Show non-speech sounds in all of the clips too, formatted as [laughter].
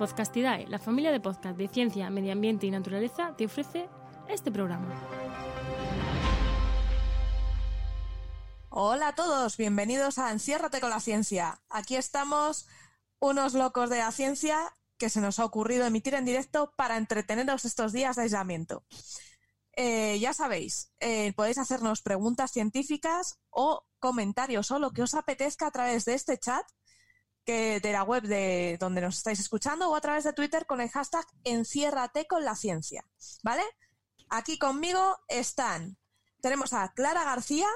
Podcastidae, la familia de podcast de ciencia, medio ambiente y naturaleza, te ofrece este programa. Hola a todos, bienvenidos a Enciérrate con la ciencia. Aquí estamos unos locos de la ciencia que se nos ha ocurrido emitir en directo para entreteneros estos días de aislamiento. Eh, ya sabéis, eh, podéis hacernos preguntas científicas o comentarios o lo que os apetezca a través de este chat que de la web de donde nos estáis escuchando o a través de Twitter con el hashtag enciérrate con la ciencia. ¿Vale? Aquí conmigo están. Tenemos a Clara García,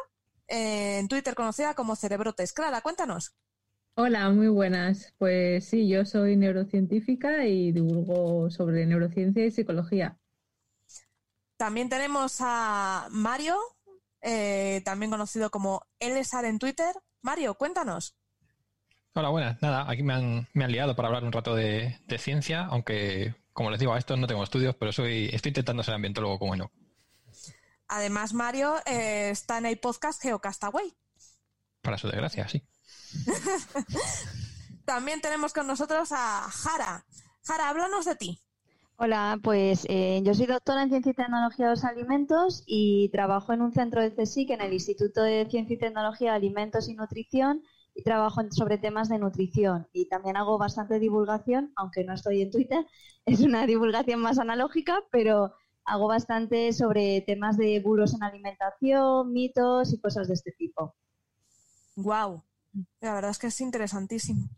eh, en Twitter conocida como Cerebrotes. Clara, cuéntanos. Hola, muy buenas. Pues sí, yo soy neurocientífica y divulgo sobre neurociencia y psicología. También tenemos a Mario, eh, también conocido como Elesar en Twitter. Mario, cuéntanos. Hola, buenas. Nada, aquí me han, me han liado para hablar un rato de, ciencia, aunque, como les digo, a esto no tengo estudios, pero soy, estoy intentando ser ambientólogo como no. Además, Mario eh, está en el podcast Geocastaway. Para su desgracia, sí. [laughs] También tenemos con nosotros a Jara. Jara, háblanos de ti. Hola, pues eh, yo soy doctora en Ciencia y Tecnología de los Alimentos y trabajo en un centro de CSIC, en el Instituto de Ciencia y Tecnología de Alimentos y Nutrición, y trabajo sobre temas de nutrición y también hago bastante divulgación, aunque no estoy en Twitter, [laughs] es una divulgación más analógica, pero hago bastante sobre temas de bulos en alimentación, mitos y cosas de este tipo. Wow, la verdad es que es interesantísimo.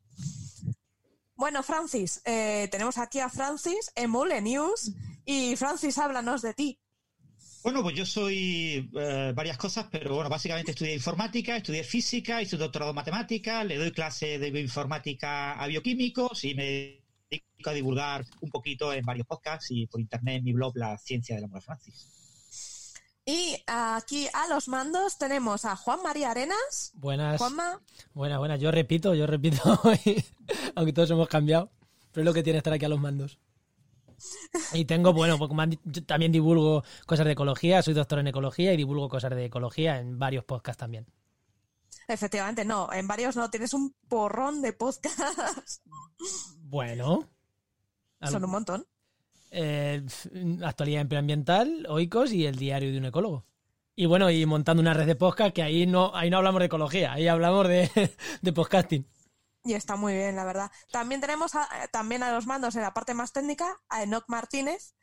Bueno, Francis, eh, tenemos aquí a Francis en Mule News y Francis, háblanos de ti. Bueno, pues yo soy eh, varias cosas, pero bueno, básicamente estudié informática, estudié física, hice doctorado en matemática, le doy clase de bioinformática a bioquímicos y me dedico a divulgar un poquito en varios podcasts y por internet en mi blog La Ciencia de la Mujer Francis. Y aquí a los mandos tenemos a Juan María Arenas. Buenas. Juanma. Buenas, buenas. Yo repito, yo repito, [laughs] aunque todos hemos cambiado, pero es lo que tiene estar aquí a los mandos. Y tengo, bueno, pues también divulgo cosas de ecología, soy doctor en ecología y divulgo cosas de ecología en varios podcasts también. Efectivamente, no, en varios no, tienes un porrón de podcasts. Bueno. Son un montón. Eh, actualidad ambiental, oicos y el diario de un ecólogo. Y bueno, y montando una red de podcast que ahí no, ahí no hablamos de ecología, ahí hablamos de, [laughs] de podcasting. Y está muy bien, la verdad. También tenemos también a los mandos en la parte más técnica a Enoch Martínez,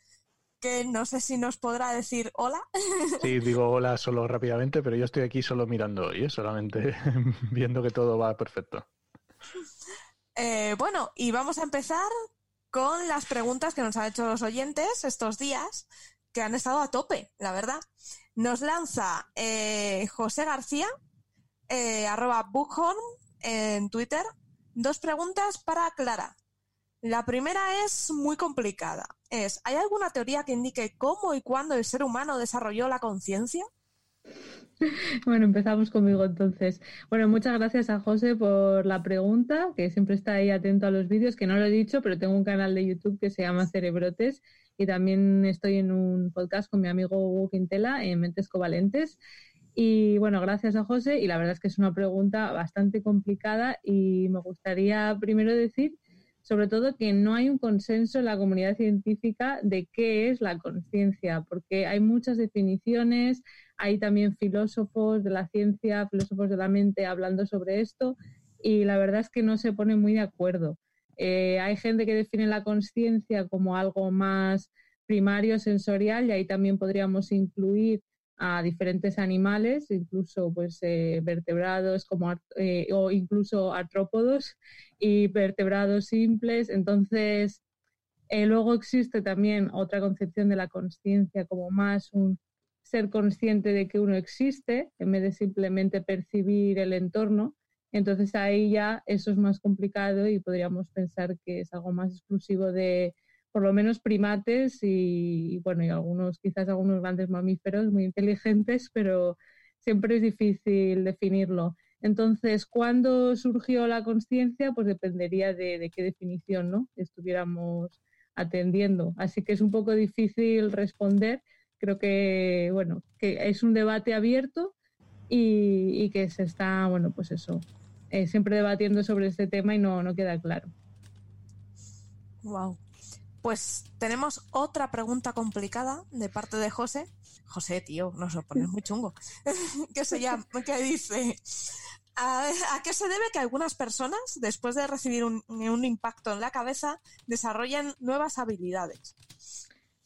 que no sé si nos podrá decir hola. [laughs] Sí, digo hola solo rápidamente, pero yo estoy aquí solo mirando y solamente [laughs] viendo que todo va perfecto. Eh, bueno, y vamos a empezar con las preguntas que nos han hecho los oyentes estos días, que han estado a tope, la verdad. Nos lanza eh, José García, eh, arroba Buchhorn en Twitter, Dos preguntas para Clara. La primera es muy complicada. Es, ¿hay alguna teoría que indique cómo y cuándo el ser humano desarrolló la conciencia? [laughs] Bueno, empezamos conmigo entonces. Bueno, muchas gracias a José por la pregunta, que siempre está ahí atento a los vídeos, que no lo he dicho, pero tengo un canal de YouTube que se llama Cerebrotes y también estoy en un podcast con mi amigo Hugo Quintela en Mentes Covalentes y bueno, gracias a José. Y la verdad es que es una pregunta bastante complicada y me gustaría primero decir, sobre todo, que no hay un consenso en la comunidad científica de qué es la conciencia, porque hay muchas definiciones, hay también filósofos de la ciencia, filósofos de la mente hablando sobre esto y la verdad es que no se ponen muy de acuerdo. Eh, hay gente que define la conciencia como algo más primario, sensorial, y ahí también podríamos incluir a diferentes animales, incluso pues eh, vertebrados como eh, o incluso artrópodos y vertebrados simples. Entonces, eh, luego existe también otra concepción de la conciencia como más un ser consciente de que uno existe en vez de simplemente percibir el entorno. Entonces ahí ya eso es más complicado y podríamos pensar que es algo más exclusivo de, por lo menos primates y, bueno, y algunos, quizás algunos grandes mamíferos muy inteligentes, pero siempre es difícil definirlo. Entonces, ¿cuándo surgió la conciencia? Pues dependería de, qué definición ¿no? estuviéramos atendiendo. Así que es un poco difícil responder. Creo que, bueno, que es un debate abierto y, que se está, bueno, pues eso, eh, siempre debatiendo sobre este tema y no, no queda claro. Wow. Pues tenemos otra pregunta complicada de parte de José. José, tío, nos lo pones muy chungo. [laughs] que se llama, que dice, ¿a, qué se debe que algunas personas, después de recibir un, impacto en la cabeza, desarrollen nuevas habilidades?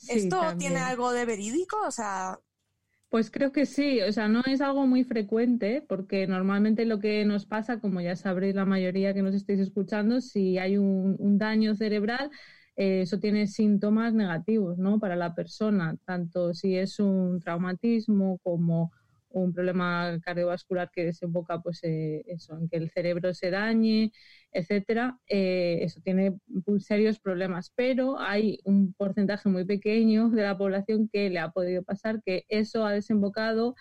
¿Esto tiene algo de verídico? O sea, pues creo que sí, o sea, no es algo muy frecuente porque normalmente lo que nos pasa, como ya sabréis la mayoría que nos estáis escuchando, si hay un, daño cerebral, eh, eso tiene síntomas negativos ¿no? para la persona, tanto si es un traumatismo como un problema cardiovascular que desemboca pues, eh, eso, en que el cerebro se dañe, etcétera, eh, eso tiene serios problemas. Pero hay un porcentaje muy pequeño de la población que le ha podido pasar que eso ha desembocado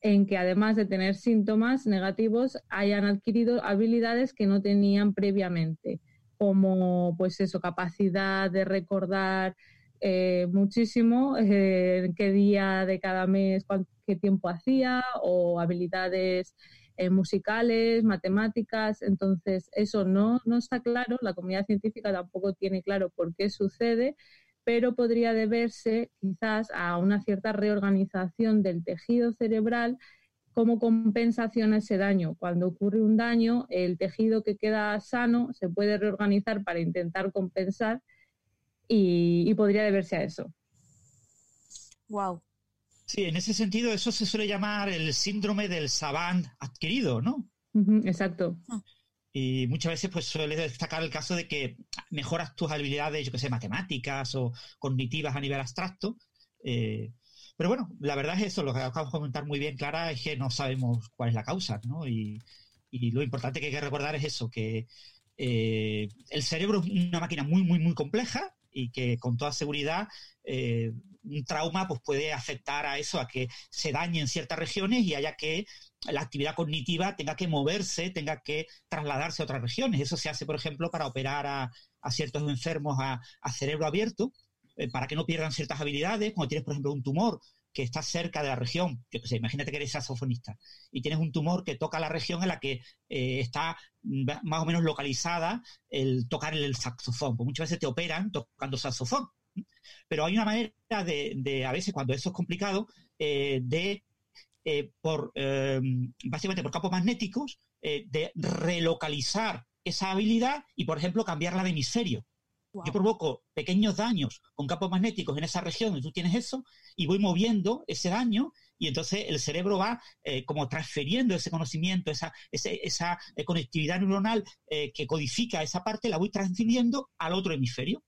en que además de tener síntomas negativos hayan adquirido habilidades que no tenían previamente, como pues eso, capacidad de recordar eh, muchísimo eh, qué día de cada mes, qué tiempo hacía o habilidades eh, musicales, matemáticas. Entonces, eso no, no está claro, la comunidad científica tampoco tiene claro por qué sucede, pero podría deberse quizás a una cierta reorganización del tejido cerebral como compensación a ese daño. Cuando ocurre un daño, el tejido que queda sano se puede reorganizar para intentar compensar y, podría deberse a eso. Wow. Sí, en ese sentido eso se suele llamar el síndrome del savant adquirido, ¿no? exacto. Ah. Y muchas veces pues suele destacar el caso de que mejoras tus habilidades, yo que sé, matemáticas o cognitivas a nivel abstracto. Eh, pero bueno, la verdad es eso, lo que acabamos de comentar muy bien, Clara, es que no sabemos cuál es la causa, ¿no? Y, y lo importante que hay que recordar es eso, que eh, el cerebro es una máquina muy, muy, muy compleja y que con toda seguridad eh, un trauma pues puede afectar a eso, a que se dañen ciertas regiones y haya que la actividad cognitiva tenga que moverse, tenga que trasladarse a otras regiones. Eso se hace, por ejemplo, para operar a, ciertos enfermos a, cerebro abierto, eh, para que no pierdan ciertas habilidades. Cuando tienes, por ejemplo, un tumor que está cerca de la región, yo que sé, imagínate que eres saxofonista y tienes un tumor que toca la región en la que eh, está más o menos localizada el tocar el saxofón. Pues muchas veces te operan tocando saxofón. Pero hay una manera de, a veces cuando eso es complicado, eh, de, por, básicamente por campos magnéticos, de relocalizar esa habilidad y, por ejemplo, cambiarla de hemisferio. Yo provoco pequeños daños con campos magnéticos en esa región donde tú tienes eso y voy moviendo ese daño y entonces el cerebro va eh, como transfiriendo ese conocimiento, esa, esa eh, conectividad neuronal eh, que codifica esa parte, la voy transfiriendo al otro hemisferio.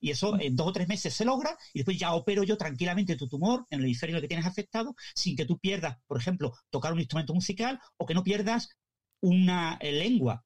Y eso en dos o tres meses se logra y después ya opero yo tranquilamente tu tumor en el hemisferio que tienes afectado sin que tú pierdas, por ejemplo, tocar un instrumento musical o que no pierdas una lengua.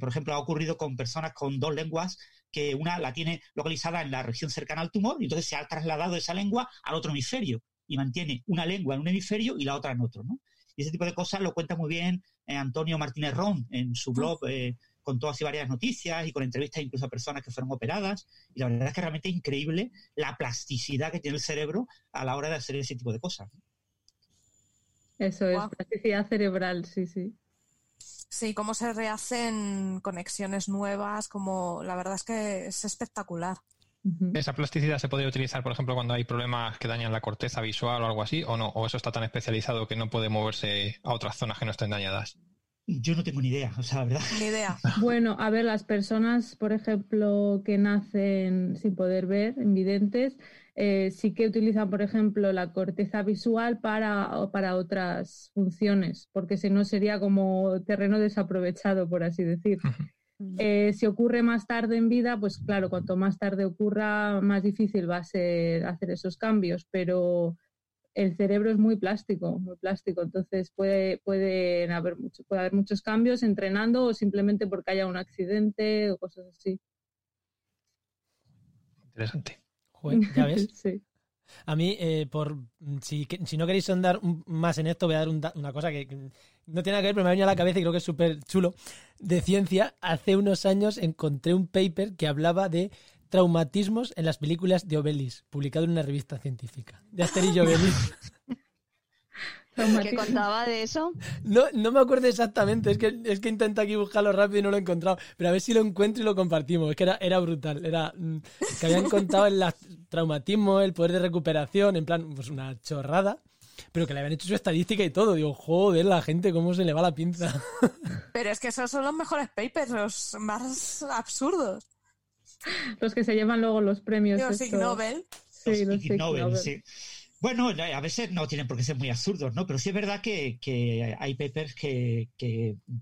Por ejemplo, ha ocurrido con personas con dos lenguas que una la tiene localizada en la región cercana al tumor y entonces se ha trasladado esa lengua al otro hemisferio y mantiene una lengua en un hemisferio y la otra en otro, ¿no? Y ese tipo de cosas lo cuenta muy bien eh, Antonio Martínez Ron en su blog eh, con todas y varias noticias y con entrevistas incluso a personas que fueron operadas. Y la verdad es que realmente es increíble la plasticidad que tiene el cerebro a la hora de hacer ese tipo de cosas. Eso es, plasticidad cerebral, sí, sí. Sí, cómo se rehacen conexiones nuevas, como la verdad es que es espectacular. ¿Esa plasticidad se podría utilizar, por ejemplo, cuando hay problemas que dañan la corteza visual o algo así, o no? ¿O eso está tan especializado que no puede moverse a otras zonas que no estén dañadas? Yo no tengo ni idea, o sea, la verdad. Ni idea. [laughs] Bueno, a ver, las personas, por ejemplo, que nacen sin poder ver, invidentes, eh, sí que utilizan, por ejemplo, la corteza visual para, para otras funciones, porque si no sería como terreno desaprovechado, por así decir. Eh, si ocurre más tarde en vida, pues claro, cuanto más tarde ocurra, más difícil va a ser hacer esos cambios, pero el cerebro es muy plástico, muy plástico, entonces puede, pueden haber puede haber muchos cambios entrenando o simplemente porque haya un accidente o cosas así. Interesante. ¿Ya ves? [laughs] A mí, eh, por si, si, no queréis andar más en esto, voy a dar una cosa que, no tiene nada que ver, pero me ha venido a la cabeza y creo que es súper chulo. De ciencia, hace unos años encontré un paper que hablaba de traumatismos en las películas de Obelis, publicado en una revista científica. De Asterix y Obelis. [laughs] ¿Qué contaba de eso? No, no me acuerdo exactamente, es que, es que intento aquí buscarlo rápido y no lo he encontrado, pero a ver si lo encuentro y lo compartimos, es que era, era brutal, era mm, que habían [laughs] contado el traumatismo, el poder de recuperación, en plan, pues una chorrada, pero que le habían hecho su estadística y todo, digo, joder, la gente, cómo se le va la pinza. [laughs] Pero es que esos son los mejores papers, los más absurdos. Los que se llevan luego los premios. Los Ig Nobel. Sí, los Ig Nobel, sí. Bueno, a veces no tienen por qué ser muy absurdos, ¿no? Pero sí es verdad que, hay papers que,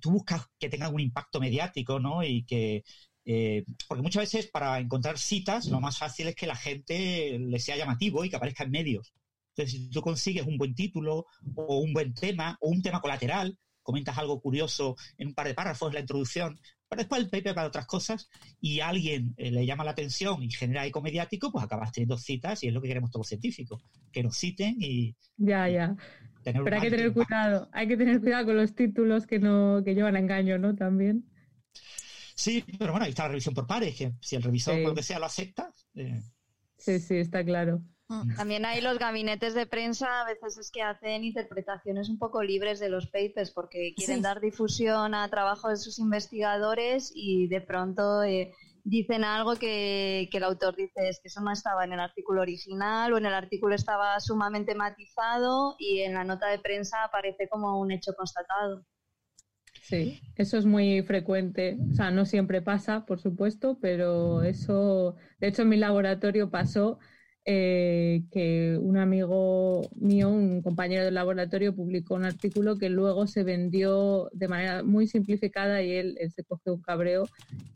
tú buscas que tengan un impacto mediático, ¿no? Y que. Eh, porque muchas veces para encontrar citas lo más fácil es que la gente le sea llamativo y que aparezca en medios. Entonces, si tú consigues un buen título o un buen tema o un tema colateral, comentas algo curioso en un par de párrafos la introducción, pero después el paper para otras cosas y alguien eh, le llama la atención y genera eco mediático, pues acabas teniendo citas y es lo que queremos todos los científicos, que nos citen y... Ya, ya. Pero hay que tener cuidado, hay que tener cuidado con los títulos que no que llevan a engaño, ¿no? También. Sí, pero bueno, ahí está la revisión por pares, que si el revisor, lo que sea, lo acepta. Eh. Sí, sí, está claro. Mm. También hay los gabinetes de prensa, a veces es que hacen interpretaciones un poco libres de los papers porque quieren dar difusión a trabajo de sus investigadores y de pronto eh, dicen algo que, el autor dice es que eso no estaba en el artículo original o en el artículo estaba sumamente matizado y en la nota de prensa aparece como un hecho constatado. Sí, eso es muy frecuente. O sea, no siempre pasa, por supuesto, pero eso, de hecho, en mi laboratorio pasó eh, que un amigo mío, un compañero del laboratorio, publicó un artículo que luego se vendió de manera muy simplificada y él, se cogió un cabreo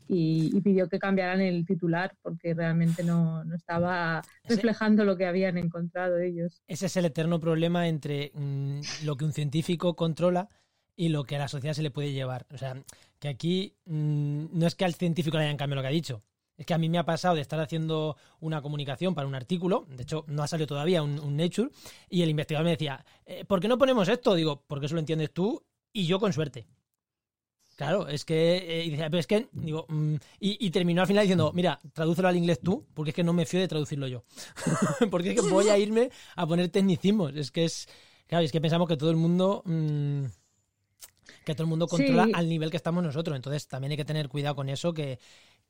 y, pidió que cambiaran el titular porque realmente no, estaba reflejando lo que habían encontrado ellos. Ese es el eterno problema entre mm, lo que un científico controla y lo que a la sociedad se le puede llevar. O sea, que aquí mm, no es que al científico le hayan cambiado lo que ha dicho, es que a mí me ha pasado de estar haciendo una comunicación para un artículo, de hecho no ha salido todavía un, Nature, y el investigador me decía, eh, ¿por qué no ponemos esto? Digo, porque eso lo entiendes tú y yo con suerte. Claro, es que, eh, y pero es que, digo, mm", y, terminó al final diciendo, mira, tradúcelo al inglés tú, porque es que no me fío de traducirlo yo. [laughs] porque es que voy a irme a poner tecnicismos. Es que es, claro, es que pensamos que todo el mundo, mm, que todo el mundo controla al nivel que estamos nosotros. Entonces también hay que tener cuidado con eso, que,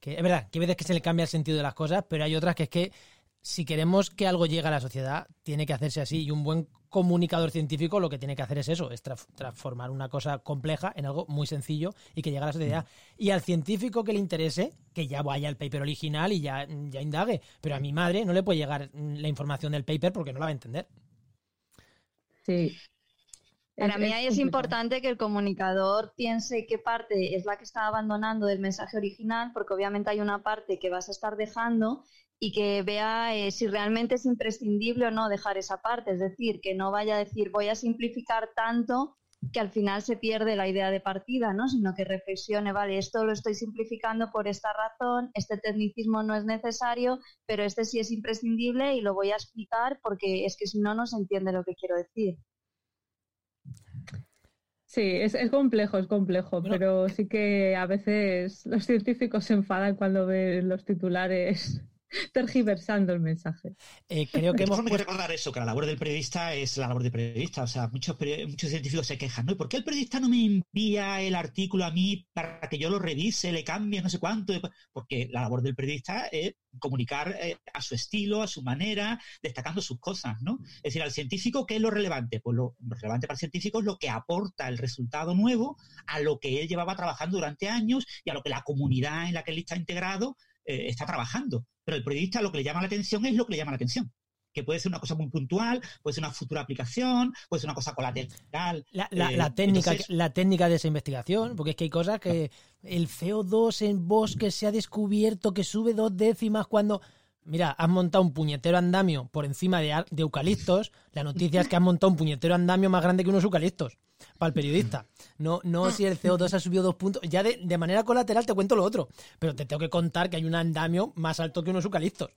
que es verdad que hay veces que se le cambia el sentido de las cosas, pero hay otras que es que si queremos que algo llegue a la sociedad, tiene que hacerse así. Y un buen comunicador científico lo que tiene que hacer es eso, es transformar una cosa compleja en algo muy sencillo y que llegue a la sociedad. Y al científico que le interese, que ya vaya al paper original y ya, ya indague. Pero a mi madre no le puede llegar la información del paper porque no la va a entender. Sí, para mí ahí es importante que el comunicador piense qué parte es la que está abandonando del mensaje original, porque obviamente hay una parte que vas a estar dejando y que vea eh, si realmente es imprescindible o no dejar esa parte. Es decir, que no vaya a decir voy a simplificar tanto que al final se pierde la idea de partida, ¿no? Sino que reflexione, vale, esto lo estoy simplificando por esta razón, este tecnicismo no es necesario, pero este sí es imprescindible y lo voy a explicar porque es que si no, no se entiende lo que quiero decir. Sí, es, es, complejo, es complejo, pero sí que a veces los científicos se enfadan cuando ven los titulares [laughs] tergiversando el mensaje. Eh, creo que hemos que recordar eso, que la labor del periodista es la labor del periodista. O sea, muchos, muchos científicos se quejan, ¿no? ¿Y por qué el periodista no me envía el artículo a mí para que yo lo revise, le cambie, no sé cuánto? Porque la labor del periodista es comunicar eh, a su estilo, a su manera, destacando sus cosas, ¿no? Es decir, al científico, ¿qué es lo relevante? Pues lo relevante para el científico es lo que aporta el resultado nuevo a lo que él llevaba trabajando durante años y a lo que la comunidad en la que él está integrado eh, está trabajando. Pero el periodista lo que le llama la atención es lo que le llama la atención. Que puede ser una cosa muy puntual, puede ser una futura aplicación, puede ser una cosa colateral. La, la, eh, técnica, la técnica de esa investigación, porque es que hay cosas que el CO2 en bosque se ha descubierto que sube dos décimas cuando. Mira, has montado un puñetero andamio por encima de, de eucaliptos. La noticia es que has montado un puñetero andamio más grande que unos eucaliptos para el periodista. No, no si el CO2 ha subido dos puntos. Ya de, manera colateral te cuento lo otro, pero te tengo que contar que hay un andamio más alto que unos eucaliptos.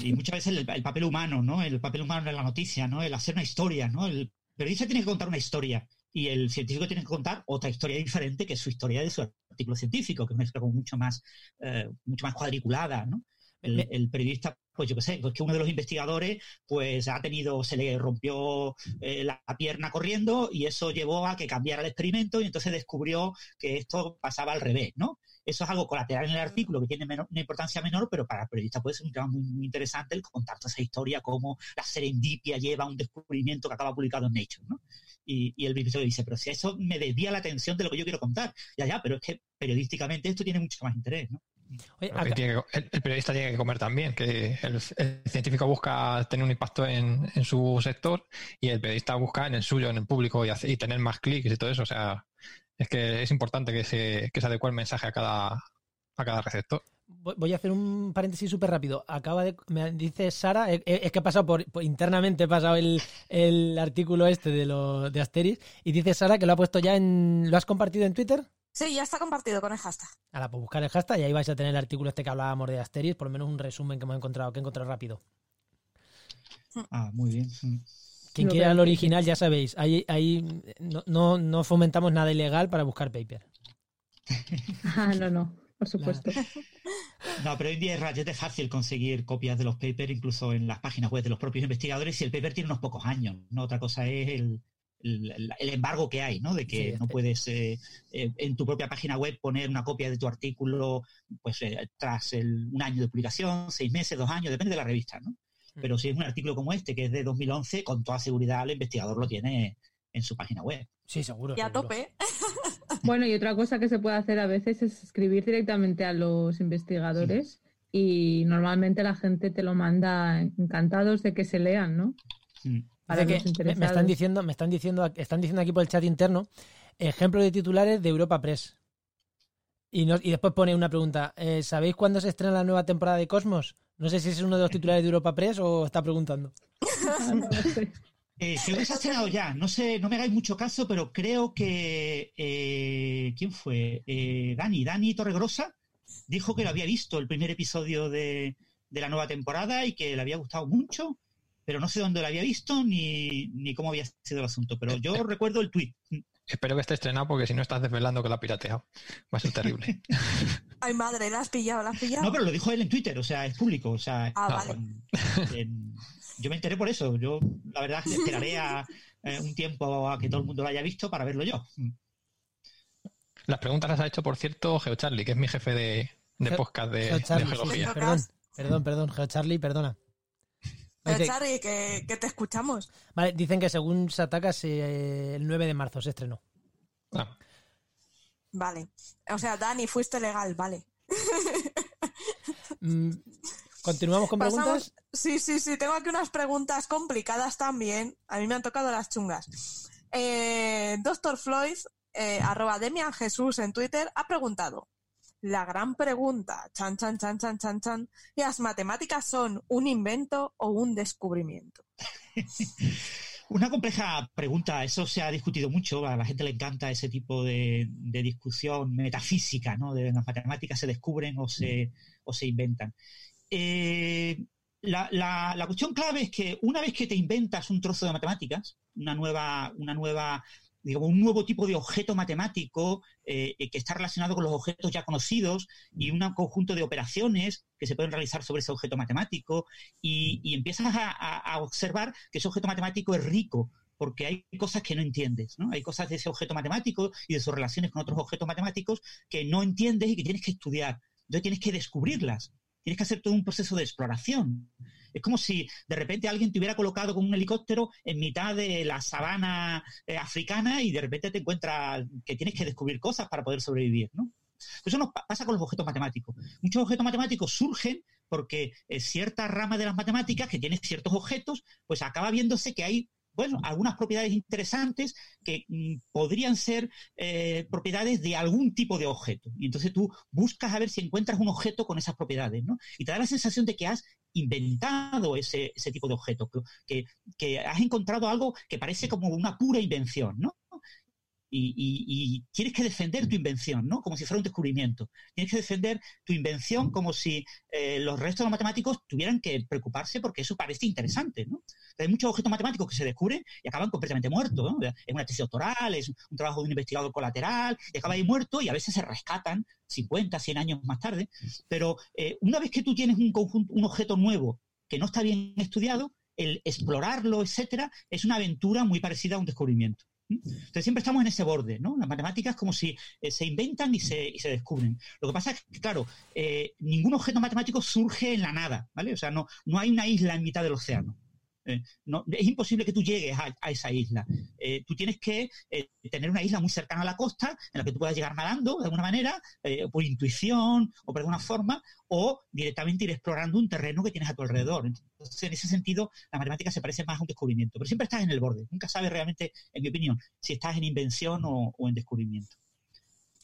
y muchas veces el, papel humano, ¿no? El papel humano en la noticia, ¿no? El hacer una historia, ¿no? El periodista tiene que contar una historia y el científico tiene que contar otra historia diferente que es su historia de su artículo científico, que es una historia mucho más, eh, mucho más cuadriculada, ¿no? El, periodista, pues yo qué sé, pues que uno de los investigadores, pues ha tenido, se le rompió eh, la pierna corriendo y eso llevó a que cambiara el experimento y entonces descubrió que esto pasaba al revés, ¿no? Eso es algo colateral en el artículo que tiene una importancia menor, pero para el periodista puede ser un tema muy, interesante el contar toda esa historia, cómo la serendipia lleva a un descubrimiento que acaba publicado en Nature, ¿no? Y, y el periodista dice, pero si eso me desvía la atención de lo que yo quiero contar. Ya, ya, pero es que periodísticamente esto tiene mucho más interés, ¿no? El, periodista tiene que comer también, que el, científico busca tener un impacto en, su sector y el periodista busca en el suyo, en el público y, y tener más clics y todo eso. O sea, es que es importante que se, que se adecue el mensaje a cada, a cada receptor. Voy a hacer un paréntesis súper rápido. Acaba de. Me dice Sara, es que he pasado por, internamente, he pasado el, el artículo este de, lo, de Asteris, y dice Sara que lo ha puesto ya en. ¿Lo has compartido en Twitter? Sí, ya está compartido con el hashtag. Ahora, pues buscar el hashtag y ahí vais a tener el artículo este que hablábamos de Asteris, por lo menos un resumen que hemos encontrado, que he encontrado rápido. Ah, muy bien. Quien quiera el original, ya sabéis, ahí, ahí no, no, fomentamos nada ilegal para buscar paper. [laughs] ah, no, no, por supuesto. No, pero hoy en día es relativamente fácil conseguir copias de los papers, incluso en las páginas web de los propios investigadores, si el paper tiene unos pocos años. ¿no? Otra cosa es el, el, embargo que hay, ¿no? De que no puedes eh, eh, en tu propia página web poner una copia de tu artículo, pues eh, tras un año de publicación, seis meses, dos años, depende de la revista, ¿no? Mm. Pero si es un artículo como este, que es de 2011, con toda seguridad el investigador lo tiene en su página web. Sí, seguro. Y a tope. [laughs] Bueno, y otra cosa que se puede hacer a veces es escribir directamente a los investigadores y normalmente la gente te lo manda encantados de que se lean, ¿no? Que me, están diciendo, me están diciendo, están diciendo aquí por el chat interno, ejemplo de titulares de Europa Press. Y, y después pone una pregunta. Eh, ¿Sabéis cuándo se estrena la nueva temporada de Cosmos? No sé si es uno de los titulares de Europa Press o está preguntando. Eh, creo que se ha estrenado ya. No sé, no me hagáis mucho caso, pero creo que eh, ¿quién fue? Dani, Dani Torregrosa dijo que lo había visto el primer episodio de, de la nueva temporada y que le había gustado mucho pero no sé dónde lo había visto ni, ni cómo había sido el asunto. Pero yo recuerdo el tweet. Espero que esté estrenado porque si no estás desvelando que lo ha pirateado. Va a ser terrible. [laughs] Ay, madre, ¿la has pillado? ¿La has pillado? No, pero lo dijo él en Twitter, o sea, es público. O sea, ah, vale. yo me enteré por eso. Yo, la verdad, [laughs] esperaré a, eh, un tiempo a que todo el mundo lo haya visto para verlo yo. Las preguntas las ha hecho, por cierto, GeoCharlie, que es mi jefe de, de podcast de, geología. perdón, perdón, perdón, GeoCharlie, perdona. Dice, que, te escuchamos. Vale, dicen que según se ataca el 9 de marzo se estrenó. Ah. Vale. O sea, Dani, fuiste legal, vale. Mm, ¿Continuamos con preguntas? Sí, sí, sí. Tengo aquí unas preguntas complicadas también. A mí me han tocado las chungas. Eh, Doctor Floyd, eh, arroba Demian Jesús en Twitter, ha preguntado la gran pregunta, chan, chan, chan, chan, chan, chan, ¿las matemáticas son un invento o un descubrimiento? [laughs] Una compleja pregunta, eso se ha discutido mucho, a la gente le encanta ese tipo de, discusión metafísica, ¿no? De las matemáticas se descubren o se, o se inventan. Eh, la, la, cuestión clave es que una vez que te inventas un trozo de matemáticas, una nueva, una nueva digamos, un nuevo tipo de objeto matemático eh, que está relacionado con los objetos ya conocidos y un conjunto de operaciones que se pueden realizar sobre ese objeto matemático y, empiezas a, observar que ese objeto matemático es rico porque hay cosas que no entiendes, ¿no? Hay cosas de ese objeto matemático y de sus relaciones con otros objetos matemáticos que no entiendes y que tienes que estudiar. Entonces tienes que descubrirlas. Tienes que hacer todo un proceso de exploración. Es como si de repente alguien te hubiera colocado con un helicóptero en mitad de la sabana eh, africana y de repente te encuentras que tienes que descubrir cosas para poder sobrevivir, ¿no? Eso nos pasa con los objetos matemáticos. Muchos objetos matemáticos surgen porque eh, cierta rama de las matemáticas que tiene ciertos objetos, pues acaba viéndose que hay bueno, algunas propiedades interesantes que mm, podrían ser eh, propiedades de algún tipo de objeto. Y entonces tú buscas a ver si encuentras un objeto con esas propiedades, ¿no? Y te da la sensación de que has inventado ese, tipo de objeto, que, que, has encontrado algo que parece como una pura invención, ¿no? Y, tienes que defender tu invención, ¿no? Como si fuera un descubrimiento. Tienes que defender tu invención como si eh, los restos de los matemáticos tuvieran que preocuparse porque eso parece interesante, ¿no? Hay muchos objetos matemáticos que se descubren y acaban completamente muertos, ¿no? Es una tesis doctoral, es un trabajo de un investigador colateral, y acaba ahí muerto y a veces se rescatan 50, 100 años más tarde. Pero eh, una vez que tú tienes un conjunto, un objeto nuevo que no está bien estudiado, el explorarlo, etcétera, es una aventura muy parecida a un descubrimiento. Entonces siempre estamos en ese borde, ¿no? Las matemáticas como si eh, se inventan y se, y se, descubren. Lo que pasa es que, claro, eh, ningún objeto matemático surge en la nada, ¿vale? O sea, no, no hay una isla en mitad del océano. Eh, no, es imposible que tú llegues a, esa isla. Eh, tú tienes que eh, tener una isla muy cercana a la costa en la que tú puedas llegar nadando de alguna manera, por intuición o por alguna forma, o directamente ir explorando un terreno que tienes a tu alrededor. Entonces, en ese sentido, la matemática se parece más a un descubrimiento, pero siempre estás en el borde. Nunca sabes realmente, en mi opinión, si estás en invención o en descubrimiento.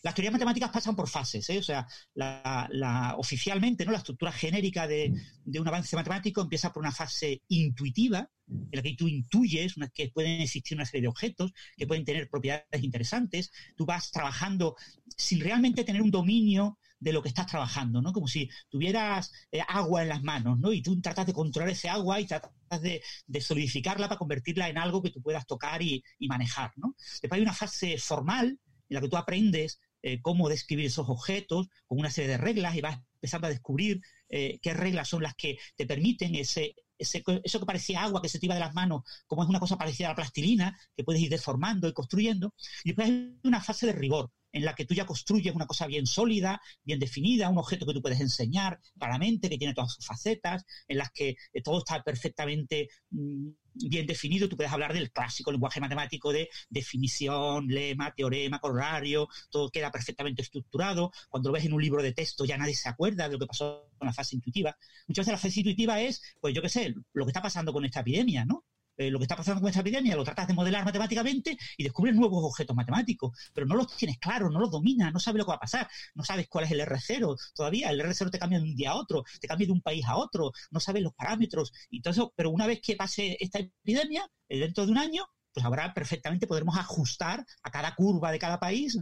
Las teorías matemáticas pasan por fases, ¿eh? o sea, la, oficialmente, ¿no? La estructura genérica de, un avance matemático empieza por una fase intuitiva, en la que tú intuyes que pueden existir una serie de objetos, que pueden tener propiedades interesantes, tú vas trabajando sin realmente tener un dominio de lo que estás trabajando, ¿no? Como si tuvieras eh, agua en las manos, ¿no? Y tú tratas de controlar ese agua y tratas de, solidificarla para convertirla en algo que tú puedas tocar y, y manejar, ¿no? Después hay una fase formal en la que tú aprendes eh, cómo describir esos objetos con una serie de reglas y vas empezando a descubrir eh, qué reglas son las que te permiten ese, ese, eso que parecía agua que se te iba de las manos, como es una cosa parecida a la plastilina, que puedes ir deformando y construyendo. Y después hay una fase de rigor, en la que tú ya construyes una cosa bien sólida, bien definida, un objeto que tú puedes enseñar claramente, que tiene todas sus facetas, en las que eh, todo está perfectamente mm, bien definido. Tú puedes hablar del clásico lenguaje matemático de definición, lema, teorema, corolario, todo queda perfectamente estructurado. Cuando lo ves en un libro de texto ya nadie se acuerda de lo que pasó con la fase intuitiva. Muchas veces la fase intuitiva es, pues yo qué sé, lo que está pasando con esta epidemia, ¿no? Eh, lo que está pasando con esta epidemia, lo tratas de modelar matemáticamente y descubres nuevos objetos matemáticos, pero no los tienes claros, no los dominas, no sabes lo que va a pasar, no sabes cuál es el R0 todavía, el R0 te cambia de un día a otro, te cambia de un país a otro, no sabes los parámetros y todo eso, pero una vez que pase esta epidemia, eh, dentro de un año, pues ahora perfectamente podremos ajustar a cada curva de cada país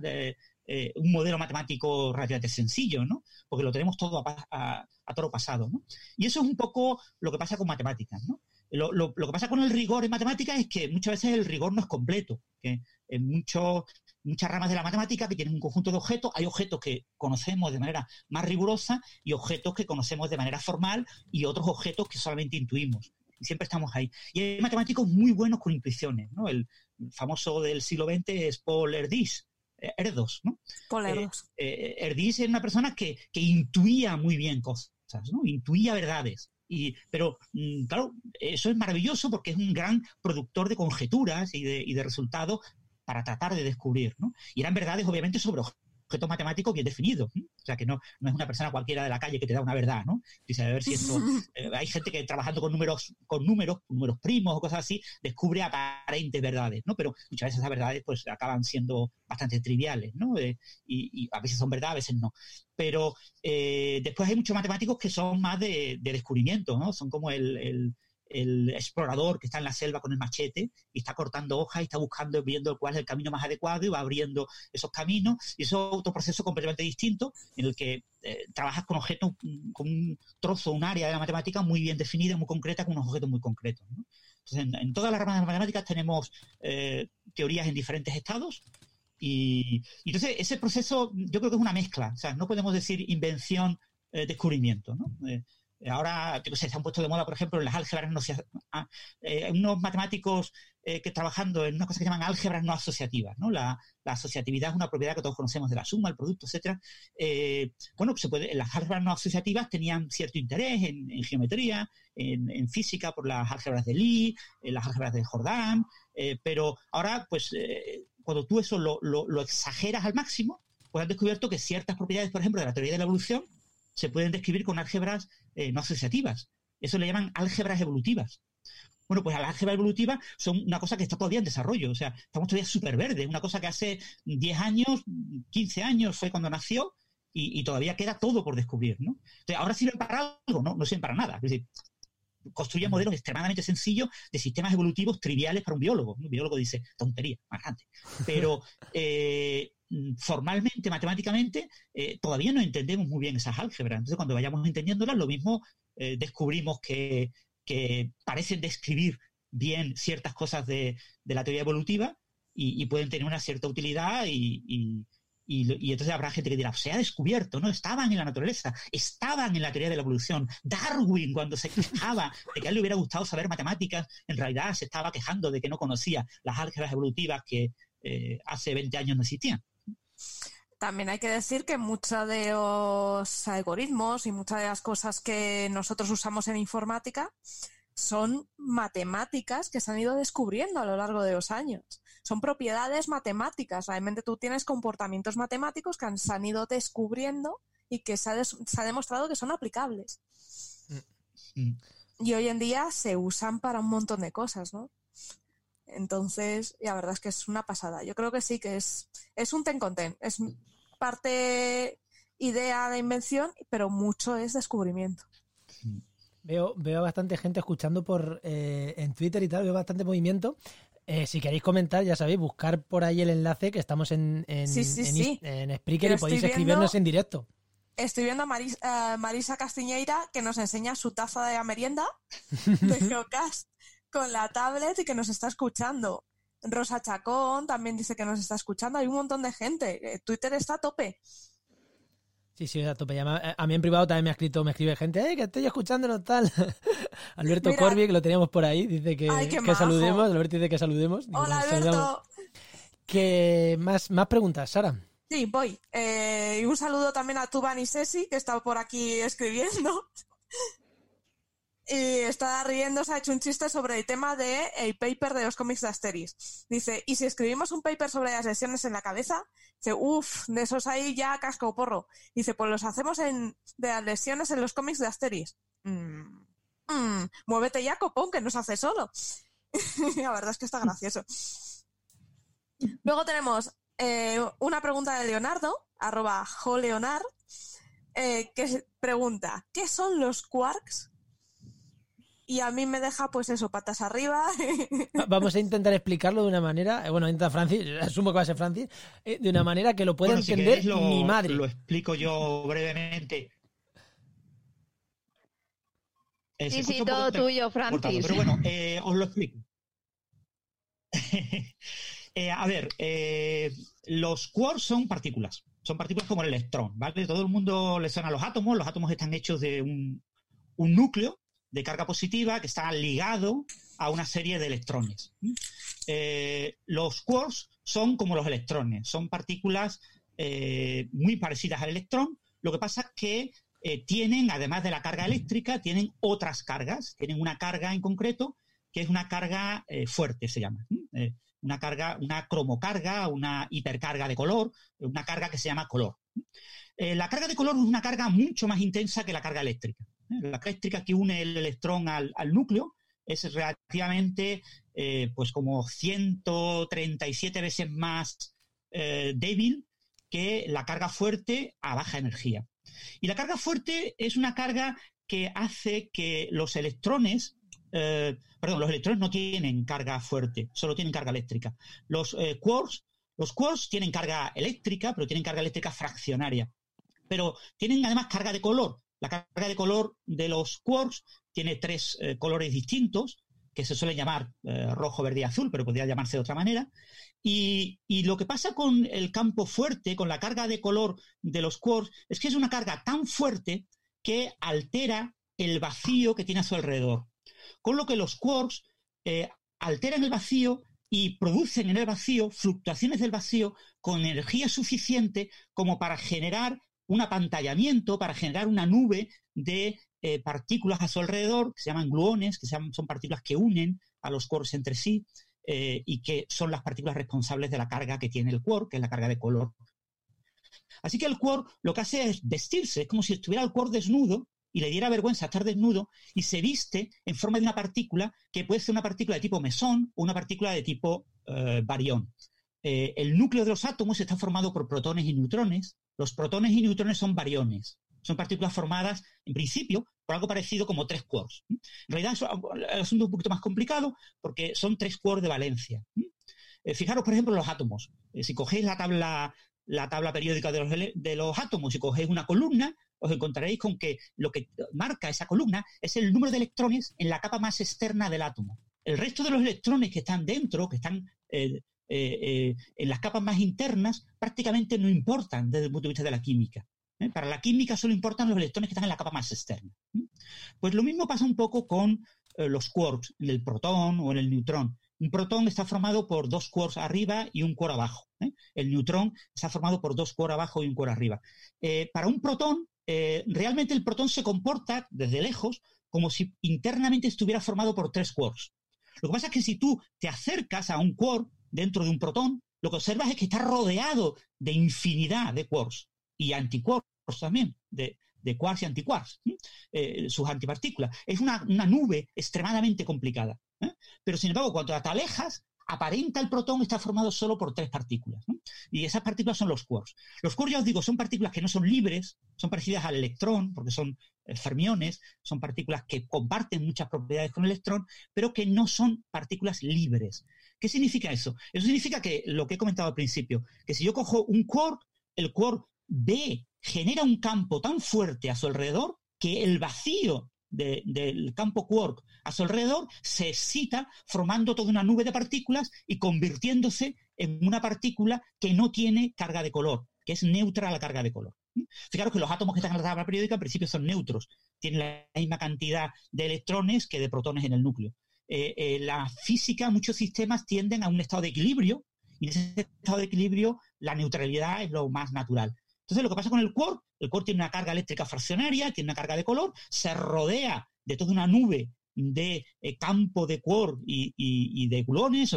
eh, un modelo matemático relativamente sencillo, ¿no? Porque lo tenemos todo a, a, a toro pasado, ¿no? Y eso es un poco lo que pasa con matemáticas, ¿no? Lo, lo, que pasa con el rigor en matemáticas es que muchas veces el rigor no es completo. Que en muchos, muchas ramas de la matemática que tienen un conjunto de objetos, hay objetos que conocemos de manera más rigurosa y objetos que conocemos de manera formal y otros objetos que solamente intuimos. Y siempre estamos ahí. Y hay matemáticos muy buenos con intuiciones. ¿no? El famoso del siglo XX es Paul Erdős, eh, Erdos, ¿no? Paul Erdos. Eh, eh es una persona que, que intuía muy bien cosas, ¿no? Intuía verdades. Y, pero, mm, claro, eso es maravilloso porque es un gran productor de conjeturas y de, y de resultados para tratar de descubrir, ¿no? Y eran verdades, obviamente, sobre objetos matemáticos bien definidos. O sea, que no, no es una persona cualquiera de la calle que te da una verdad, ¿no? Dice, a ver si esto... [laughs] Eh, hay gente que trabajando con números, con números, números primos o cosas así, descubre aparentes verdades, ¿no? Pero muchas veces esas verdades pues acaban siendo bastante triviales, ¿no? Eh, y, a veces son verdad, a veces no. Pero eh, después hay muchos matemáticos que son más de, descubrimiento, ¿no? Son como el el explorador que está en la selva con el machete y está cortando hojas y está buscando, viendo cuál es el camino más adecuado y va abriendo esos caminos. Y eso es otro proceso completamente distinto en el que eh, trabajas con objetos, con un trozo, un área de la matemática muy bien definida, muy concreta, con unos objetos muy concretos. Entonces, en, todas las ramas de las matemáticas tenemos eh, teorías en diferentes estados. Y, entonces ese proceso yo creo que es una mezcla. O sea, no podemos decir invención, eh, descubrimiento. ¿no? Ahora, se han puesto de moda, por ejemplo, en las álgebras no ah, eh, unos matemáticos eh, que trabajando en una cosa que llaman álgebras no asociativas, ¿no? La, asociatividad es una propiedad que todos conocemos de la suma, el producto, etcétera. Eh, bueno, se puede, las álgebras no asociativas tenían cierto interés en, geometría, en, física por las álgebras de Lie, en las álgebras de Jordan, pero ahora, pues, cuando tú eso lo, lo exageras al máximo, pues has descubierto que ciertas propiedades, por ejemplo, de la teoría de la evolución, se pueden describir con álgebras eh, no asociativas. Eso le llaman álgebras evolutivas. Bueno, pues las álgebras evolutivas son una cosa que está todavía en desarrollo, o sea, estamos todavía súper verdes, una cosa que hace 10 años, 15 años fue cuando nació y, todavía queda todo por descubrir, ¿no? Entonces, ahora sirven para algo, ¿no? No sirven para nada. Es decir, construye modelos extremadamente sencillos de sistemas evolutivos triviales para un biólogo. Un biólogo dice, tontería, más grande. Pero [laughs] eh, formalmente, matemáticamente, eh, todavía no entendemos muy bien esas álgebras. Entonces, cuando vayamos entendiéndolas, lo mismo eh, descubrimos que, parecen describir bien ciertas cosas de, la teoría evolutiva y, pueden tener una cierta utilidad y y, entonces habrá gente que dirá, se ha descubierto, no, estaban en la naturaleza, estaban en la teoría de la evolución. Darwin, cuando se quejaba de que a él le hubiera gustado saber matemáticas, en realidad se estaba quejando de que no conocía las álgebras evolutivas que eh, hace 20 años no existían. También hay que decir que muchos de los algoritmos y muchas de las cosas que nosotros usamos en informática son matemáticas que se han ido descubriendo a lo largo de los años. Son propiedades matemáticas. Realmente tú tienes comportamientos matemáticos que se han ido descubriendo y que se ha, demostrado que son aplicables. Mm. Y hoy en día se usan para un montón de cosas, ¿no? Entonces, la verdad es que es una pasada. Yo creo que sí que es, es un ten con ten. Es parte idea de invención, pero mucho es descubrimiento. Veo, veo bastante gente escuchando por eh, en Twitter y tal, veo bastante movimiento. Eh, si queréis comentar, ya sabéis, buscar por ahí el enlace que estamos en, en, en, Spreaker y podéis escribirnos en directo. Estoy viendo a Marisa Castiñeira que nos enseña su taza de la merienda de [laughs] Geocast con la tablet y que nos está escuchando. Rosa Chacón también dice que nos está escuchando. Hay un montón de gente. Eh, Twitter está a tope. Sí, sí, a tope. A mí en privado también me ha escrito, me escribe gente, ¡eh, que estoy escuchándolo tal! [laughs] Alberto Corbi, que lo teníamos por ahí, dice que, que saludemos. Alberto dice que saludemos. Hola, Alberto. Que más, más preguntas, Sara. Sí, voy. Eh, y un saludo también a Tuban y Sesi, que está por aquí escribiendo. Y está riendo, ha hecho un chiste sobre el tema del el paper de los cómics de Asteris. Dice, ¿y si escribimos un paper sobre las lesiones en la cabeza? Dice, uff, de esos ahí ya casco porro. Dice, pues los hacemos en, de las lesiones en los cómics de Asteris. Mm, mm, muévete ya, copón, que nos hace solo. [laughs] la verdad es que está gracioso. Luego tenemos eh, una pregunta de Leonardo, arroba joleonar, eh, que pregunta, ¿qué son los quarks? Y a mí me deja pues eso, patas arriba. Vamos a intentar explicarlo de una manera, eh, bueno, intenta Francis, asumo que va a ser Francis, eh, de una manera que lo pueda entender mi madre. Lo explico yo brevemente. Eh, sí, sí, todo tuyo, Francis. Pero bueno, os lo explico. [laughs] a ver, los quarks son partículas. Son partículas como el electrón, ¿vale? Todo el mundo le suena a los átomos. Los átomos están hechos de un, un núcleo de carga positiva que está ligado a una serie de electrones. Eh, los quarks son como los electrones, son partículas eh, muy parecidas al electrón, lo que pasa es que eh, tienen, además de la carga eléctrica, tienen otras cargas, tienen una carga en concreto que es una carga fuerte, se llama. una carga, una cromocarga, una hipercarga de color, una carga que se llama color. la carga de color es una carga mucho más intensa que la carga eléctrica. La eléctrica que une el electrón al, núcleo es relativamente, eh, pues como 137 veces más eh, débil que la carga fuerte a baja energía. Y la carga fuerte es una carga que hace que los electrones, eh, perdón, los electrones no tienen carga fuerte, solo tienen carga eléctrica. Los quarks, los quarks tienen carga eléctrica, pero tienen carga eléctrica fraccionaria. Pero tienen además carga de color, la carga de color de los quarks tiene tres eh, colores distintos, que se suelen llamar eh, rojo, verde y azul, pero podría llamarse de otra manera. Y, lo que pasa con el campo fuerte, con la carga de color de los quarks, es que es una carga tan fuerte que altera el vacío que tiene a su alrededor. Con lo que los quarks eh, alteran el vacío y producen en el vacío fluctuaciones del vacío con energía suficiente como para generar un apantallamiento para generar una nube de eh, partículas a su alrededor, que se llaman gluones, que son partículas que unen a los quarks entre sí eh, y que son las partículas responsables de la carga que tiene el quark, que es la carga de color. Así que el quark lo que hace es vestirse, es como si estuviera el quark desnudo y le diera vergüenza estar desnudo y se viste en forma de una partícula que puede ser una partícula de tipo mesón o una partícula de tipo eh, barión. el núcleo de los átomos está formado por protones y neutrones los protones y neutrones son variones. Son partículas formadas, en principio, por algo parecido como tres quarks. En realidad es el asunto un poquito más complicado porque son tres quarks de valencia. Eh, fijaros, por ejemplo, los átomos. Eh, si cogéis la tabla, la tabla periódica de los, de los átomos y cogéis una columna, os encontraréis con que lo que marca esa columna es el número de electrones en la capa más externa del átomo. El resto de los electrones que están dentro, que están eh, en las capas más internas, prácticamente no importan desde el punto de vista de la química. Para la química solo importan los electrones que están en la capa más externa. Pues lo mismo pasa un poco con los quarks, en el protón o en el neutrón. Un protón está formado por dos quarks arriba y un quark abajo. ¿eh? El neutrón está formado por dos quarks abajo y un quark arriba. Eh, para un protón, eh, realmente el protón se comporta desde lejos como si internamente estuviera formado por tres quarks. Lo que pasa es que si tú te acercas a un quark dentro de un protón, lo que observas es que está rodeado de infinidad de quarks y antiquarks también, de, quarks y antiquarks, sus antipartículas. Es una nube extremadamente complicada. ¿eh? Pero sin embargo, cuando te alejas, aparenta el protón está formado solo por tres partículas. Y esas partículas son los quarks. Los quarks, ya os digo, son partículas que no son libres, son parecidas al electrón, porque son eh, fermiones, son partículas que comparten muchas propiedades con el electrón, pero que no son partículas libres. ¿Qué significa eso? Eso significa que lo que he comentado al principio, que si yo cojo un quark, el quark B genera un campo tan fuerte a su alrededor que el vacío del campo quark a su alrededor se excita formando toda una nube de partículas y convirtiéndose en una partícula que no tiene carga de color, que es neutra a la carga de color. Fijaros que los átomos que están en la tabla periódica en principio son neutros, tienen la misma cantidad de electrones que de protones en el núcleo. Eh, eh, la física, muchos sistemas tienden a un estado de equilibrio y en ese estado de equilibrio la neutralidad es lo más natural. Entonces, lo que pasa con el quark, el quark tiene una carga eléctrica fraccionaria, tiene una carga de color, se rodea de toda una nube de eh, campo de quark y, de gluones,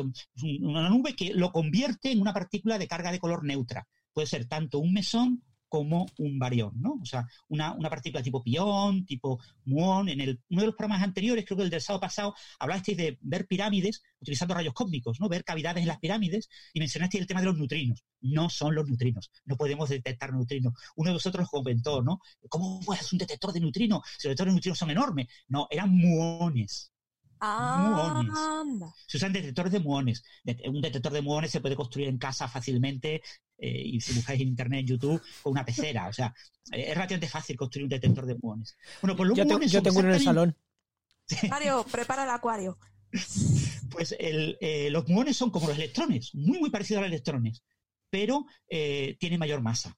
una nube que lo convierte en una partícula de carga de color neutra. Puede ser tanto un mesón como un barión, ¿no? O sea, una, partícula tipo pión, tipo muón. En el, uno de los programas anteriores, creo que el del sábado pasado, hablasteis de ver pirámides utilizando rayos cósmicos, ¿no? Ver cavidades en las pirámides y mencionasteis el tema de los neutrinos. No son los neutrinos, no podemos detectar neutrinos. Uno de vosotros comentó, ¿no? ¿Cómo puedes un detector de neutrinos si los detectores de neutrinos son enormes? No, eran muones. Muones. Se usan detectores de muones. Un detector de muones se puede construir en casa fácilmente eh, y si buscáis en internet, en YouTube, con una pecera. O sea, eh, es relativamente fácil construir un detector de muones. Bueno, pues los yo, yo tengo uno en el salón. Mario, prepara el acuario. [laughs] Pues eh, los muones son como los electrones, muy, muy parecidos a los electrones, pero tienen mayor masa.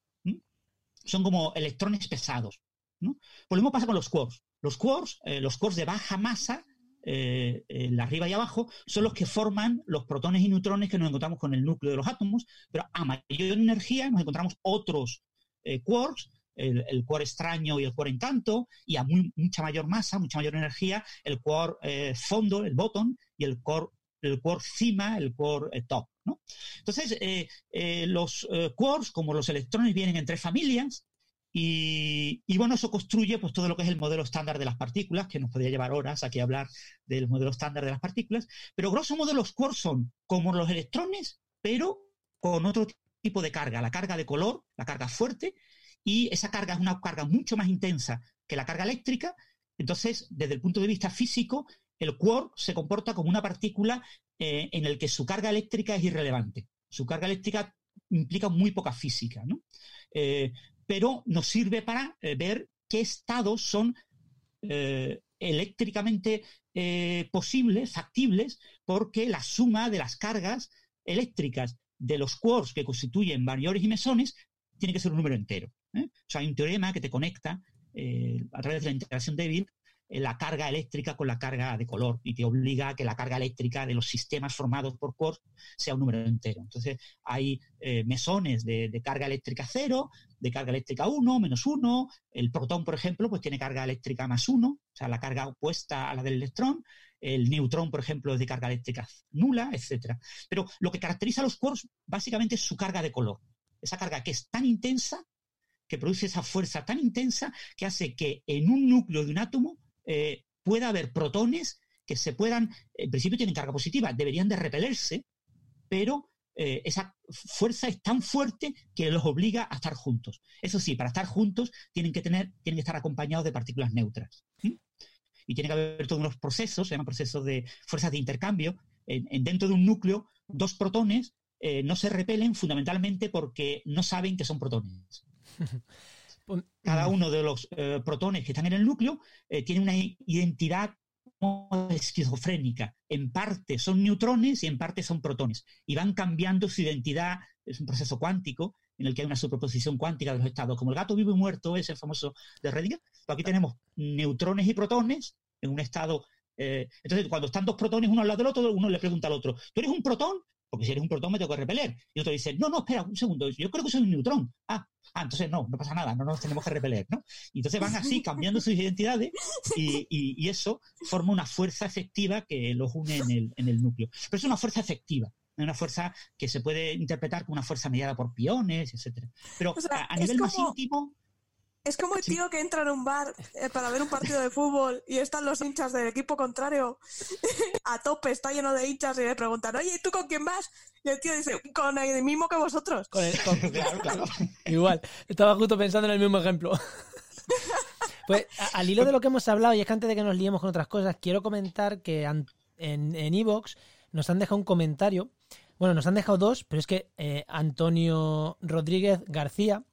Son como electrones pesados. ¿no? Pues lo mismo pasa con los quarks. Los quarks, los quarks de baja masa, eh, el arriba y abajo, son los que forman los protones y neutrones que nos encontramos con el núcleo de los átomos, pero a mayor energía nos encontramos otros eh, quarks, el, el, quark extraño y el quark encanto, y a mucha mayor masa, mucha mayor energía, el quark eh, fondo, el bottom, y el quark, el quark cima, el quark top. Entonces, los quarks, como los electrones, vienen en tres familias, y, bueno, eso construye pues todo lo que es el modelo estándar de las partículas, que nos podría llevar horas aquí a hablar del modelo estándar de las partículas, pero grosso modo los quarks son como los electrones, pero con otro tipo de carga, la carga de color, la carga fuerte, y esa carga es una carga mucho más intensa que la carga eléctrica, entonces desde el punto de vista físico, el quark se comporta como una partícula eh, en el que su carga eléctrica es irrelevante. Su carga eléctrica implica muy poca física. ¿no? Eh, pero nos sirve para eh, ver qué estados son eh, eléctricamente eh, posibles, factibles, porque la suma de las cargas eléctricas de los quarks que constituyen variores y mesones tiene que ser un número entero. O sea, hay un teorema que te conecta a través de la integración débil eh, la carga eléctrica con la carga de color y te obliga a que la carga eléctrica de los sistemas formados por quarks sea un número entero. Entonces hay eh, mesones de, carga eléctrica cero, de carga eléctrica 1, menos 1. El protón, por ejemplo, pues tiene carga eléctrica más 1, o sea, la carga opuesta a la del electrón. El neutrón, por ejemplo, es de carga eléctrica nula, etcétera. Pero lo que caracteriza a los quarks básicamente es su carga de color. Esa carga que es tan intensa que produce esa fuerza tan intensa que hace que en un núcleo de un átomo eh, pueda haber protones que se puedan, en principio tienen carga positiva, deberían de repelerse, pero esa fuerza es tan fuerte que los obliga a estar juntos. Eso sí, para estar juntos tienen que tener, tienen que estar acompañados de partículas neutras. Y tiene que haber todos unos procesos, se llaman procesos de fuerzas de intercambio. En, dentro de un núcleo, dos protones no se repelen fundamentalmente porque no saben que son protones. [laughs] Cada uno de los protones que están en el núcleo tiene una identidad esquizofrénica. En parte son neutrones y en parte son protones. Y van cambiando su identidad. Es un proceso cuántico en el que hay una superposición cuántica de los estados. Como el gato vivo y muerto, ese famoso de Redinger. aquí tenemos neutrones y protones en un estado. Eh, entonces, cuando están dos protones uno al lado del otro, uno le pregunta al otro: ¿Tú eres un protón? Porque si eres un protón me tengo que repeler. Y otro dice, no, no, espera, un segundo, yo creo que soy un neutrón. Ah, ah entonces no, no pasa nada, no nos tenemos que repeler, ¿no? Y entonces van así cambiando sus identidades y, eso forma una fuerza efectiva que los une en el, en el núcleo. Pero es una fuerza efectiva, una fuerza que se puede interpretar como una fuerza mediada por piones, etcétera. Pero a, nivel más íntimo, es como el tío que entra en un bar eh, para ver un partido de fútbol y están los hinchas del equipo contrario [laughs] a tope, está lleno de hinchas y le preguntan, oye, ¿tú con quién vas? Y el tío dice, con el mismo que vosotros. Con el, claro, claro. [laughs] Igual, estaba justo pensando en el mismo ejemplo. [laughs] Pues al hilo de lo que hemos hablado, y es que antes de que nos liemos con otras cosas, quiero comentar que en Evox nos han dejado un comentario. Bueno, nos han dejado dos, pero es que eh, Antonio Rodríguez García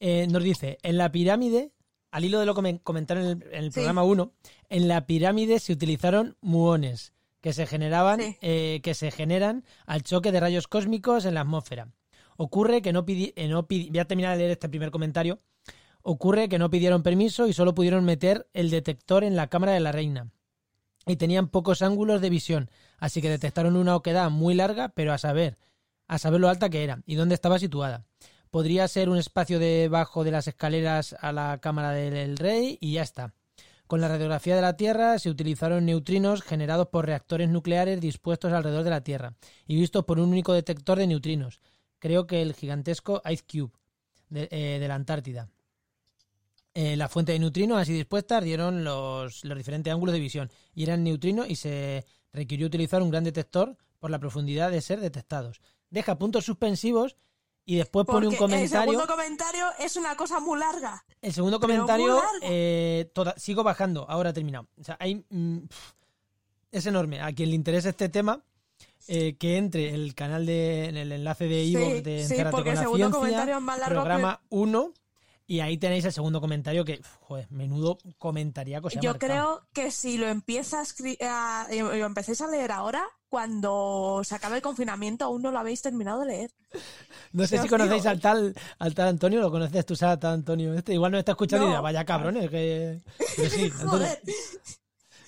eh, nos dice, en la pirámide, al hilo de lo que comentaron en el, programa 1, en la pirámide se utilizaron muones que se generaban, eh, que se generan al choque de rayos cósmicos en la atmósfera. Ocurre que no pidi, eh, no voy a terminar de leer este primer comentario. Ocurre que no pidieron permiso y solo pudieron meter el detector en la cámara de la reina. Y tenían pocos ángulos de visión, así que detectaron una oquedad muy larga, pero a saber, a saber lo alta que era y dónde estaba situada podría ser un espacio debajo de las escaleras a la cámara del rey y ya está. Con la radiografía de la Tierra se utilizaron neutrinos generados por reactores nucleares dispuestos alrededor de la Tierra y vistos por un único detector de neutrinos. Creo que el gigantesco Ice Cube de, eh, la Antártida. Eh, la fuente de neutrinos así dispuestas dieron los, los diferentes ángulos de visión y eran neutrinos y se requirió utilizar un gran detector por la profundidad de ser detectados. Deja puntos suspensivos y después pone un comentario. El segundo comentario es una cosa muy larga. El segundo comentario, eh, sigo bajando, ahora he terminado. O sea, hay, mm, es enorme. A quien le interese este tema, eh, que entre el canal de, en el enlace de Ivo de sí, porque el segundo comentario es más largo programa 1 y ahí tenéis el segundo comentario que, joder, menudo comentaría cosa Yo creo que si lo empiezas a, lo empecéis a leer ahora, cuando se acabe el confinamiento aún no lo habéis terminado de leer. No sé si conocéis al tal, al tal Antonio, lo conoces tú, tal Antonio. Este igual no está escuchando y dirá, vaya cabrones, que... Pero sí, [laughs] Antonio.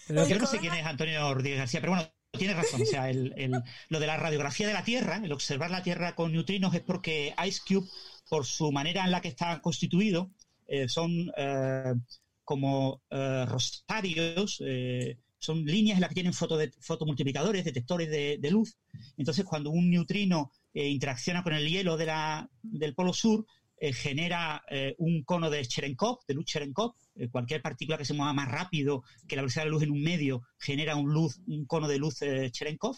Pero... Yo no sé quién es Antonio Rodríguez García, pero bueno, tiene razón. O sea, el, lo de la radiografía de la Tierra, el observar la Tierra con neutrinos es porque Ice Cube por su manera en la que está constituido, eh, son eh, como eh, rosarios, son líneas en las que tienen fotomultiplicadores, detectores de, luz. Entonces, cuando un neutrino interacciona con el hielo de la, del polo sur, genera un cono de Cherenkov, de luz Cherenkov. cualquier partícula que se mueva más rápido que la velocidad de la luz en un medio genera un, luz, un cono de luz Cherenkov.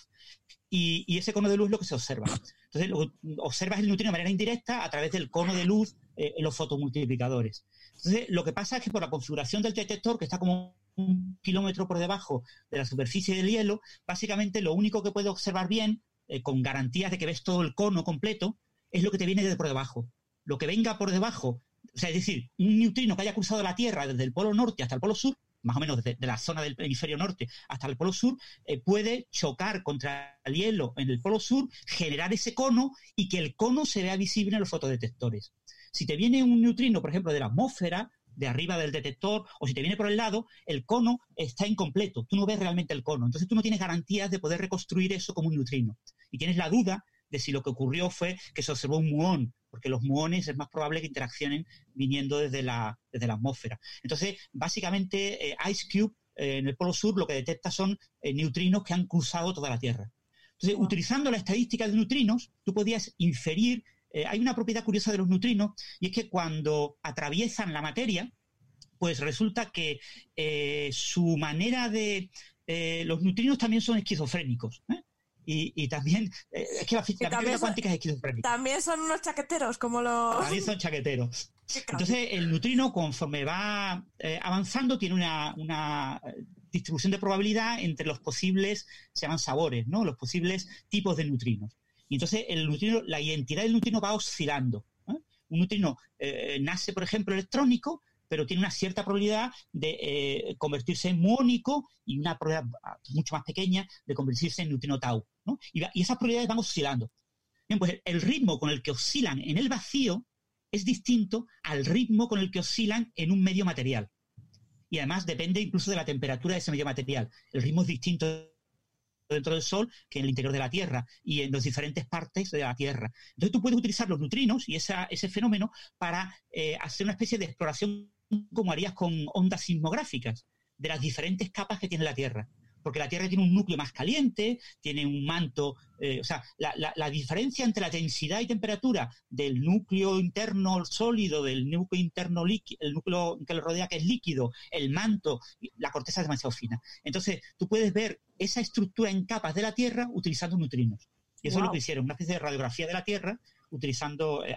Y, ese cono de luz es lo que se observa. Entonces, observas el neutrino de manera indirecta a través del cono de luz eh, en los fotomultiplicadores. Entonces, lo que pasa es que por la configuración del detector, que está como un kilómetro por debajo de la superficie del hielo, básicamente lo único que puede observar bien, eh, con garantías de que ves todo el cono completo, es lo que te viene de por debajo. Lo que venga por debajo, o sea, es decir, un neutrino que haya cruzado la Tierra desde el polo norte hasta el polo sur, más o menos desde de la zona del hemisferio norte hasta el polo sur, eh, puede chocar contra el hielo en el polo sur, generar ese cono y que el cono se vea visible en los fotodetectores. Si te viene un neutrino, por ejemplo, de la atmósfera, de arriba del detector, o si te viene por el lado, el cono está incompleto. Tú no ves realmente el cono. Entonces tú no tienes garantías de poder reconstruir eso como un neutrino. Y tienes la duda de si lo que ocurrió fue que se observó un muón porque los muones es más probable que interaccionen viniendo desde la, desde la atmósfera. Entonces, básicamente, eh, Ice Cube eh, en el Polo Sur lo que detecta son eh, neutrinos que han cruzado toda la Tierra. Entonces, utilizando la estadística de neutrinos, tú podías inferir, hay una propiedad curiosa de los neutrinos, y es que cuando atraviesan la materia, pues resulta que su manera de... los neutrinos también son esquizofrénicos. Y, también, eh, es que la, mecánica cuántica es esquizofrénica. También son unos chaqueteros, como los... También son chaqueteros. Entonces, el neutrino, conforme va eh, avanzando, tiene una, una distribución de probabilidad entre los posibles, se llaman sabores, ¿no? Los posibles tipos de neutrinos. Y entonces el neutrino, la identidad del neutrino va oscilando. Un neutrino eh, nace, por ejemplo, electrónico, pero tiene una cierta probabilidad de eh, convertirse en muónico y una probabilidad ah, mucho más pequeña de convertirse en neutrino tau. Y, y, esas probabilidades van oscilando. Bien, pues el ritmo con el que oscilan en el vacío es distinto al ritmo con el que oscilan en un medio material. Y además depende incluso de la temperatura de ese medio material. El ritmo es distinto dentro del Sol que en el interior de la Tierra y en las diferentes partes de la Tierra. Entonces tú puedes utilizar los neutrinos y ese fenómeno para eh, hacer una especie de exploración como harías con ondas sismográficas de las diferentes capas que tiene la Tierra porque la Tierra tiene un núcleo más caliente, tiene un manto, eh, o sea, la, diferencia entre la densidad y temperatura del núcleo interno sólido, del núcleo interno líquido, el núcleo que lo rodea que es líquido, el manto, la corteza es demasiado fina. Entonces, tú puedes ver esa estructura en capas de la Tierra utilizando neutrinos. Y eso es lo que hicieron, una especie de radiografía de la Tierra utilizando eh,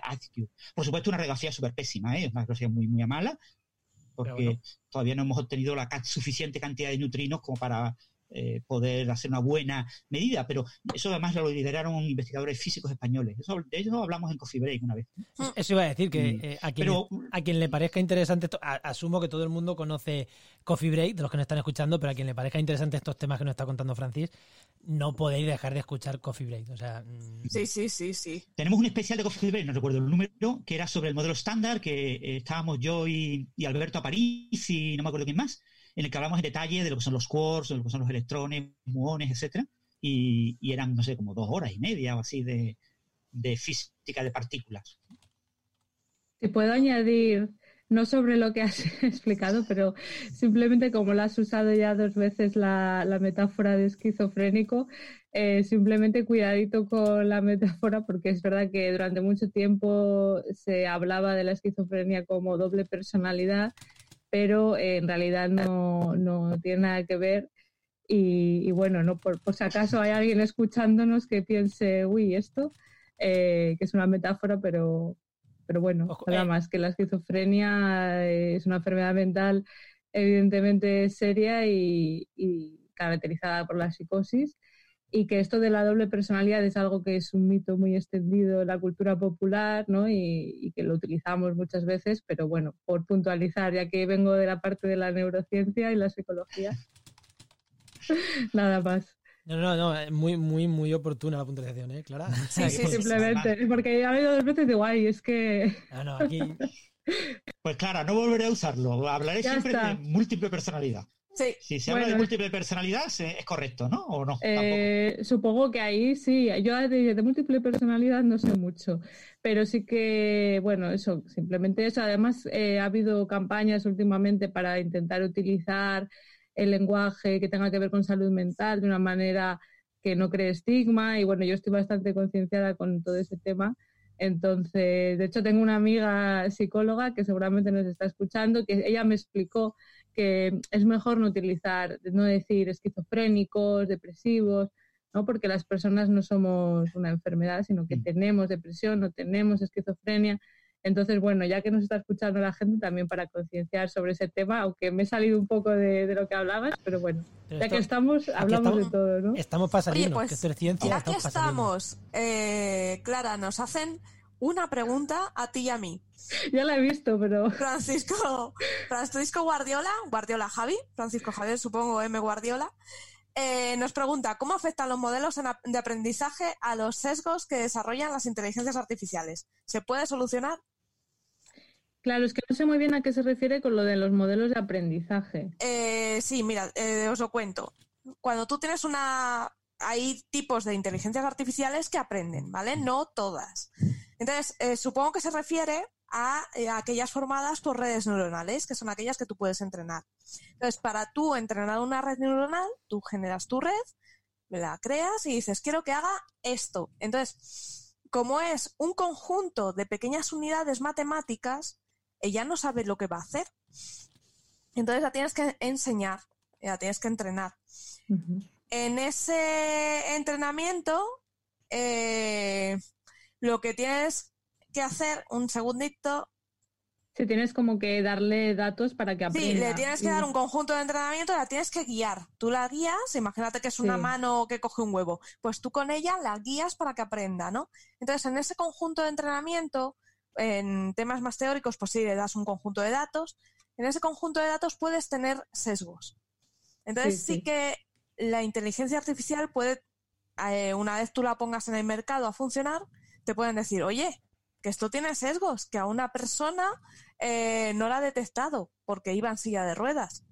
Por supuesto, una radiografía súper pésima, ¿eh? una radiografía muy, muy mala, porque todavía no hemos obtenido la suficiente cantidad de neutrinos como para eh, poder hacer una buena medida, pero eso además lo lideraron investigadores físicos españoles. de eso hablamos en Coffee Break una vez. Eso iba a decir que mm. eh, a, quien, a quien le parezca interesante, esto, asumo que todo el mundo conoce Coffee Break, de los que nos están escuchando, pero a quien le parezca interesante estos temas que nos está contando Francis, no podéis dejar de escuchar Coffee Break. O sea, mm. sí, sí, sí, sí. Tenemos un especial de Coffee Break, no recuerdo el número, que era sobre el modelo estándar, que eh, estábamos yo y, y Alberto a París y no me acuerdo quién más en el que hablamos en detalle de lo que son los quarks, de lo que son los electrones, muones, etcétera, y, eran, no sé, como dos horas y media o así de, física de partículas. Te puedo añadir, no sobre lo que has [laughs] explicado, pero simplemente como lo has usado ya dos veces la, metáfora de esquizofrénico, eh, simplemente cuidadito con la metáfora porque es verdad que durante mucho tiempo se hablaba de la esquizofrenia como doble personalidad pero eh, en realidad no, no, tiene nada que ver. Y, bueno, no por, si acaso hay alguien escuchándonos que piense, uy, esto, eh, que es una metáfora, pero, pero bueno, nada eh. más que la esquizofrenia es una enfermedad mental evidentemente seria y, y caracterizada por la psicosis y que esto de la doble personalidad es algo que es un mito muy extendido en la cultura popular ¿no? y, que lo utilizamos muchas veces, pero bueno, por puntualizar, ya que vengo de la parte de la neurociencia y la psicología, [laughs] nada más. No, no, no, muy, muy, muy oportuna la puntualización, ¿eh, Clara? Sí, sí, simplemente, porque ha habido dos veces de guay, es que... No, no, aquí... Pues Clara, no volveré a usarlo, hablaré siempre de múltiple personalidad. Sí. Si se habla de múltiple personalidad, es correcto, ¿no? ¿O no? Eh, supongo que ahí sí. Yo de, múltiple personalidad no sé mucho, pero sí que, bueno, eso, simplemente eso. Además, eh, ha habido campañas últimamente para intentar utilizar el lenguaje que tenga que ver con salud mental de una manera que no cree estigma y bueno, yo estoy bastante concienciada con todo ese tema. Entonces, de hecho, tengo una amiga psicóloga que seguramente nos está escuchando, que ella me explicó que es mejor no utilizar, no decir esquizofrénicos, depresivos, ¿no? porque las personas no somos una enfermedad, sino que mm. tenemos depresión, no tenemos esquizofrenia. Entonces, bueno, ya que nos está escuchando la gente, también para concienciar sobre ese tema, aunque me he salido un poco de, lo que hablabas, pero bueno, ya que estamos, hablamos de todo, ¿no? Estamos pasando, pues, que ciencia. Ya que estamos, eh, Clara, nos hacen una pregunta a ti y a mí. Ya la he visto, pero. Francisco, Francisco Guardiola, Guardiola Javi, Francisco Javier, supongo M. Guardiola, eh, nos pregunta cómo afectan los modelos de aprendizaje a los sesgos que desarrollan las inteligencias artificiales. ¿Se puede solucionar? Claro, es que no sé muy bien a qué se refiere con lo de los modelos de aprendizaje. Eh, sí, mira, eh, os lo cuento. Cuando tú tienes una... Hay tipos de inteligencias artificiales que aprenden, ¿vale? No todas. Entonces, eh, supongo que se refiere eh, a, aquellas formadas por redes neuronales, que son aquellas que tú puedes entrenar. Entonces, para tú entrenar una red neuronal, tú generas tu red, la creas y dices, quiero que haga esto. Entonces, como es un conjunto de pequeñas unidades matemáticas, ella no sabe lo que va a hacer. Entonces la tienes que enseñar, la tienes que entrenar. en ese entrenamiento, eh, lo que tienes que hacer, un segundito, Si tienes como que darle datos para que aprenda. Sí, le tienes que dar un conjunto de entrenamiento, la tienes que guiar. Tú la guías, imagínate que es una Sí. mano que coge un huevo, pues tú con ella la guías para que aprenda, ¿no? Entonces, en ese conjunto de entrenamiento, en temas más teóricos, pues sí, le das un conjunto de datos. En ese conjunto de datos puedes tener sesgos. Entonces, Sí, sí, sí. que la inteligencia artificial puede, eh, una vez tú la pongas en el mercado a funcionar, te pueden decir, oye, que esto tiene sesgos, que a una persona eh, no la ha detectado porque iba en silla de ruedas.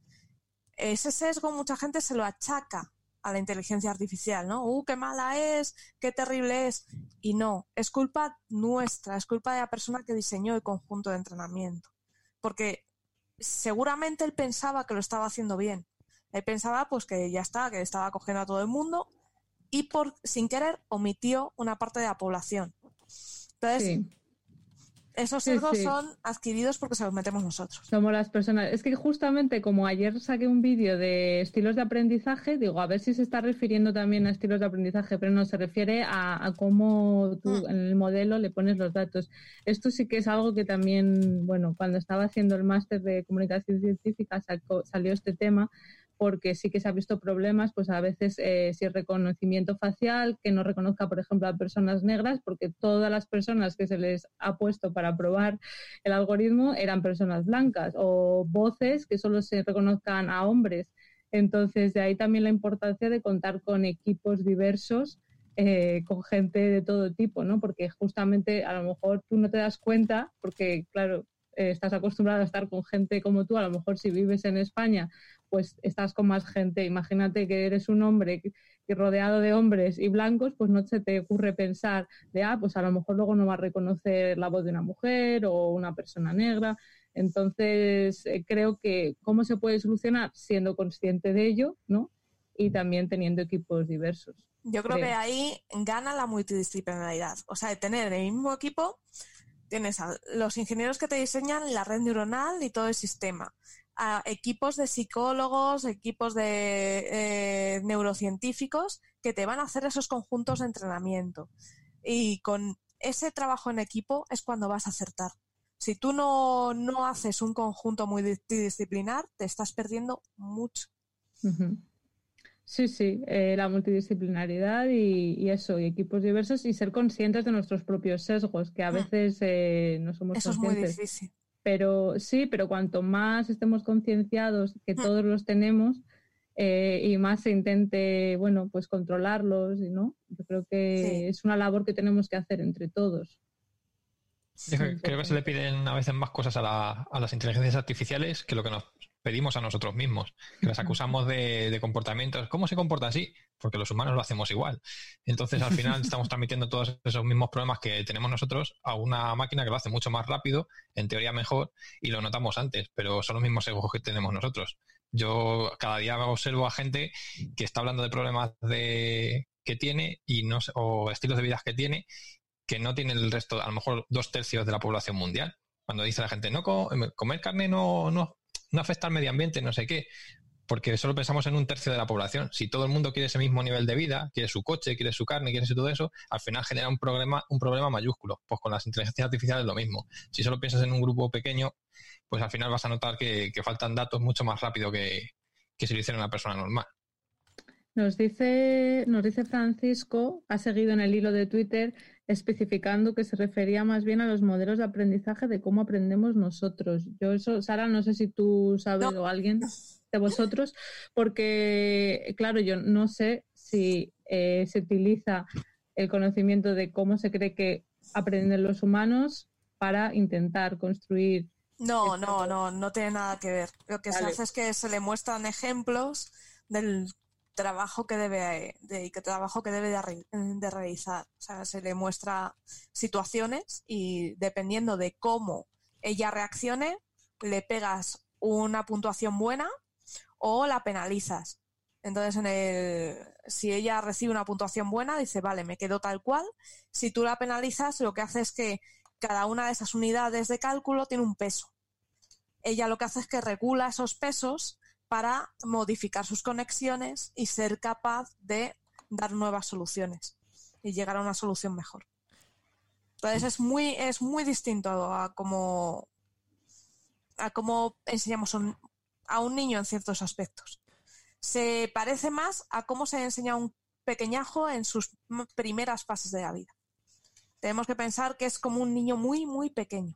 Ese sesgo mucha gente se lo achaca a la inteligencia artificial, ¿no? ¡Uh, qué mala es! ¡Qué terrible es! Y no, es culpa nuestra, es culpa de la persona que diseñó el conjunto de entrenamiento. Porque seguramente él pensaba que lo estaba haciendo bien. Él pensaba pues que ya está, que estaba cogiendo a todo el mundo y por sin querer omitió una parte de la población. Entonces, Sí. esos Sí, sesgos sí. son adquiridos porque se los metemos nosotros. Somos las personas. Es que justamente como ayer saqué un vídeo de estilos de aprendizaje, digo, a ver si se está refiriendo también a estilos de aprendizaje, pero no se refiere a, a cómo tú Mm. en el modelo le pones los datos. Esto sí que es algo que también, bueno, cuando estaba haciendo el máster de comunicación científica sacó- salió este tema porque sí que se ha visto problemas, pues a veces eh, si reconocimiento facial, que no reconozca, por ejemplo, a personas negras, porque todas las personas que se les ha puesto para probar el algoritmo eran personas blancas, o voces que solo se reconozcan a hombres. Entonces, de ahí también la importancia de contar con equipos diversos, eh, con gente de todo tipo, ¿no? Porque justamente a lo mejor tú no te das cuenta, porque claro, eh, estás acostumbrado a estar con gente como tú, a lo mejor si vives en España, pues estás con más gente. Imagínate que eres un hombre rodeado de hombres y blancos, pues no se te ocurre pensar de, ah, pues a lo mejor luego no va a reconocer la voz de una mujer o una persona negra. Entonces, eh, creo que cómo se puede solucionar siendo consciente de ello, ¿no? Y también teniendo equipos diversos. Yo creo Creo. que ahí gana la multidisciplinaridad. O sea, de tener en el mismo equipo, tienes a los ingenieros que te diseñan la red neuronal y todo el sistema, a equipos de psicólogos, equipos de eh, neurocientíficos que te van a hacer esos conjuntos de entrenamiento. Y con ese trabajo en equipo es cuando vas a acertar. Si tú no, no haces un conjunto multidisciplinar, te estás perdiendo mucho. Ujú. Sí, sí, eh, la multidisciplinaridad y, y eso, y equipos diversos y ser conscientes de nuestros propios sesgos, que a Mm. veces eh, no somos Eso es muy conscientes. difícil. Pero sí, pero cuanto más estemos concienciados que Mm. todos los tenemos eh, y más se intente, bueno, pues controlarlos, ¿no? Yo creo que Sí. es una labor que tenemos que hacer entre todos. Creo que se le piden a veces más cosas a, la- a las inteligencias artificiales que lo que nos pedimos a nosotros mismos. Que las acusamos de, de comportamientos. ¿Cómo se comporta así? Porque los humanos lo hacemos igual. Entonces, al final, [laughs] estamos transmitiendo todos esos mismos problemas que tenemos nosotros a una máquina que lo hace mucho más rápido, en teoría mejor, y lo notamos antes, pero son los mismos egos que tenemos nosotros. Yo cada día observo a gente que está hablando de problemas de, que tiene y no o estilos de vida que tiene que no tiene el resto, a lo mejor dos tercios de la población mundial. Cuando dice la gente, no co- comer carne no, no, no afecta al medio ambiente, no sé qué, porque solo pensamos en un tercio de la población. Si todo el mundo quiere ese mismo nivel de vida, quiere su coche, quiere su carne, quiere todo eso, al final genera un problema, un problema mayúsculo. Pues con las inteligencias artificiales es lo mismo. Si solo piensas en un grupo pequeño, pues al final vas a notar que, que faltan datos mucho más rápido que, que si lo hiciera una persona normal. Nos dice, nos dice Francisco, ha seguido en el hilo de Twitter especificando que se refería más bien a los modelos de aprendizaje de cómo aprendemos nosotros. Yo eso, Sara, no sé si tú sabes No. o alguien de vosotros, porque claro, yo no sé si eh, se utiliza el conocimiento de cómo se cree que aprenden los humanos para intentar construir. No, no, no, no tiene nada que ver. Lo que se hace es que se le muestran ejemplos del trabajo que debe de qué trabajo que debe de realizar. O sea, se le muestra situaciones y dependiendo de cómo ella reaccione, le pegas una puntuación buena o la penalizas. Entonces, en el, si ella recibe una puntuación buena, dice, vale, me quedo tal cual. Si tú la penalizas, lo que hace es que cada una de esas unidades de cálculo tiene un peso. Ella lo que hace es que regula esos pesos para modificar sus conexiones y ser capaz de dar nuevas soluciones y llegar a una solución mejor. Entonces es muy, es muy distinto a cómo, a cómo enseñamos a un niño en ciertos aspectos. Se parece más a cómo se enseña a un pequeñajo en sus primeras fases de la vida. Tenemos que pensar que es como un niño muy, muy pequeño.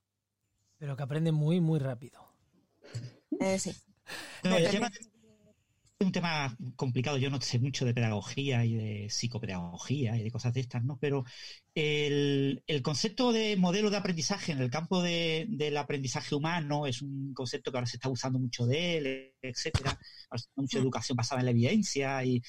Pero que aprende muy, muy rápido. Eh, sí. Es un tema complicado. Yo no sé mucho de pedagogía y de psicopedagogía y de cosas de estas, ¿no? Pero el, concepto de modelo de aprendizaje en el campo del aprendizaje humano es un concepto que ahora se está usando mucho de él, etcétera. mucha educación basada en la evidencia y,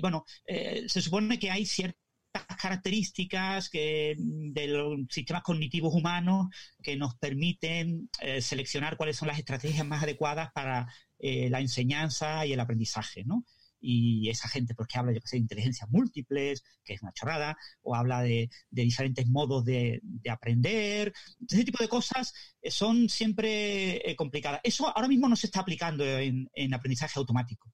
bueno, eh, se supone que hay ciertas características que, de los sistemas cognitivos humanos que nos permiten eh, seleccionar cuáles son las estrategias más adecuadas para eh, la enseñanza y el aprendizaje, ¿no? Y esa gente, pues, que habla, yo que sé, de inteligencias múltiples, que es una chorrada, o habla de, diferentes modos de, aprender. Ese tipo de cosas eh, son siempre complicadas. Eso ahora mismo no se está aplicando en, aprendizaje automático.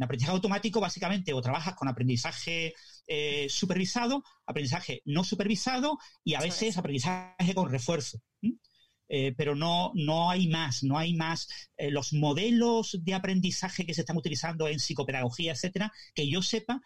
Aprendizaje automático, básicamente, o trabajas con aprendizaje eh, supervisado, aprendizaje no supervisado y a veces aprendizaje con refuerzo. Eh, pero no, no hay más, no hay más. Eh, los modelos de aprendizaje que se están utilizando en psicopedagogía, etcétera, que yo sepa,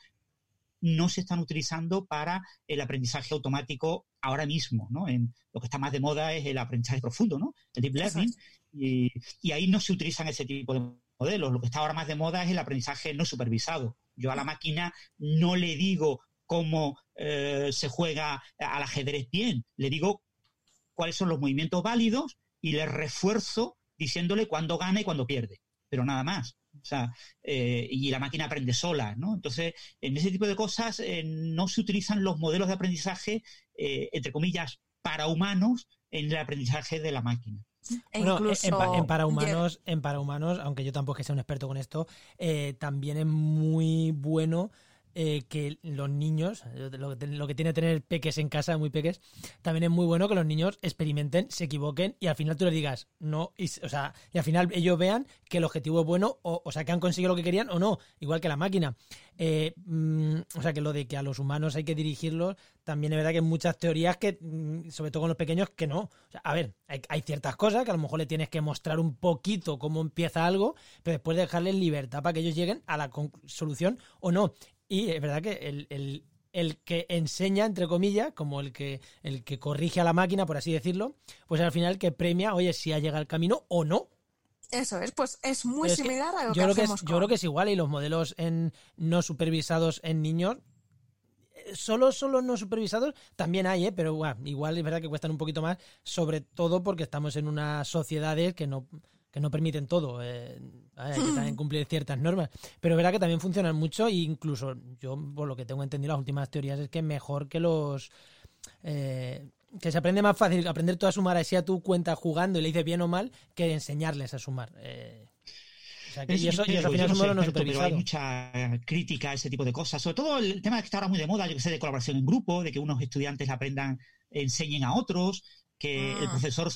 no se están utilizando para el aprendizaje automático ahora mismo, ¿no? En, lo que está más de moda es el aprendizaje profundo, ¿no? El deep learning. Y, y, ahí no se utilizan ese tipo de modelos. Lo que está ahora más de moda es el aprendizaje no supervisado. Yo a la máquina no le digo cómo eh, se juega al ajedrez bien, le digo cuáles son los movimientos válidos y le refuerzo diciéndole cuándo gana y cuándo pierde, pero nada más. O sea, eh, y la máquina aprende sola, ¿no? Entonces, en ese tipo de cosas eh, no se utilizan los modelos de aprendizaje, entre comillas, para humanos en el aprendizaje de la máquina. E en, para humanos, en para humanos, aunque yo tampoco sea un experto con esto, también es muy bueno eh, que los niños, lo, que tiene tener peques en casa, muy peques, también es muy bueno que los niños experimenten, se equivoquen y al final tú les digas no, y, o sea, y al final ellos vean que el objetivo es bueno, o, o sea, que han conseguido lo que querían o no, igual que la máquina. Eh, mm, o sea, que lo de que a los humanos hay que dirigirlos, también es verdad que hay muchas teorías que, mm, sobre todo con los pequeños, que no. a ver, hay, hay, ciertas cosas que a lo mejor le tienes que mostrar un poquito cómo empieza algo, pero después dejarles libertad para que ellos lleguen a la solución o no. Y es verdad que el, el, que enseña, entre comillas, como el que, el que corrige a la máquina, por así decirlo, pues al final que premia, oye, si ha llegado al camino o no. Eso es, pues es muy similar a lo yo que creo hacemos Yo creo que es igual y los modelos en no supervisados en niños eh, solo, solo no supervisados también hay, ¿eh? pero bueno, igual es verdad que cuestan un poquito más, sobre todo porque estamos en unas sociedades que no, que no permiten todo. Eh, hay que también cumplir ciertas normas. Pero es verdad que también funcionan mucho e incluso yo, por lo que tengo entendido, las últimas teorías es que mejor que los... Eh, que se aprende más fácil aprender tú a sumar así a tu cuenta jugando y le dices bien o mal que enseñarles a sumar. Eh, o sea, que, y eso, y eso no, pero hay mucha crítica a ese tipo de cosas. Sobre todo el tema que está ahora muy de moda, yo que sé, de colaboración en grupo, de que unos estudiantes aprendan, enseñen a otros, que el ah. profesor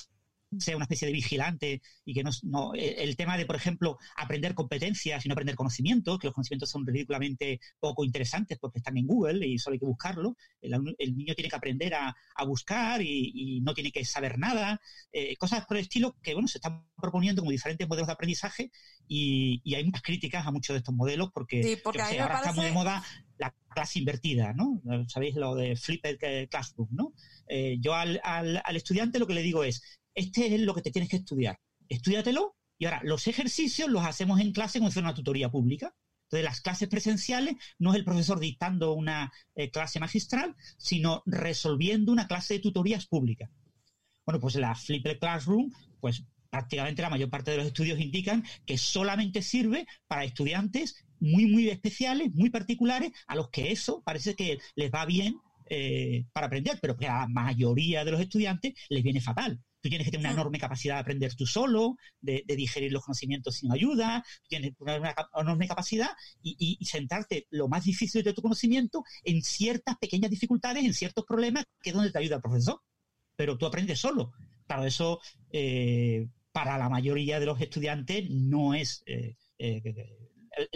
sea una especie de vigilante y que no, el tema de, por ejemplo, aprender competencias y no aprender conocimientos, que los conocimientos son ridículamente poco interesantes porque están en Google y solo hay que buscarlo. El, niño tiene que aprender a, buscar y, no tiene que saber nada. Eh, cosas por el estilo que, bueno, se están proponiendo como diferentes modelos de aprendizaje y, hay muchas críticas a muchos de estos modelos porque, ahora está muy de moda la clase invertida, ¿no? Sabéis lo de flipped classroom, ¿no? Eh, yo al, al, estudiante lo que le digo es, este es lo que te tienes que estudiar. Estudiatelo y ahora los ejercicios los hacemos en clase como si fuera una tutoría pública. Entonces, las clases presenciales no es el profesor dictando una eh, clase magistral, sino resolviendo una clase de tutorías públicas. Bueno, pues la Flipped Classroom, pues prácticamente la mayor parte de los estudios indican que solamente sirve para estudiantes muy, muy especiales, muy particulares, a los que eso parece que les va bien eh, para aprender, pero que a la mayoría de los estudiantes les viene fatal. Tú tienes que tener una enorme capacidad de aprender tú solo, de, digerir los conocimientos sin ayuda, tienes una, enorme capacidad y, sentarte lo más difícil de tu conocimiento en ciertas pequeñas dificultades, en ciertos problemas, que es donde te ayuda el profesor. Pero tú aprendes solo. Claro, eso, eh, para la mayoría de los estudiantes no es... Eh, eh,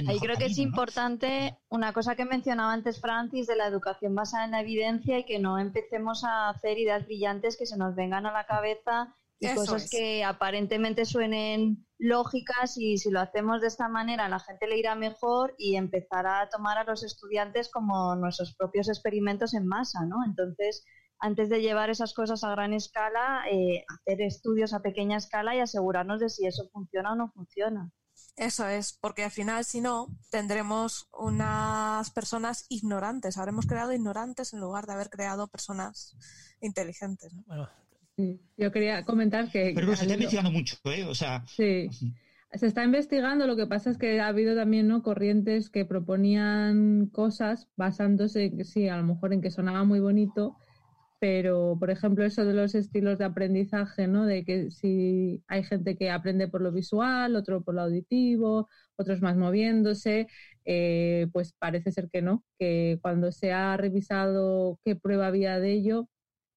Ahí creo que es importante una cosa que mencionaba antes Francis de la educación basada en la evidencia y que no empecemos a hacer ideas brillantes que se nos vengan a la cabeza y cosas que aparentemente suenen lógicas y si lo hacemos de esta manera la gente le irá mejor y empezará a tomar a los estudiantes como nuestros propios experimentos en masa, ¿no? Entonces, antes de llevar esas cosas a gran escala, eh, hacer estudios a pequeña escala y asegurarnos de si eso funciona o no funciona. Eso es, porque al final, si no, tendremos unas personas ignorantes. Habremos creado ignorantes en lugar de haber creado personas inteligentes. Bueno, yo quería comentar que... Pero se está investigando mucho, ¿eh? O sea... Sí. Se está investigando, lo que pasa es que ha habido también ¿no? corrientes que proponían cosas basándose, sí, a lo mejor en que sonaba muy bonito, pero por ejemplo eso de los estilos de aprendizaje, ¿no? De que si hay gente que aprende por lo visual, otro por lo auditivo, otros más moviéndose, eh, pues parece ser que no, que cuando se ha revisado qué prueba había de ello,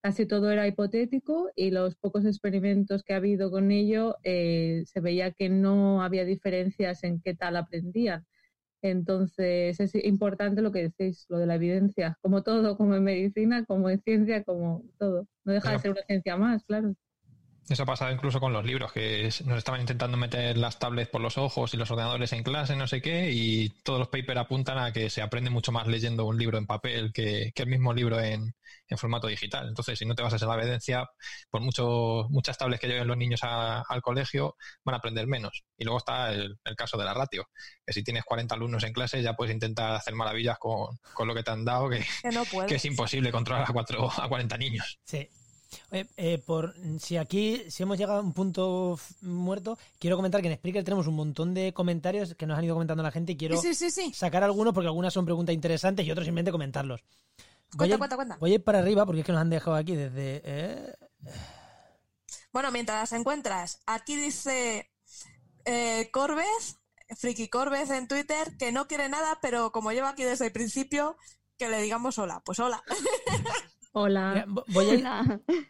casi todo era hipotético y los pocos experimentos que ha habido con ello eh, se veía que no había diferencias en qué tal aprendían. Entonces es importante lo que decís, lo de la evidencia, como todo, como en medicina, como en ciencia, como todo. No deja de ser una ciencia más, claro. Eso ha pasado incluso con los libros, que nos estaban intentando meter las tablets por los ojos y los ordenadores en clase, no sé qué, y todos los papers apuntan a que se aprende mucho más leyendo un libro en papel que, el mismo libro en, formato digital. Entonces, si no te basas en la evidencia, por mucho, muchas tablets que lleven los niños al colegio, van a aprender menos. Y luego está el, caso de la ratio, que si tienes 40 alumnos en clase, ya puedes intentar hacer maravillas con, lo que te han dado, que, que, es imposible controlar a, cuatro, a 40 niños. Sí, eh, por si aquí, si hemos llegado a un punto muerto, quiero comentar que en Spreaker tenemos un montón de comentarios que nos han ido comentando la gente y quiero sacar algunos porque algunas son preguntas interesantes y otros simplemente comentarlos. Voy, a, voy a ir para arriba porque es que nos han dejado aquí desde... Eh, bueno, mientras las encuentras, aquí dice eh, Corbez, Friki Corbez en Twitter, que no quiere nada, pero como lleva aquí desde el principio, que le digamos hola. Pues hola. [laughs] Hola. voy, a ir,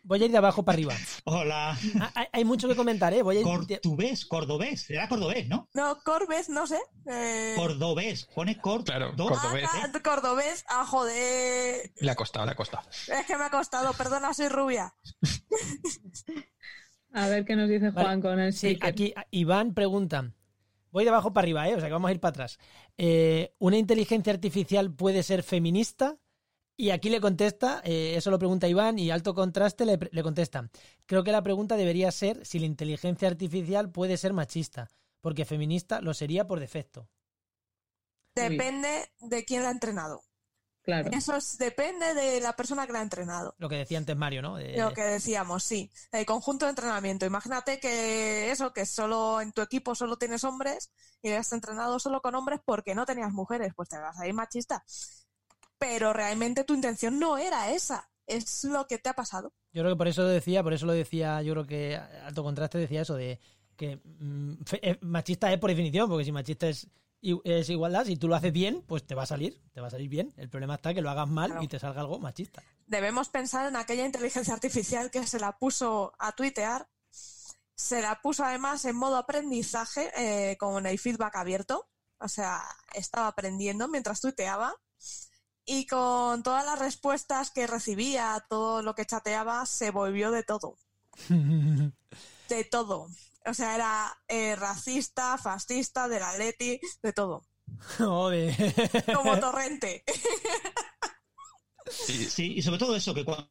voy, a ir, de abajo para arriba. Hola. Ah, hay, mucho que comentar, ¿eh? Voy a Cortubés, cordobés. Era cordobés, ¿no? No, corbés, no sé. Eh... Cordobés. Pone cor claro, cordobés. Ah, cordobés. Ah, joder. Le ha costado, le ha costado. Es que me ha costado. Perdona, soy rubia. a ver qué nos dice Juan con el Sí, aquí Iván pregunta. Voy de abajo para arriba, ¿eh? O sea que vamos a ir para atrás. Eh, ¿Una inteligencia artificial puede ser feminista? Y aquí le contesta, eh, eso lo pregunta Iván, y alto contraste le, le, contesta. Creo que la pregunta debería ser si la inteligencia artificial puede ser machista, porque feminista lo sería por defecto. Depende de quién la ha entrenado. Claro. Eso depende de la persona que la ha entrenado. Lo que decía antes Mario, ¿no? Lo que decíamos, sí. El conjunto de entrenamiento. Imagínate que eso, que solo en tu equipo solo tienes hombres y has entrenado solo con hombres porque no tenías mujeres, pues te vas a ir machista pero realmente tu intención no era esa. Es lo que te ha pasado. Yo creo que por eso lo decía, por eso lo decía, yo creo que alto contraste decía eso de que mm, eh, machista es por definición, porque si machista es, es igualdad, si tú lo haces bien, pues te va a salir, te va a salir bien. El problema está que lo hagas mal y te salga algo machista. Debemos pensar en aquella inteligencia artificial que se la puso a tuitear, se la puso además en modo aprendizaje eh, con el feedback abierto, o sea, estaba aprendiendo mientras tuiteaba y con todas las respuestas que recibía, todo lo que chateaba, se volvió de todo. [laughs] de todo. O sea, era eh, racista, fascista, del atleti, de todo. Como [laughs] torrente. sí, sí, y sobre todo eso, que cuando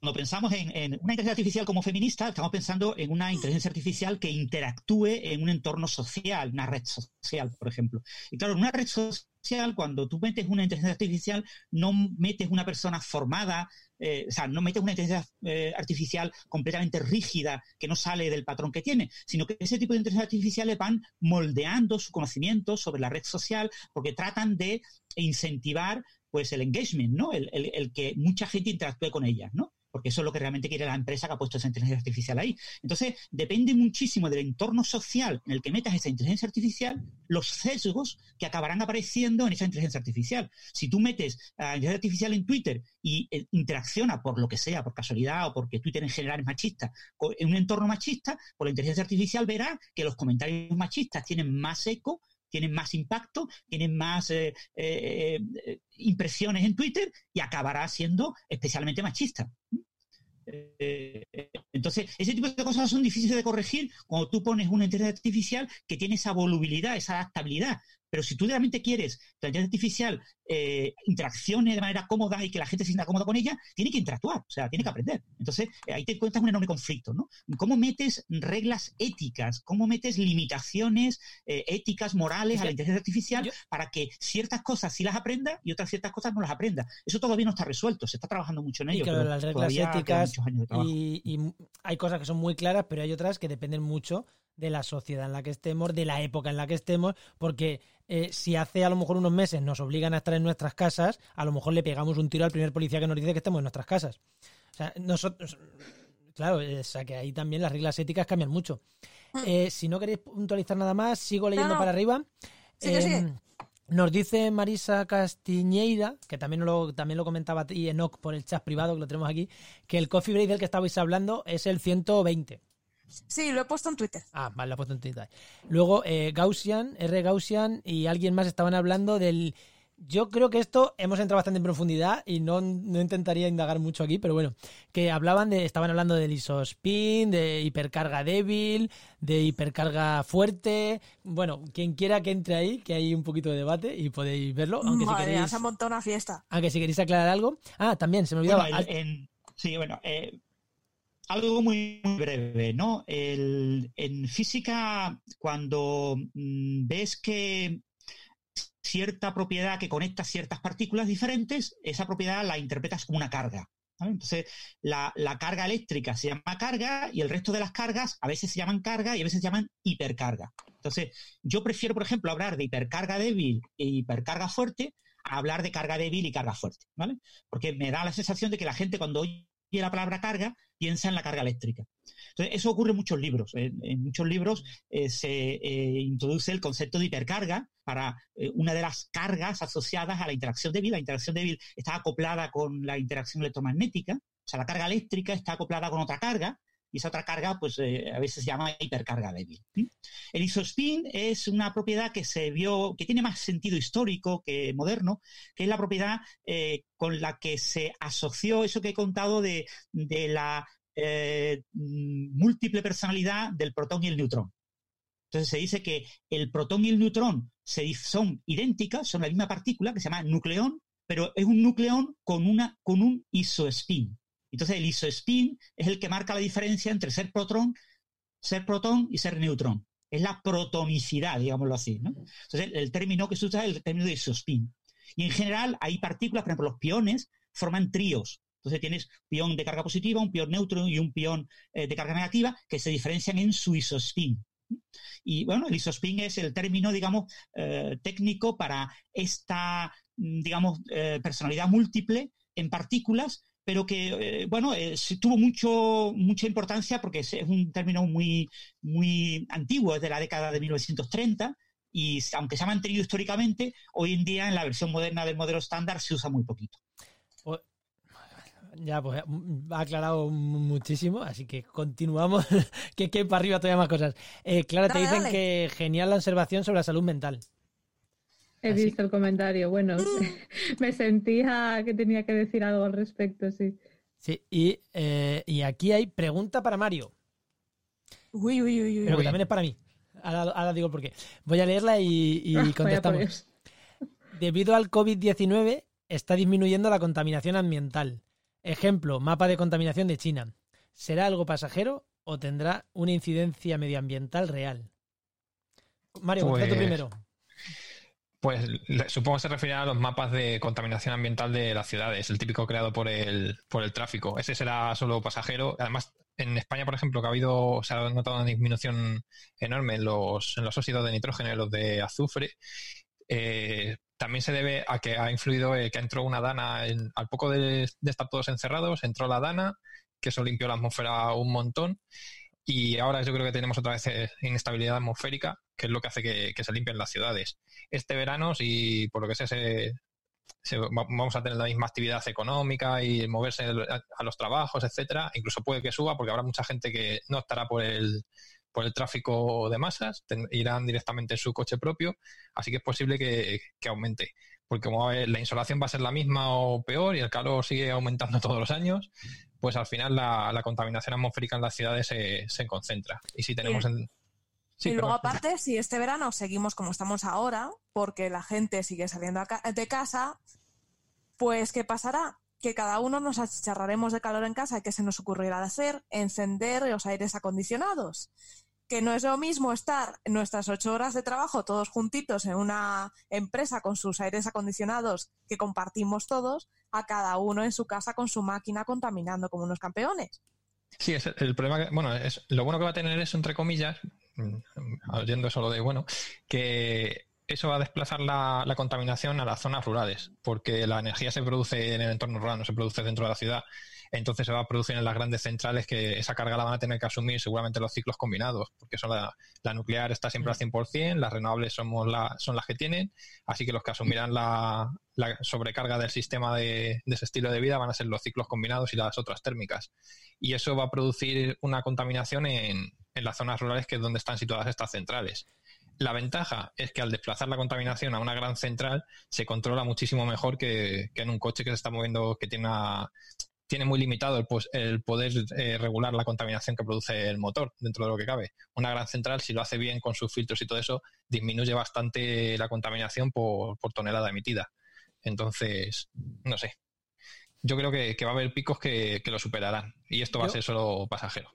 cuando pensamos en, una inteligencia artificial como feminista, estamos pensando en una inteligencia artificial que interactúe en un entorno social, una red social, por ejemplo. Y claro, en una red social, cuando tú metes una inteligencia artificial, no metes una persona formada, eh, o sea, no metes una inteligencia eh, artificial completamente rígida que no sale del patrón que tiene, sino que ese tipo de inteligencia artificiales van moldeando su conocimiento sobre la red social porque tratan de incentivar pues el engagement, ¿no? El, el que mucha gente interactúe con ellas, ¿no? Porque eso es lo que realmente quiere la empresa que ha puesto esa inteligencia artificial ahí. Entonces, depende muchísimo del entorno social en el que metas esa inteligencia artificial, los sesgos que acabarán apareciendo en esa inteligencia artificial. Si tú metes a inteligencia artificial en Twitter y eh, interacciona por lo que sea, por casualidad o porque Twitter en general es machista, en un entorno machista, pues la inteligencia artificial verá que los comentarios machistas tienen más eco tienen más impacto, tienen más eh, eh, impresiones en Twitter y acabará siendo especialmente machista. Entonces, ese tipo de cosas son difíciles de corregir cuando tú pones una inteligencia artificial que tiene esa volubilidad, esa adaptabilidad. Pero si tú realmente quieres que la inteligencia artificial eh, interaccione de manera cómoda y que la gente se sienta cómoda con ella, tiene que interactuar, o sea, tiene que aprender. Entonces, eh, ahí te encuentras un enorme conflicto, ¿no? ¿Cómo metes reglas éticas? ¿Cómo metes limitaciones eh, éticas, morales a la inteligencia artificial para que ciertas cosas sí las aprenda y otras ciertas cosas no las aprenda? Eso todavía no está resuelto, se está trabajando mucho en ello. Y las reglas éticas y hay cosas que son muy claras, pero hay otras que dependen mucho de la sociedad en la que estemos, de la época en la que estemos, porque eh, si hace a lo mejor unos meses nos obligan a estar en nuestras casas, a lo mejor le pegamos un tiro al primer policía que nos dice que estemos en nuestras casas. O sea, nosotros, claro, o sea que ahí también las reglas éticas cambian mucho. Mm. Eh, si no queréis puntualizar nada más, sigo leyendo para arriba. Em, nos dice Marisa Castiñeira, que también lo, también lo comentaba y Enoch por el chat privado que lo tenemos aquí, que el coffee break del que estabais hablando es el 120. Sí, lo he puesto en Twitter. Ah, vale, lo he puesto en Twitter. Luego, eh, Gaussian, R. Gaussian y alguien más estaban hablando del... Yo creo que esto hemos entrado bastante en profundidad y no, intentaría indagar mucho aquí, pero bueno, que hablaban de, estaban hablando del isospin, de hipercarga débil, de hipercarga fuerte. Bueno, quien quiera que entre ahí, que hay un poquito de debate y podéis verlo. Aunque si queréis, se ha montado una fiesta. Aunque si queréis aclarar algo. Ah, también, se me olvidaba. sí, bueno, eh, algo muy, breve, ¿no? en física, cuando mm, ves que cierta propiedad que conecta ciertas partículas diferentes, esa propiedad la interpretas como una carga. Entonces, la, carga eléctrica se llama carga y el resto de las cargas a veces se llaman carga y a veces se llaman hipercarga. Entonces, yo prefiero, por ejemplo, hablar de hipercarga débil e hipercarga fuerte a hablar de carga débil y carga fuerte, ¿vale? Porque me da la sensación de que la gente cuando oye la palabra carga piensa en la carga eléctrica. Entonces, eso ocurre en muchos libros. En, muchos libros eh, se eh, introduce el concepto de hipercarga para eh, una de las cargas asociadas a la interacción débil. La interacción débil está acoplada con la interacción electromagnética. O sea, la carga eléctrica está acoplada con otra carga y esa otra carga, pues eh, a veces se llama hipercarga débil. El isospin es una propiedad que se vio, que tiene más sentido histórico que moderno, que es la propiedad eh, con la que se asoció eso que he contado de, la eh, múltiple personalidad del protón y el neutrón. Entonces se dice que el protón y el neutrón son idénticas, son la misma partícula que se llama nucleón, pero es un nucleón con, una, con un isospin. Entonces el isospin es el que marca la diferencia entre ser protón, ser protón y ser neutrón. Es la protonicidad, digámoslo así. ¿no? Entonces el término que se usa es el término de isospin. Y en general hay partículas, por ejemplo, los piones forman tríos. Entonces tienes pion de carga positiva, un pion neutro y un pion eh, de carga negativa que se diferencian en su isospin. Y bueno, el isospin es el término, digamos, eh, técnico para esta, mm, digamos, eh, personalidad múltiple en partículas pero que, eh, bueno, eh, tuvo mucho, mucha importancia porque es, un término muy, muy antiguo, es de la década de 1930, y aunque se ha mantenido históricamente, hoy en día en la versión moderna del modelo estándar se usa muy poquito. Pues, ya, pues ha aclarado muchísimo, así que continuamos, [laughs] que, que para arriba todavía más cosas. Eh, Clara, te dicen que genial la observación sobre la salud mental. He visto el comentario. Bueno, [laughs] me sentía que tenía que decir algo al respecto, sí. Sí, y, eh, aquí hay pregunta para Mario. Uy, uy, uy, uy. Pero que también es para mí. Ahora, digo por qué. Voy a leerla y, ah, contestamos. Debido al COVID-19 está disminuyendo la contaminación ambiental. Ejemplo, mapa de contaminación de China. ¿Será algo pasajero o tendrá una incidencia medioambiental real? Mario, pues... primero. Pues supongo que se referirá a los mapas de contaminación ambiental de las ciudades, el típico creado por el, por el tráfico. Ese será solo pasajero. Además, en España, por ejemplo, que ha habido, se ha notado una disminución enorme en los, en los óxidos de nitrógeno y los de azufre. Eh, también se debe a que ha influido eh, que entró una dana, al poco de, estar todos encerrados, entró la dana, que eso limpió la atmósfera un montón. Y ahora yo creo que tenemos otra vez eh, inestabilidad atmosférica, que es lo que hace que, se limpien las ciudades. Este verano, si por lo que sea se, vamos a tener la misma actividad económica y moverse a, los trabajos, etcétera, incluso puede que suba porque habrá mucha gente que no estará por el por el tráfico de masas, irán directamente en su coche propio, así que es posible que, aumente. Porque como la insolación va a ser la misma o peor y el calor sigue aumentando [laughs] todos los años, pues al final la, contaminación atmosférica en las ciudades se, concentra. Y si tenemos... y luego aparte, si este verano seguimos como estamos ahora, porque la gente sigue saliendo de casa, pues ¿qué pasará? Que cada uno nos achicharraremos de calor en casa y que se nos ocurrirá hacer encender los aires acondicionados que no es lo mismo estar nuestras ocho horas de trabajo todos juntitos en una empresa con sus aires acondicionados que compartimos todos, a cada uno en su casa con su máquina contaminando como unos campeones. Sí, es el problema que, bueno, es lo bueno que va a tener eso, entre comillas, mm, oyendo eso lo de bueno, que eso va a desplazar la, la, contaminación a las zonas rurales, porque la energía se produce en el entorno rural, no se produce dentro de la ciudad entonces se va a producir en las grandes centrales que esa carga la van a tener que asumir seguramente los ciclos combinados, porque son la, nuclear está siempre al 100%, las renovables somos la, son las que tienen, así que los que asumirán la, sobrecarga del sistema de, ese estilo de vida van a ser los ciclos combinados y las otras térmicas. Y eso va a producir una contaminación en, las zonas rurales que es donde están situadas estas centrales. La ventaja es que al desplazar la contaminación a una gran central se controla muchísimo mejor que, que en un coche que se está moviendo, que tiene una, tiene muy limitado el, pues, el poder eh, regular la contaminación que produce el motor dentro de lo que cabe. Una gran central, si lo hace bien con sus filtros y todo eso, disminuye bastante la contaminación por, tonelada emitida. Entonces, no sé. Yo creo que, va a haber picos que, lo superarán y esto va a ser solo pasajero.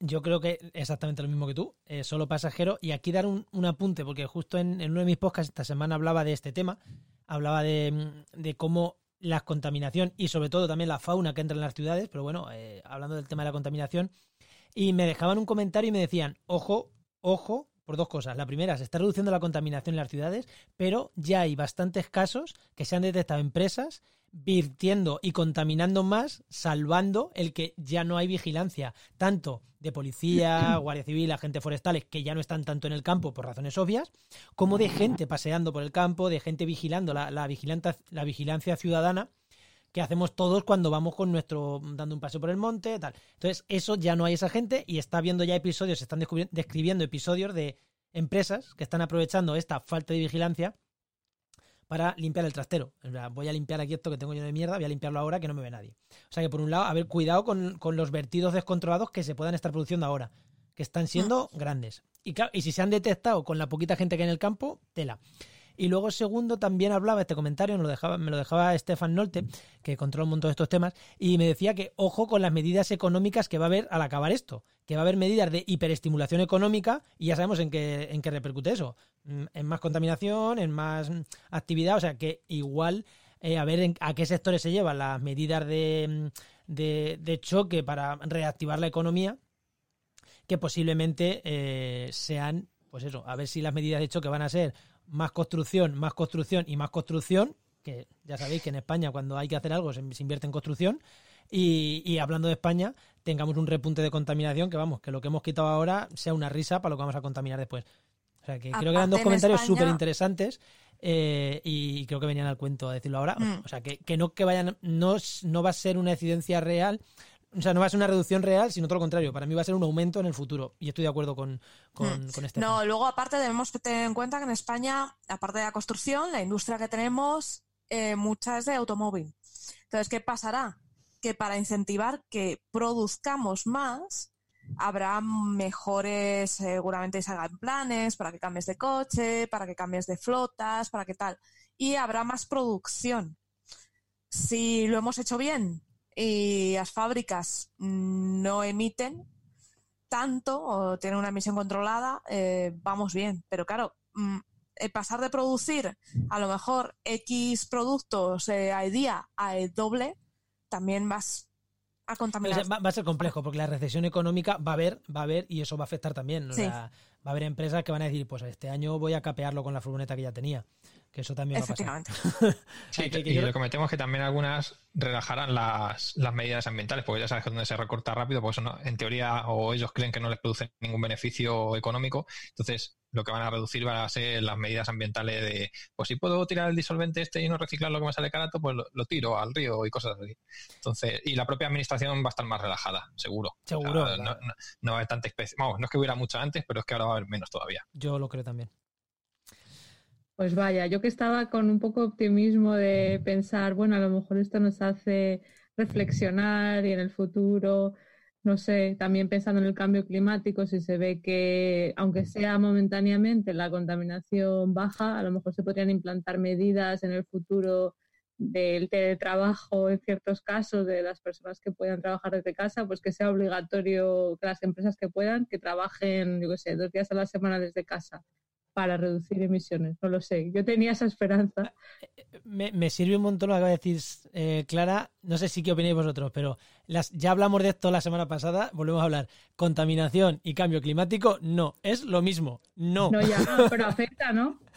Yo creo que exactamente lo mismo que tú, eh, solo pasajero. Y aquí dar un, apunte, porque justo en, uno de mis podcasts esta semana hablaba de este tema, hablaba de, de cómo la contaminación y sobre todo también la fauna que entra en las ciudades, pero bueno, eh, hablando del tema de la contaminación, y me dejaban un comentario y me decían, ojo, ojo, por dos cosas. La primera, se está reduciendo la contaminación en las ciudades, pero ya hay bastantes casos que se han detectado empresas virtiendo y contaminando más, salvando el que ya no hay vigilancia, tanto de policía, [clears throat] guardia civil, agentes forestales, que ya no están tanto en el campo por razones obvias, como de gente paseando por el campo, de gente vigilando la, la, la vigilancia ciudadana que hacemos todos cuando vamos con nuestro dando un paseo por el monte, tal. Entonces, eso ya no hay esa gente y está viendo ya episodios, se están describiendo episodios de empresas que están aprovechando esta falta de vigilancia para limpiar el trastero. Voy a limpiar aquí esto que tengo yo de mierda, voy a limpiarlo ahora que no me ve nadie. O sea que por un lado, a ver, cuidado con, los vertidos descontrolados que se puedan estar produciendo ahora, que están siendo mm. grandes. Y claro, y si se han detectado con la poquita gente que hay en el campo, tela. Y luego, segundo, también hablaba este comentario, me lo dejaba, me Stefan Nolte, que controla un montón de estos temas, y me decía que ojo con las medidas económicas que va a haber al acabar esto, que va a haber medidas de hiperestimulación económica, y ya sabemos en qué, en qué repercute eso. Mm, en más contaminación, en más actividad, o sea que igual eh, a ver a qué sectores se llevan las medidas de, de, de choque para reactivar la economía, que posiblemente eh, sean, pues eso, a ver si las medidas de choque van a ser más construcción, más construcción y más construcción, que ya sabéis que en España cuando hay que hacer algo se, invierte en construcción, y, hablando de España, tengamos un repunte de contaminación que vamos, que lo que hemos quitado ahora sea una risa para lo que vamos a contaminar después. O sea que creo que eran dos comentarios súper interesantes eh, y creo que venían al cuento a decirlo ahora. Mm. O sea que, que no que vayan, no, no va a ser una incidencia real o sea, no va a ser una reducción real, sino todo lo contrario. Para mí va a ser un aumento en el futuro. Y estoy de acuerdo con, con, hmm. este. No, luego aparte debemos tener en cuenta que en España, aparte de la construcción, la industria que tenemos, eh, mucha es de automóvil. Entonces, ¿qué pasará? Que para incentivar que produzcamos más, habrá mejores, seguramente se hagan planes para que cambies de coche, para que cambies de flotas, para que tal. Y habrá más producción. Si lo hemos hecho bien, y las fábricas no emiten tanto o tienen una emisión controlada, eh, vamos bien. Pero claro, mm, pasar de producir a lo mejor X productos eh, al día a el doble, también vas a contaminar. Va, a ser complejo porque la recesión económica va a haber, va a haber y eso va a afectar también. Va a haber empresas que van a decir, pues este año voy a capearlo con la furgoneta que ya tenía. Que eso también va a pasar. [laughs] Sí, que- que y yo- lo que metemos es que también algunas relajarán las, las medidas ambientales, porque ya sabes que donde se recorta rápido, porque eso no- en teoría o ellos creen que no les produce ningún beneficio económico, entonces lo que van a reducir van a ser las medidas ambientales de, pues si puedo tirar el disolvente este y no reciclar lo que me sale carato, pues lo, lo tiro al río y cosas así. Entonces, y la propia administración va a estar más relajada, seguro. Seguro, O sea, claro. no, no- no va a haber tanta especie. Vamos, no es que hubiera mucho antes, pero es que ahora va a haber menos todavía. Yo lo creo también. Pues vaya, yo que estaba con un poco de optimismo de pensar, bueno, a lo mejor esto nos hace reflexionar y en el futuro, no sé, también pensando en el cambio climático, si se ve que, aunque sea momentáneamente, la contaminación baja, a lo mejor se podrían implantar medidas en el futuro del teletrabajo en ciertos casos de las personas que puedan trabajar desde casa, pues que sea obligatorio que las empresas que puedan que trabajen, yo qué sé, dos días a la semana desde casa para reducir emisiones. No lo sé. Yo tenía esa esperanza. Me, me sirve un montón lo que acaba de decir eh, Clara. No sé si qué opináis vosotros, pero las, ya hablamos de esto la semana pasada. Volvemos a hablar. Contaminación y cambio climático, no. Es lo mismo. No. No, ya, pero afecta, ¿no? [laughs]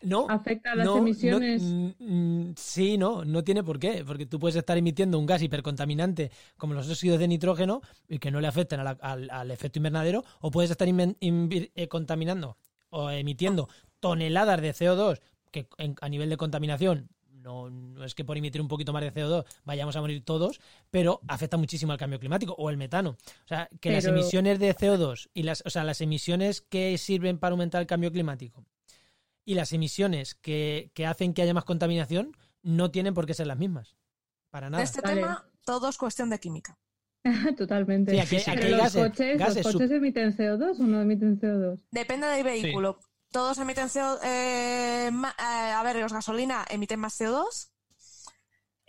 No. Afecta a las no, emisiones. mm, sí, no, no tiene por qué, porque tú puedes estar emitiendo un gas hipercontaminante como los óxidos de nitrógeno y que no le afecten a la- al, al efecto invernadero, o puedes estar invir- eh, contaminando o emitiendo toneladas de CO2 que en- a nivel de contaminación no, no es que por emitir un poquito más de CO2 vayamos a morir todos, pero afecta muchísimo al cambio climático o el metano. O sea, que las emisiones de CO2 y las, o sea, las emisiones que sirven para aumentar el cambio climático y las emisiones que, que hacen que haya más contaminación no tienen por qué ser las mismas. Para De nada. este Vale. tema, todo es cuestión de química. [laughs] Totalmente. Sí, aquí- aquí Pero hay los gases, coches, gases ¿los coches emiten CO2 o no emiten CO2? Depende del vehículo. Todos emiten CO2. eh, ma- eh, a ver, los gasolina emiten más CO2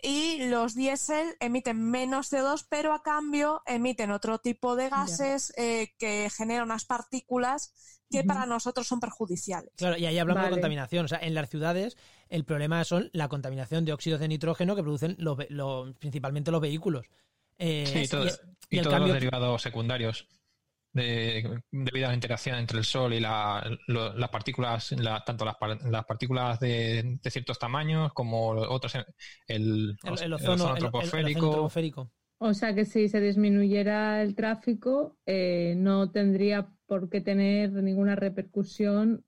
y los diésel emiten menos CO2, pero a cambio emiten otro tipo de gases eh, que generan unas partículas que para nosotros son perjudiciales. Claro, y ahí hablamos de contaminación. O sea, en las ciudades el problema son la contaminación de óxidos de nitrógeno que producen los, principalmente los vehículos. Eh, Sí, todo- y y, el todos cambio- los derivados secundarios de- debido a la interacción entre el sol y la- lo- las partículas, la- tanto las, par- las partículas de, de ciertos tamaños como otros, el, el, el ozono, el- el- el ozono troposférico. troposférico. O sea que si se disminuyera el tráfico, eh, no tendría por qué tener ninguna repercusión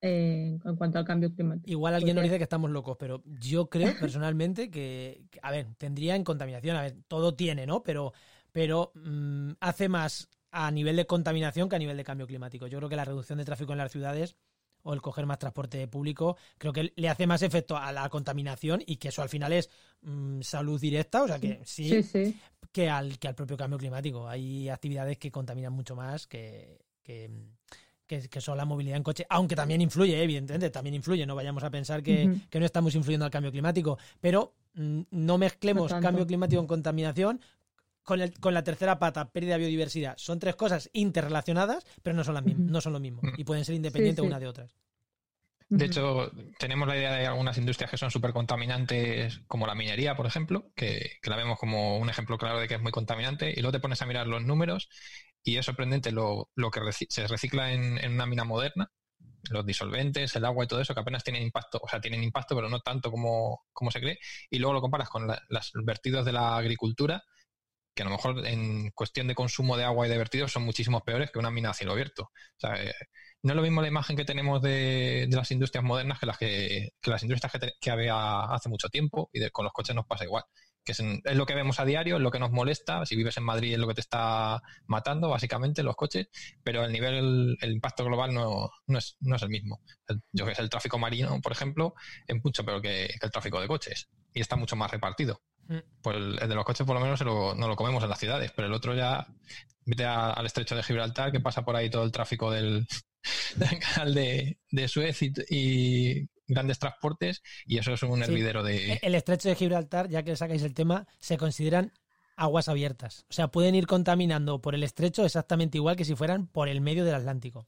eh, en cuanto al cambio climático. Igual alguien nos dice que estamos locos, pero yo creo personalmente que, que, a ver, tendría en contaminación, a ver, todo tiene, ¿no? Pero, pero mm, hace más a nivel de contaminación que a nivel de cambio climático. Yo creo que la reducción de tráfico en las ciudades o el coger más transporte público, creo que le hace más efecto a la contaminación y que eso al final es mm, salud directa, o sea que sí, Sí, sí. que al, que al propio cambio climático. Hay actividades que contaminan mucho más que, que, que- que son la movilidad en coche, aunque también influye, evidentemente, también influye. No vayamos a pensar que, no estamos influyendo al cambio climático, pero mm, no mezclemos No cambio climático con contaminación. Con, el- con la tercera pata, pérdida de biodiversidad. Son tres cosas interrelacionadas, pero no son las mismas, Ujú. no son lo mismo. Y pueden ser independientes sí. una de otras. De hecho, tenemos la idea de algunas industrias que son súper contaminantes, como la minería, por ejemplo, que, que la vemos como un ejemplo claro de que es muy contaminante, y luego te pones a mirar los números y es sorprendente lo, lo que se recicla en, en una mina moderna, los disolventes, el agua y todo eso, que apenas tienen impacto, o sea, tienen impacto, pero no tanto como, como se cree, y luego lo comparas con la- vertidos de la agricultura, que a lo mejor en cuestión de consumo de agua y de vertidos son muchísimos peores que una mina a cielo abierto. O sea, eh, no es lo mismo la imagen que tenemos de, de las industrias modernas que las que, que las industrias que, que había hace mucho tiempo y con los coches nos pasa igual. Que es, lo que vemos a diario, es lo que nos molesta. Si vives en Madrid es lo que te está matando, básicamente, los coches, pero el nivel, el impacto global no, no, es, no es el mismo. El- yo que sé, el tráfico marino, por ejemplo, es mucho peor que, que el tráfico de coches y está mucho más repartido. Mm. Pues el, el de los coches por lo menos lo, no lo comemos en las ciudades, pero el otro ya vete a- al estrecho de Gibraltar, que pasa por ahí todo el tráfico del, [laughs] del canal de, de Suez y, y grandes transportes, y eso es un Sí. hervidero de... El estrecho de Gibraltar, ya que sacáis el tema, se consideran aguas abiertas. O sea, pueden ir contaminando por el estrecho exactamente igual que si fueran por el medio del Atlántico.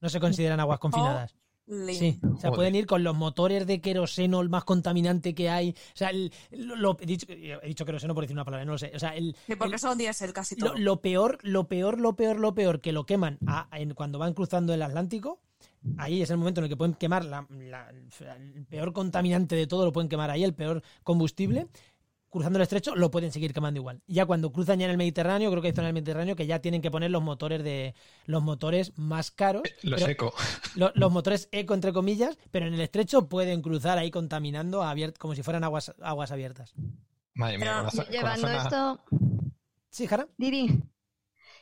No se consideran aguas confinadas. Lean. Sí, o sea, Joder. pueden ir con los motores de queroseno, el más contaminante que hay. O sea, el- lo, lo- he, dicho, he dicho queroseno por decir una palabra, no lo sé. O sea, el, Sí, porque el- son diésel casi todo. lo, lo peor, lo peor, lo peor, lo peor que lo queman a- en- cuando van cruzando el Atlántico. Ahí es el momento en el que pueden quemar la- la- el peor contaminante de todo, lo pueden quemar ahí, el peor combustible. Cruzando el estrecho lo pueden seguir quemando igual. Ya cuando cruzan ya en el Mediterráneo, creo que hay zonas del Mediterráneo que ya tienen que poner los motores de los motores más caros. Lo pero- seco. [laughs] lo- los motores eco entre comillas, pero en el estrecho pueden cruzar ahí contaminando abiert- como si fueran aguas, aguas abiertas. Madre mía, Pero con la, zo- con la Llevando zona- esto, Sí, Jara. Diri.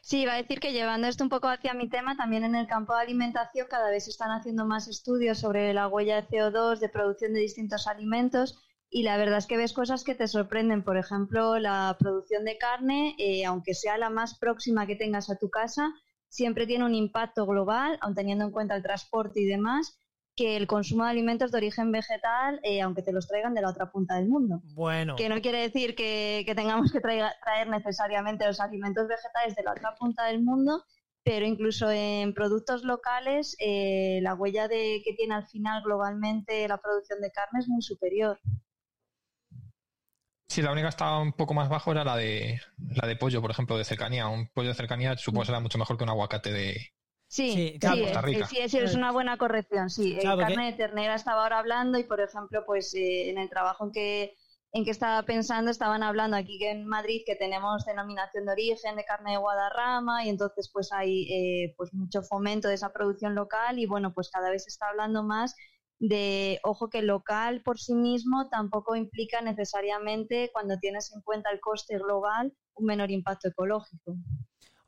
Sí, iba a decir que llevando esto un poco hacia mi tema, también en el campo de alimentación cada vez se están haciendo más estudios sobre la huella de CO2 de producción de distintos alimentos y la verdad es que ves cosas que te sorprenden. Por ejemplo, la producción de carne, eh, aunque sea la más próxima que tengas a tu casa, siempre tiene un impacto global, aun teniendo en cuenta el transporte y demás, que el consumo de alimentos de origen vegetal, eh, aunque te los traigan de la otra punta del mundo. Bueno, Que no quiere decir que, que tengamos que traiga- traer necesariamente los alimentos vegetales de la otra punta del mundo, pero incluso en productos locales eh, la huella de, que tiene al final globalmente la producción de carne es muy superior. Sí, la única que estaba un poco más bajo era la de la de pollo, por ejemplo, de cercanía. Un pollo de cercanía supongo será mucho mejor que un aguacate de. Sí, Sí, sí, claro, Costa Rica. sí, sí, es una buena corrección, sí. Claro, porque- carne de ternera estaba ahora hablando y, por ejemplo, pues eh, en el trabajo en que, en que estaba pensando estaban hablando aquí que en Madrid que tenemos denominación de origen de carne de Guadarrama y entonces pues hay eh, pues mucho fomento de esa producción local y bueno, pues cada vez se está hablando más de, ojo, que local por sí mismo tampoco implica necesariamente, cuando tienes en cuenta el coste global, un menor impacto ecológico.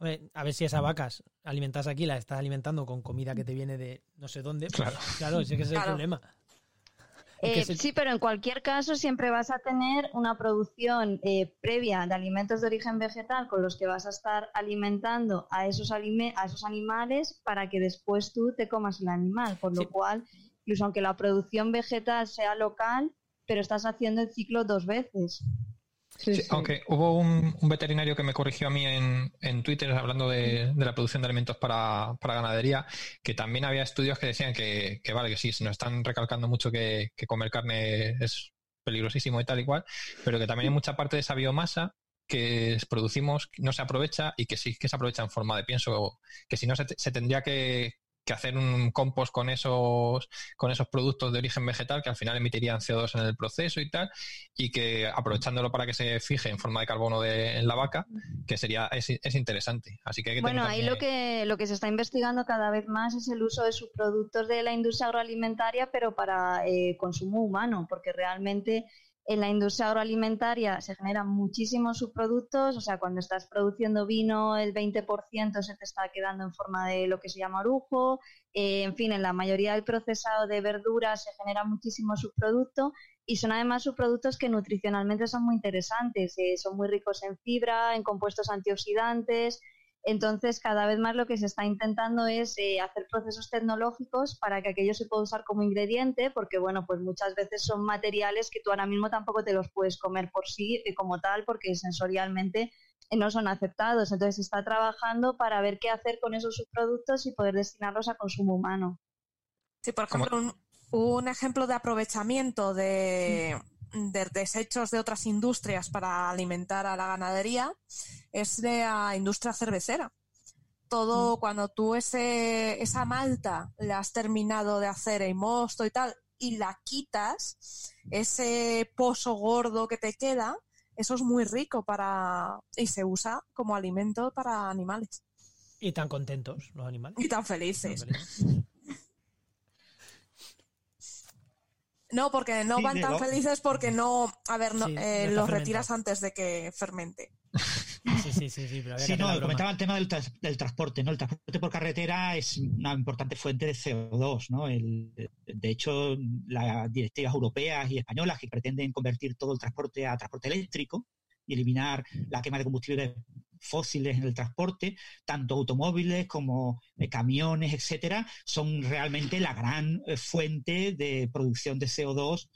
Hombre, a ver si esas vacas alimentas aquí, las estás alimentando con comida que te viene de no sé dónde. pues, Claro. claro, ese que es el Claro. problema. Eh, es el- Sí, pero en cualquier caso siempre vas a tener una producción eh, previa de alimentos de origen vegetal con los que vas a estar alimentando a esos, alime- a esos animales para que después tú te comas el animal. Por lo Sí. cual, incluso aunque la producción vegetal sea local, pero estás haciendo el ciclo dos veces. Sí, Sí, sí. Aunque hubo un, un veterinario que me corrigió a mí en, en Twitter hablando de, de la producción de alimentos para, para ganadería, que también había estudios que decían que, que vale, que sí, se nos están recalcando mucho que, que comer carne es peligrosísimo y tal y cual, pero que también hay mucha parte de esa biomasa que producimos no se aprovecha y que sí que se aprovecha en forma de pienso, que si no se, se tendría que, que hacer un compost con esos, con esos productos de origen vegetal que al final emitirían CO2 en el proceso y tal, y que aprovechándolo para que se fije en forma de carbono de, en la vaca, que sería es, es interesante. Así que hay que Bueno, ahí también- lo que, lo que se está investigando cada vez más es el uso de subproductos de la industria agroalimentaria, pero para eh, consumo humano, porque realmente en la industria agroalimentaria se generan muchísimos subproductos, o sea, cuando estás produciendo vino, el 20% se te está quedando en forma de lo que se llama orujo, eh, en fin, en la mayoría del procesado de verduras se genera muchísimo subproducto y son además subproductos que nutricionalmente son muy interesantes, eh, son muy ricos en fibra, en compuestos antioxidantes, entonces, cada vez más lo que se está intentando es eh, hacer procesos tecnológicos para que aquello se pueda usar como ingrediente, porque bueno, pues muchas veces son materiales que tú ahora mismo tampoco te los puedes comer por sí eh, como tal, porque sensorialmente eh, no son aceptados. Entonces, se está trabajando para ver qué hacer con esos subproductos y poder destinarlos a consumo humano. Sí, por ejemplo, un, un ejemplo de aprovechamiento de, de desechos de otras industrias para alimentar a la ganadería es de la industria cervecera. Todo cuando tú ese, esa malta la has terminado de hacer el mosto y tal y la quitas, ese pozo gordo que te queda, eso es muy rico para y se usa como alimento para animales. Y tan contentos los animales. Y tan felices. Tan felices. No, porque no Sí, van tan felices porque no, a ver, no, Sí, no eh, los retiras antes de que fermente. [laughs] Sí, sí, sí, sí, pero Sí, no, broma. comentaba el tema del, transporte, ¿no? El transporte por carretera es una importante fuente de CO2, ¿no? El- de hecho, las directivas europeas y españolas que pretenden convertir todo el transporte a transporte eléctrico y eliminar la quema de combustibles fósiles en el transporte, tanto automóviles como eh, camiones, etcétera, son realmente la gran eh, fuente de producción de CO2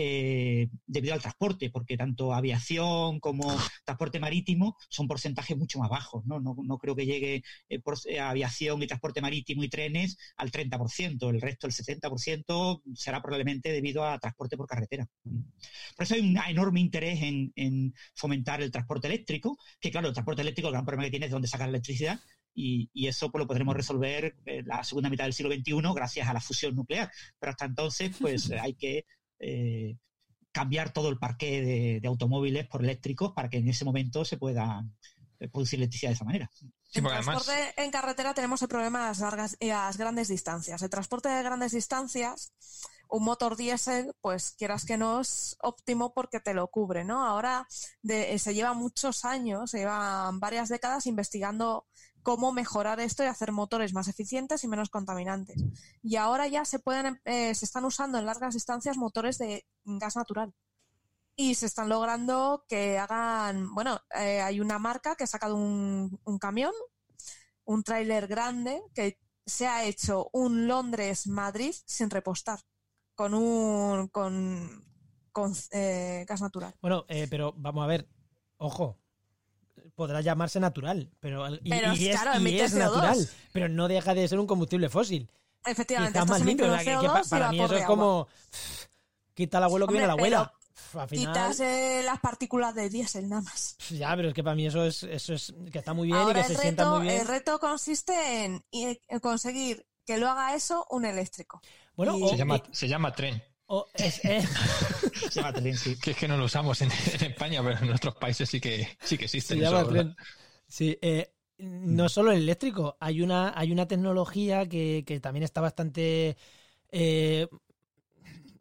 eh, debido al transporte, porque tanto aviación como transporte marítimo son porcentajes mucho más bajos. No, no, creo que llegue eh, por, eh, aviación y transporte marítimo y trenes al 30%. El resto, el 70%, será probablemente debido a transporte por carretera. Por eso hay un enorme interés en, fomentar el transporte eléctrico, que claro, el transporte eléctrico, el gran problema que tiene es dónde sacar la electricidad, y, eso pues, lo podremos resolver en la segunda mitad del siglo XXI gracias a la fusión nuclear. Pero hasta entonces, pues [laughs] hay que eh, cambiar todo el parque de, automóviles por eléctricos para que en ese momento se pueda eh, producir electricidad de esa manera. en transporte en carretera tenemos el problema de las, largas, y las grandes distancias. El transporte de grandes distancias, un motor diésel, pues quieras que no es óptimo porque te lo cubre, ¿no? Ahora se lleva muchos años, se llevan varias décadas investigando cómo mejorar esto y hacer motores más eficientes y menos contaminantes. Y ahora ya se pueden, eh, se están usando en largas distancias motores de gas natural. Y se están logrando que hagan, bueno, eh, hay una marca que ha sacado un, camión, un tráiler grande, que se ha hecho un Londres-Madrid sin repostar, con un con, eh, gas natural. Bueno, pero vamos a ver, ojo, podrá llamarse natural, pero, y, es, natural, pero no deja de ser un combustible fósil. Efectivamente, está más limpio. para mí eso es como quita el abuelo que viene la abuela. Quitas eh, las partículas de diésel nada más. Ya, pero es que para mí eso es, eso es que está muy bien y que se sienta muy bien. El reto consiste en, conseguir que lo haga eso un eléctrico. Bueno, se, llama, se llama tren. es, [laughs] Que es que no lo usamos en, España, pero en otros países sí que, sí que existen. sí, eh, no solo el eléctrico, hay una, hay una tecnología que, también está bastante eh,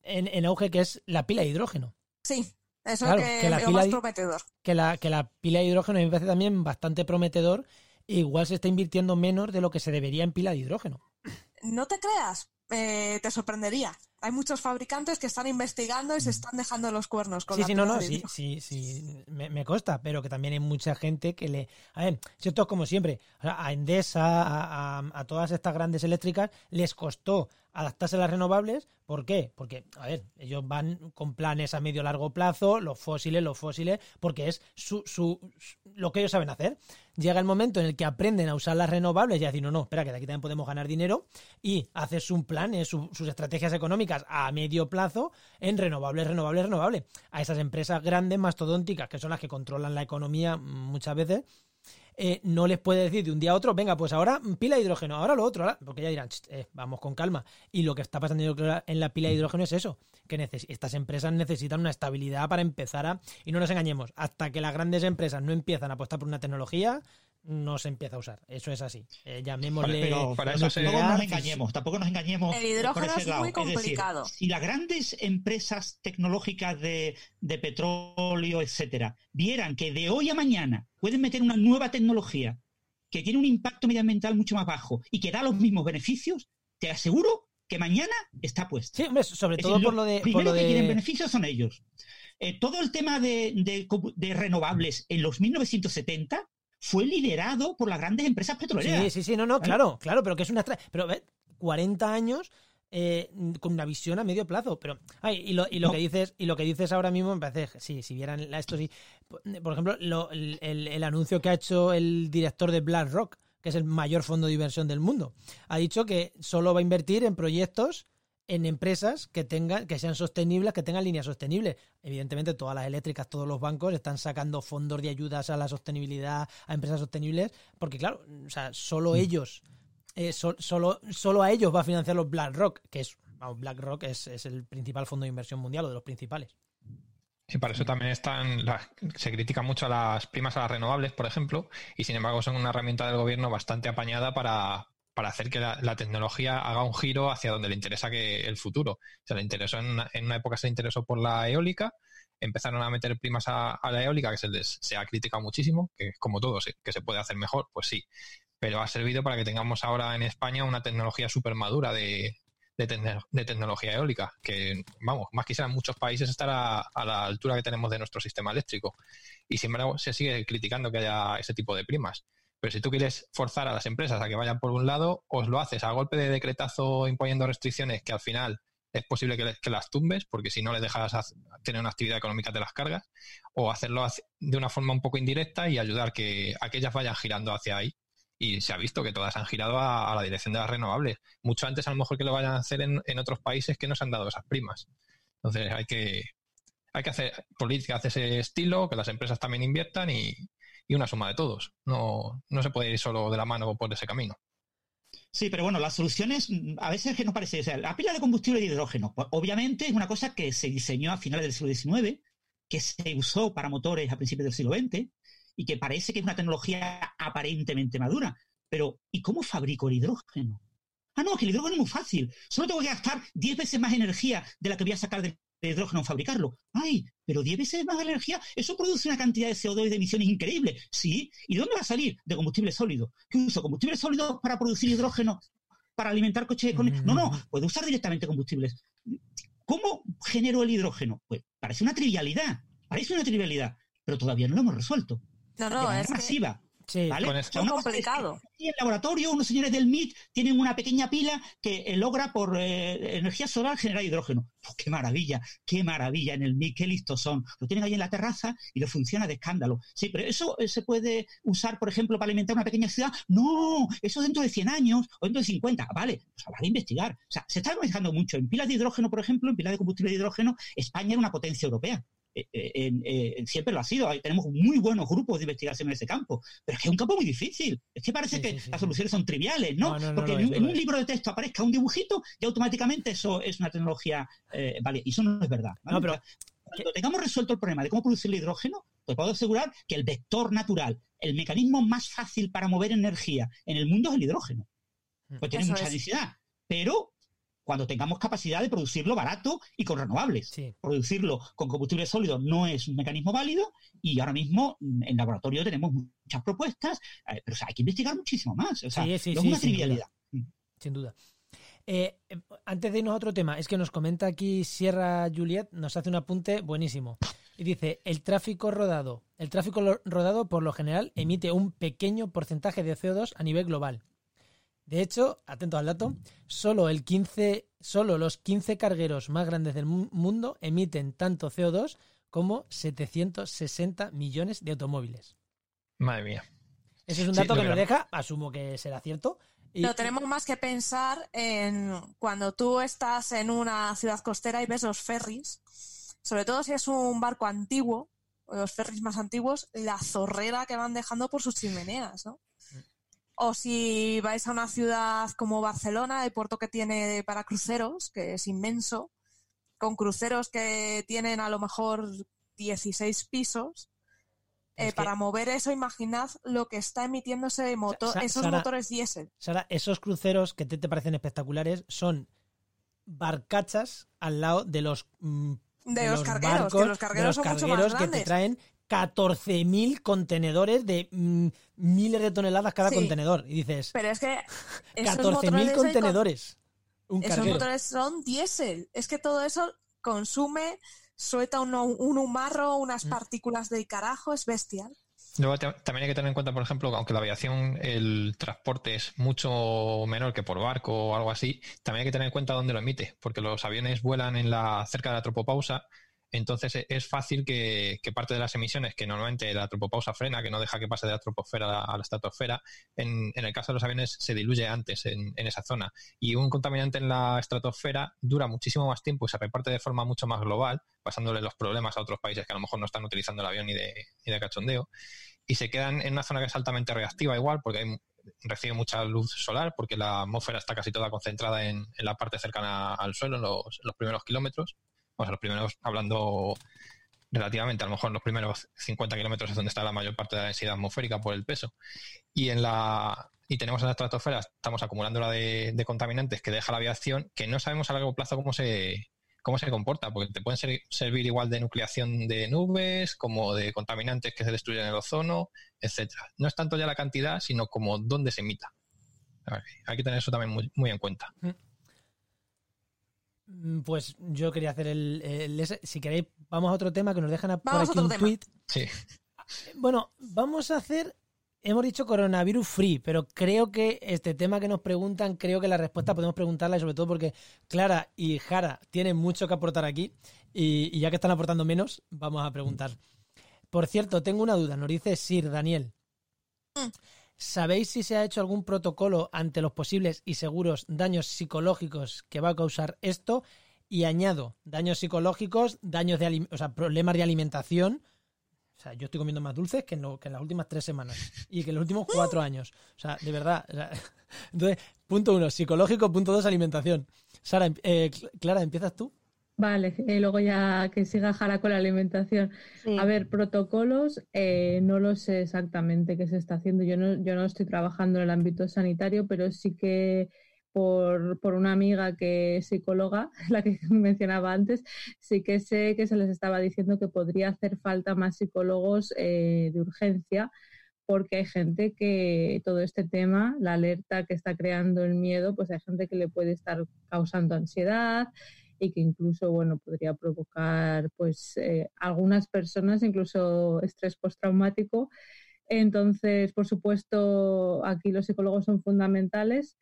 en, auge, que es la pila de hidrógeno. Sí, eso es que, la pila, más prometedor. Que la, que la pila de hidrógeno me parece también bastante prometedor. igual se está invirtiendo menos de lo que se debería en pila de hidrógeno. No te creas, eh, te sorprendería. Hay muchos fabricantes que están investigando y se están dejando los cuernos con sí, la sí, no, no, sí, sí, sí, me, me, consta, pero que también hay mucha gente que le... A ver, esto es como siempre, a Endesa, a, a, todas estas grandes eléctricas, les costó adaptarse a las renovables. ¿Por qué? Porque, a ver, ellos van con planes a medio largo plazo, los fósiles, los fósiles, porque es su, su, lo que ellos saben hacer. Llega el momento en el que aprenden a usar las renovables y a decir, no, no, espera, que de aquí también podemos ganar dinero y haces un plan, eh, sus estrategias económicas a medio plazo en renovables, renovables, renovables. A esas empresas grandes, mastodónticas, que son las que controlan la economía muchas veces, eh, no les puede decir de un día a otro, venga, pues ahora pila de hidrógeno, ahora lo otro, porque ya dirán, eh, vamos con calma. Y lo que está pasando en la pila de hidrógeno es eso, que estas empresas necesitan una estabilidad para empezar a... Y no nos engañemos, hasta que las grandes empresas no empiezan a apostar por una tecnología, no se empieza a usar. Eso es así. Eh, llamémosle. pero para eso tampoco nos engañemos. Tampoco nos engañemos. El hidrógeno es muy complicado. si las grandes empresas tecnológicas de, de, petróleo, etcétera, vieran que de hoy a mañana pueden meter una nueva tecnología que tiene un impacto medioambiental mucho más bajo y que da los mismos beneficios, te aseguro que mañana está puesto. Sí, hombre, sobre todo por lo de. Primero que tienen beneficios son ellos. Eh, todo el tema de, de, de, renovables en los 1970 fue liderado por las grandes empresas petroleras. Sí, sí, sí, no, no, claro, claro, pero que es una... Pero 40 años eh, con una visión a medio plazo. Pero, ay, y lo, y lo que dices, y lo que dices ahora mismo me parece, sí, si vieran esto sí. Por ejemplo, el, el, anuncio que ha hecho el director de BlackRock, que es el mayor fondo de inversión del mundo, ha dicho que solo va a invertir en proyectos en empresas que tengan, que sean sostenibles, que tengan líneas sostenibles. Evidentemente, todas las eléctricas, todos los bancos están sacando fondos de ayudas a la sostenibilidad, a empresas sostenibles, porque claro, o sea, solo mm. ellos, eh, solo, solo a ellos va a financiar los BlackRock, que es, BlackRock es, es el principal fondo de inversión mundial o de los principales. Y para eso también están se critica mucho a las primas a las renovables, por ejemplo, y sin embargo son una herramienta del gobierno bastante apañada para, para hacer que la, tecnología haga un giro hacia donde le interesa que el futuro. O sea, le interesó en una, época se interesó por la eólica, empezaron a meter primas a, la eólica, que se, se ha criticado muchísimo, que como todo, que se puede hacer mejor, pues sí. Pero ha servido para que tengamos ahora en España una tecnología súper madura de, tecnología eólica, que, vamos, más quisiera en muchos países estar a, a, la altura que tenemos de nuestro sistema eléctrico. Y sin embargo, se sigue criticando que haya ese tipo de primas. Pero si tú quieres forzar a las empresas a que vayan por un lado, os lo haces a golpe de decretazo imponiendo restricciones que al final es posible que, que las tumbes, porque si no les dejas tener una actividad económica te las cargas, o hacerlo de una forma un poco indirecta y ayudar que aquellas vayan girando hacia ahí. Y se ha visto que todas han girado a, la dirección de las renovables. Mucho antes a lo mejor que lo vayan a hacer en, en otros países que no se han dado esas primas. Entonces hay que, hay que hacer políticas de ese estilo, que las empresas también inviertan y, y una suma de todos. No, no se puede ir solo de la mano por ese camino. Sí, pero bueno, las soluciones mm, a veces que nos parece, o la pila de combustible de hidrógeno, pues, obviamente es una cosa que se diseñó a finales del siglo XIX, que se usó para motores a principios del siglo XX y que parece que es una tecnología aparentemente madura. Pero, ¿y cómo fabrico el hidrógeno? Ah, no, que el hidrógeno es muy fácil. Solo tengo que gastar 10 veces más energía de la que voy a sacar del de hidrógeno fabricarlo. ¡Ay! Pero 10 veces más de energía, eso produce una cantidad de CO2 y de emisiones increíble. Sí. ¿Y de dónde va a salir? De combustible sólido. ¿Qué uso? ¿Combustible sólido para producir hidrógeno? ¿Para alimentar coches con.? No, no, mm. puede usar directamente combustibles. ¿Cómo genero el hidrógeno? Pues parece una trivialidad. Parece una trivialidad. Pero todavía no lo hemos resuelto. No, no, es masiva. Sí, es muy complicado. en el laboratorio, unos señores del MIT tienen una pequeña pila que eh, logra por eh, energía solar generar hidrógeno. Oh, ¡Qué maravilla! ¡Qué maravilla en el MIT! ¡Qué listos son! Lo tienen ahí en la terraza y lo funciona de escándalo. Sí, pero eso eh, se puede usar, por ejemplo, para alimentar una pequeña ciudad. ¡No! Eso dentro de 100 años o dentro de 50. Vale, pues habrá que investigar. O sea, se está manejando mucho. En pilas de hidrógeno, por ejemplo, en pilas de combustible de hidrógeno, España era una potencia europea. Eh, eh, siempre lo ha sido. tenemos muy buenos grupos de investigación en ese campo, pero es que es un campo muy difícil. Es que parece que las soluciones son triviales, ¿no? Porque en, un libro de texto aparezca un dibujito y automáticamente eso es una tecnología, eh, vale, y eso no es verdad. pero, cuando tengamos resuelto el problema de cómo producir el hidrógeno, pues puedo asegurar que el vector natural, el mecanismo más fácil para mover energía en el mundo es el hidrógeno. Mm. Pues tiene mucha densidad, pero cuando tengamos capacidad de producirlo barato y con renovables. Producirlo con combustible sólido no es un mecanismo válido y ahora mismo mm, en laboratorio tenemos muchas propuestas, eh, pero hay que investigar muchísimo más. O sea, es una trivialidad. Mm. Sin duda. Eh, eh, antes de irnos a otro tema, es que nos comenta aquí Sierra Juliet, nos hace un apunte buenísimo. Y dice, el tráfico rodado. El tráfico rodado por lo general emite un pequeño porcentaje de CO2 a nivel global. De hecho, atento al dato, solo, el 15, solo los 15 cargueros más grandes del mundo emiten tanto CO2 como 760 millones de automóviles. Madre mía. Ese es un dato que nos deja, asumo que será cierto. Y... No tenemos más que pensar en cuando tú estás en una ciudad costera y ves los ferries, sobre todo si es un barco antiguo, los ferries más antiguos, la zorrera que van dejando por sus chimeneas, ¿no? O si vais a una ciudad como Barcelona, el puerto que tiene para cruceros, que es inmenso, con cruceros que tienen a lo mejor 16 pisos, eh, para mover eso, imaginad lo que está emitiendo ese motor, esos motores diésel. Sara, esos cruceros que te, te, parecen espectaculares son barcachas al lado de los mm, de, los, cargueros, que los cargueros, son mucho más que te traen 14.000 contenedores de mm, miles de toneladas cada contenedor. Y dices. Pero es que. [laughs] 14.000 contenedores. esos motores son diésel. Es que todo eso consume, suelta un, un humarro, unas mm. partículas de carajo, es bestial. Luego también hay que tener en cuenta, por ejemplo, que aunque la aviación, el transporte es mucho menor que por barco o algo así, también hay que tener en cuenta dónde lo emite, porque los aviones vuelan en la cerca de la tropopausa entonces e, es fácil que, parte de las emisiones que normalmente la tropopausa frena, que no deja que pase de la troposfera a la estratosfera, en, el caso de los aviones se diluye antes en, esa zona. Y un contaminante en la estratosfera dura muchísimo más tiempo y se reparte de forma mucho más global, pasándole los problemas a otros países que a lo mejor no están utilizando el avión ni de, de cachondeo. Y se quedan en una zona que es altamente reactiva igual, porque recibe mucha luz solar, porque la atmósfera está casi toda concentrada en, la parte cercana al suelo, en los primeros kilómetros o los primeros, hablando relativamente, a lo mejor los primeros 50 kilómetros es donde está la mayor parte de la densidad atmosférica por el peso. Y en la y tenemos en la estratosfera, estamos acumulando la de, contaminantes que deja la aviación, que no sabemos a largo plazo cómo se cómo se comporta, porque te pueden servir igual de nucleación de nubes, como de contaminantes que se destruyen en el ozono, etcétera. No es tanto ya la cantidad, sino como dónde se emita. Hay que tener eso también muy, muy en cuenta. Mm. Mm, pues yo quería hacer el, Si queréis, vamos a otro tema que nos dejan a, por aquí un tweet. Sí. [laughs] Bueno, vamos a hacer hemos dicho coronavirus free, pero creo que este tema que nos preguntan, creo que la respuesta podemos preguntarla y sobre todo porque Clara y Jara tienen mucho que aportar aquí y, ya que están aportando menos, vamos a preguntar. Por cierto, tengo una duda, nos dice Sir Daniel. ¿Sabéis si se ha hecho algún protocolo ante los posibles y seguros daños psicológicos que va a causar esto? Y añado, daños psicológicos, daños de o sea, problemas de alimentación, o sea, yo estoy comiendo más dulces que en, las últimas tres semanas y que en los últimos cuatro años. O sea, de verdad. [laughs] entonces, punto uno, psicológico. Punto dos, alimentación. Sara, eh, Clara, ¿empiezas tú? Vale, y luego ya que siga Jara con la alimentación. A ver, protocolos, eh, no lo sé exactamente qué se está haciendo. Yo no, yo no estoy trabajando en el ámbito sanitario, pero sí que por, una amiga que es psicóloga, [laughs] la que [laughs] mencionaba antes, sí que sé que se les estaba diciendo que podría hacer falta más psicólogos eh, de urgencia porque hay gente que todo este tema, la alerta que está creando el miedo, pues hay gente que le puede estar causando ansiedad y que incluso, bueno, podría provocar, pues, eh, algunas personas incluso estrés postraumático. Entonces, por supuesto, aquí los psicólogos son fundamentales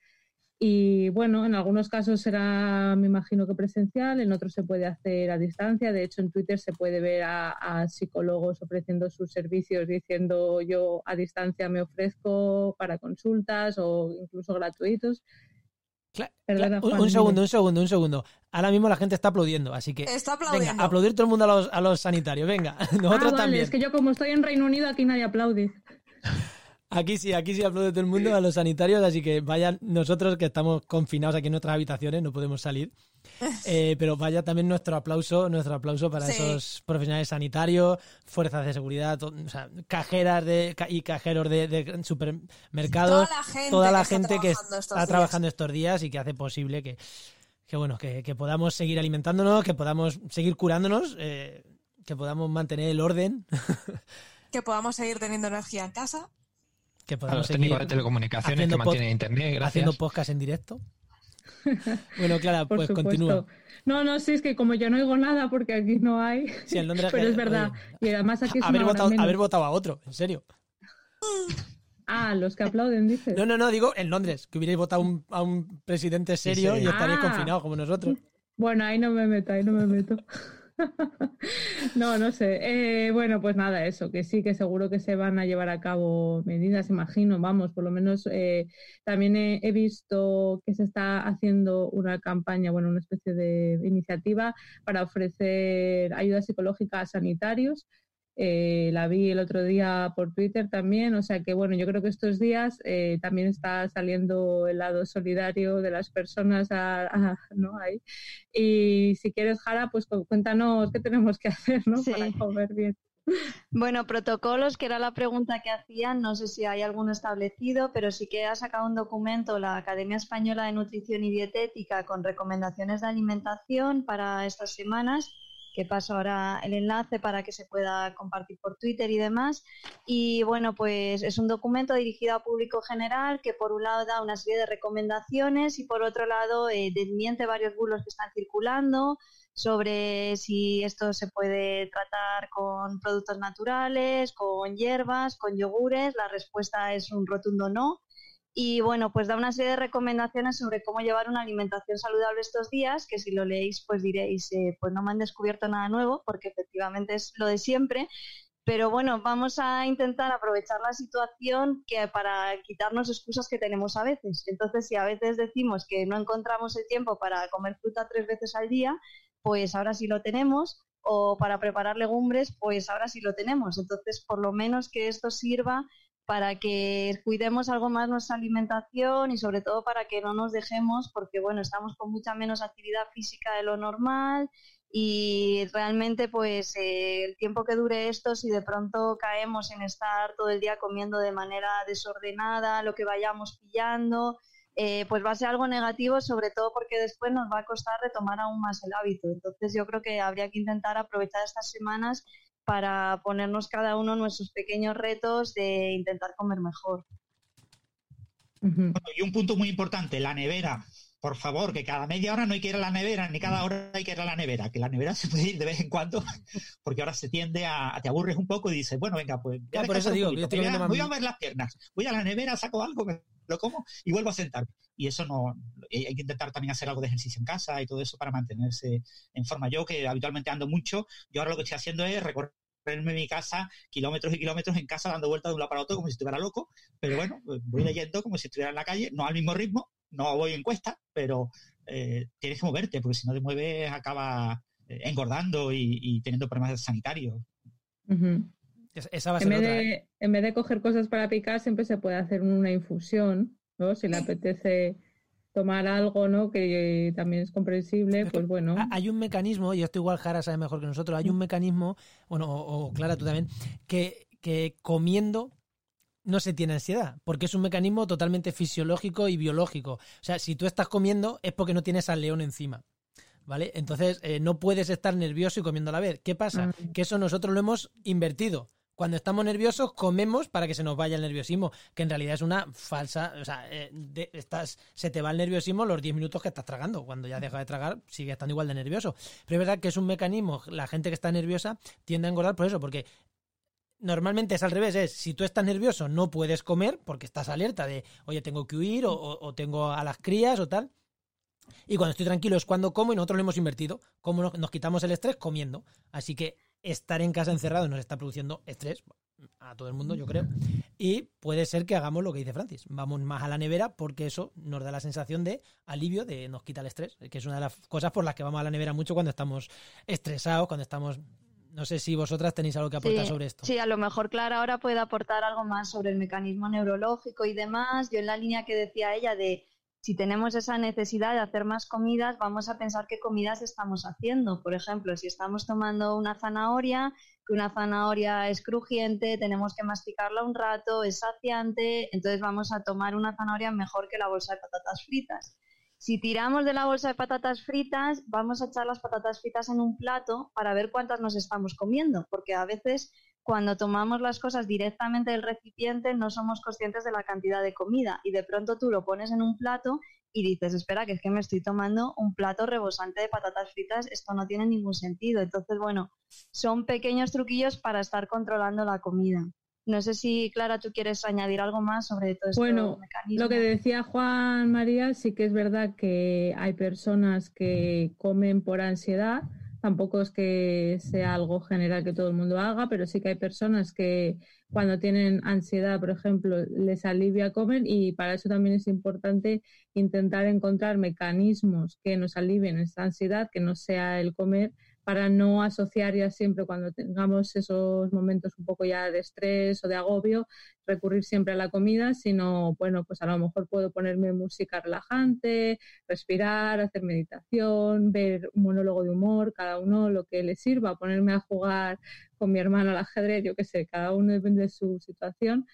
y bueno, en algunos casos será, me imagino que presencial, en otros se puede hacer a distancia. De hecho, en Twitter se puede ver a, psicólogos ofreciendo sus servicios diciendo yo a distancia me ofrezco para consultas o incluso gratuitos. Un, segundo, un segundo, un segundo. Ahora mismo la gente está aplaudiendo, así que está venga, aplaudir todo el mundo a los, a los sanitarios. Venga, [laughs] nosotros ah, también. Es que yo como estoy en Reino Unido aquí nadie aplaude. [laughs] Aquí sí, aquí sí aplaude todo el mundo a los sanitarios, así que vayan nosotros que estamos confinados aquí en nuestras habitaciones, no podemos salir. [laughs] Eh, pero vaya también nuestro aplauso, nuestro aplauso para esos profesionales sanitarios, fuerzas de seguridad, cajeras de, y cajeros de, supermercados, toda la gente, que, está, trabajando, estos días. y que hace posible que, bueno, que, podamos seguir alimentándonos, que podamos seguir curándonos, eh, que podamos mantener el orden. [laughs] que podamos seguir teniendo energía en casa que podamos los técnicos de telecomunicaciones que mantienen internet, gracias. Haciendo podcast en directo. [laughs] bueno, Clara, pues continúa. No, no, sí, es que como yo no oigo nada porque aquí no hay. Sí, en Londres. [laughs] pero es verdad. y además aquí es haber, votado, haber votado a otro, en serio. [laughs] Ah, los que aplauden, dices. No, no, no, digo en Londres, que hubierais votado a un presidente serio y estaríais ah. confinados como nosotros. Bueno, ahí no me meto, ahí no me meto. [laughs] no, no sé. Eh, bueno, pues nada, eso, que sí, que seguro que se van a llevar a cabo medidas, imagino, vamos, por lo menos eh, también he, visto que se está haciendo una campaña, bueno, una especie de iniciativa para ofrecer ayuda psicológica a sanitarios eh, la vi el otro día por Twitter también, o sea que bueno, yo creo que estos días eh, también está saliendo el lado solidario de las personas ¿no? Ahí. Y si quieres, Jara, pues cuéntanos qué tenemos que hacer ¿no? para comer bien. Bueno, protocolos, que era la pregunta que hacían, no sé si hay alguno establecido, pero sí que ha sacado un documento la Academia Española de Nutrición y Dietética con recomendaciones de alimentación para estas semanas que paso ahora el enlace para que se pueda compartir por Twitter y demás. Y bueno, pues es un documento dirigido a público general que por un lado da una serie de recomendaciones y por otro lado eh, desmiente varios bulos que están circulando sobre si esto se puede tratar con productos naturales, con hierbas, con yogures. La respuesta es un rotundo no. Y bueno, pues da una serie de recomendaciones sobre cómo llevar una alimentación saludable estos días, que si lo leéis, pues diréis, eh, pues no me han descubierto nada nuevo, porque efectivamente es lo de siempre. Pero bueno, vamos a intentar aprovechar la situación para quitarnos excusas que tenemos a veces. Entonces, si a veces decimos que no encontramos el tiempo para comer fruta tres veces al día, pues ahora sí lo tenemos. O para preparar legumbres, pues ahora sí lo tenemos. Entonces, por lo menos que esto sirva para que cuidemos algo más nuestra alimentación y sobre todo para que no nos dejemos, porque bueno, estamos con mucha menos actividad física de lo normal y realmente pues eh, el tiempo que dure esto, si de pronto caemos en estar todo el día comiendo de manera desordenada, lo que vayamos pillando, eh, pues va a ser algo negativo, sobre todo porque después nos va a costar retomar aún más el hábito. Entonces yo creo que habría que intentar aprovechar estas semanas para ponernos cada uno nuestros pequeños retos de intentar comer mejor. y un punto muy importante, la nevera. Por favor, que cada media hora no hay que ir a la nevera, ni cada hora hay que ir a la nevera, que la nevera [laughs] se puede ir de vez en cuando, porque ahora se tiende a, te aburres un poco y dices, bueno, venga, pues Ya, por eso digo, voy, a, voy ver las piernas, voy a la nevera, saco algo, me lo como y vuelvo a sentarme. Y eso no, eh, hay que intentar también hacer algo de ejercicio en casa y todo eso para mantenerse en forma. Yo que habitualmente ando mucho, yo ahora lo que estoy haciendo es recorrerme mi casa kilómetros y kilómetros en casa dando vueltas de un lado para otro como si estuviera loco, pero bueno, voy leyendo como si estuviera en la calle, no al mismo ritmo, no voy en cuesta, pero eh, tienes que moverte, porque si no te mueves acaba eh, engordando y, y teniendo problemas sanitarios. Esa va a En ser vez, otra. ¿eh? de, en vez de coger cosas para picar, siempre se puede hacer una infusión, ¿no? Si le apetece tomar algo, ¿no? Que también es comprensible, Es que pues bueno. ha- Hay un mecanismo, y esto igual Jara sabe mejor que nosotros, hay un mecanismo, bueno, o, o Clara tú también, que, que comiendo no se tiene ansiedad, porque es un mecanismo totalmente fisiológico y biológico. O sea, si tú estás comiendo es porque no tienes al león encima. ¿Vale? Entonces, eh, no puedes estar nervioso y comiendo a la vez. ¿Qué pasa? Ah. Que eso nosotros lo hemos invertido. Cuando estamos nerviosos, comemos para que se nos vaya el nerviosismo, que en realidad es una falsa. O sea, eh, de- estás, se te va el nerviosismo los 10 minutos que estás tragando. Cuando ya dejas de tragar, sigue estando igual de nervioso. Pero es verdad que es un mecanismo. La gente que está nerviosa tiende a engordar por eso, porque normalmente es al revés, es si tú estás nervioso no puedes comer porque estás alerta de, oye, tengo que huir o, o- tengo a las crías o tal. Y cuando estoy tranquilo es cuando como y nosotros lo hemos invertido. Como nos, nos quitamos el estrés comiendo. Así que estar en casa encerrado nos está produciendo estrés a todo el mundo, yo creo. Y puede ser que hagamos lo que dice Francis. Vamos más a la nevera porque eso nos da la sensación de alivio, de nos quita el estrés, que es una de las cosas por las que vamos a la nevera mucho cuando estamos estresados, cuando estamos... No sé si vosotras tenéis algo que aportar Sí, sobre esto. Sí, a lo mejor Clara ahora puede aportar algo más sobre el mecanismo neurológico y demás. Yo en la línea que decía ella de si tenemos esa necesidad de hacer más comidas, vamos a pensar qué comidas estamos haciendo. Por ejemplo, si estamos tomando una zanahoria, que una zanahoria es crujiente, tenemos que masticarla un rato, es saciante, entonces vamos a tomar una zanahoria mejor que la bolsa de patatas fritas. Si tiramos de la bolsa de patatas fritas, vamos a echar las patatas fritas en un plato para ver cuántas nos estamos comiendo, porque a veces cuando tomamos las cosas directamente del recipiente no somos conscientes de la cantidad de comida y de pronto tú lo pones en un plato y dices, espera, que es que me estoy tomando un plato rebosante de patatas fritas, esto no tiene ningún sentido. Entonces, bueno, son pequeños truquillos para estar controlando la comida. No sé si, Clara, tú quieres añadir algo más sobre todo este Bueno, mecanismo. Lo que decía Juan María, sí que es verdad que hay personas que comen por ansiedad. Tampoco es que sea algo general que todo el mundo haga, pero sí que hay personas que cuando tienen ansiedad, por ejemplo, les alivia comer y para eso también es importante intentar encontrar mecanismos que nos alivien esa ansiedad, que no sea el comer, para no asociar ya siempre cuando tengamos esos momentos un poco ya de estrés o de agobio, recurrir siempre a la comida, sino, bueno, pues a lo mejor puedo ponerme música relajante, respirar, hacer meditación, ver un monólogo de humor, cada uno lo que le sirva, ponerme a jugar con mi hermano al ajedrez, yo qué sé, cada uno depende de su situación,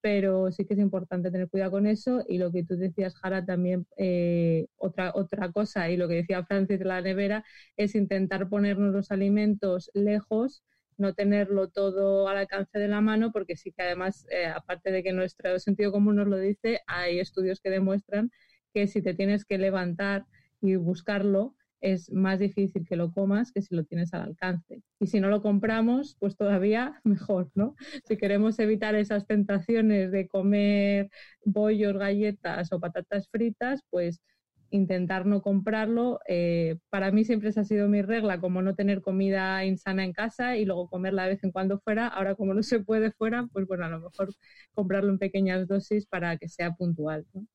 pero sí que es importante tener cuidado con eso. Y lo que tú decías, Jara, también eh, otra, otra cosa y lo que decía Francis de la nevera es intentar ponernos los alimentos lejos no tenerlo todo al alcance de la mano, porque sí que además, eh, aparte de que nuestro sentido común nos lo dice, hay estudios que demuestran que si te tienes que levantar y buscarlo, es más difícil que lo comas que si lo tienes al alcance. Y si no lo compramos, pues todavía [laughs] mejor, ¿no? Si queremos evitar esas tentaciones de comer bollos, galletas o patatas fritas, pues intentar no comprarlo. Eh, para mí siempre esa ha sido mi regla, como no tener comida insana en casa y luego comerla de vez en cuando fuera. Ahora como no se puede fuera, pues bueno, a lo mejor comprarlo en pequeñas dosis para que sea puntual. ¿no?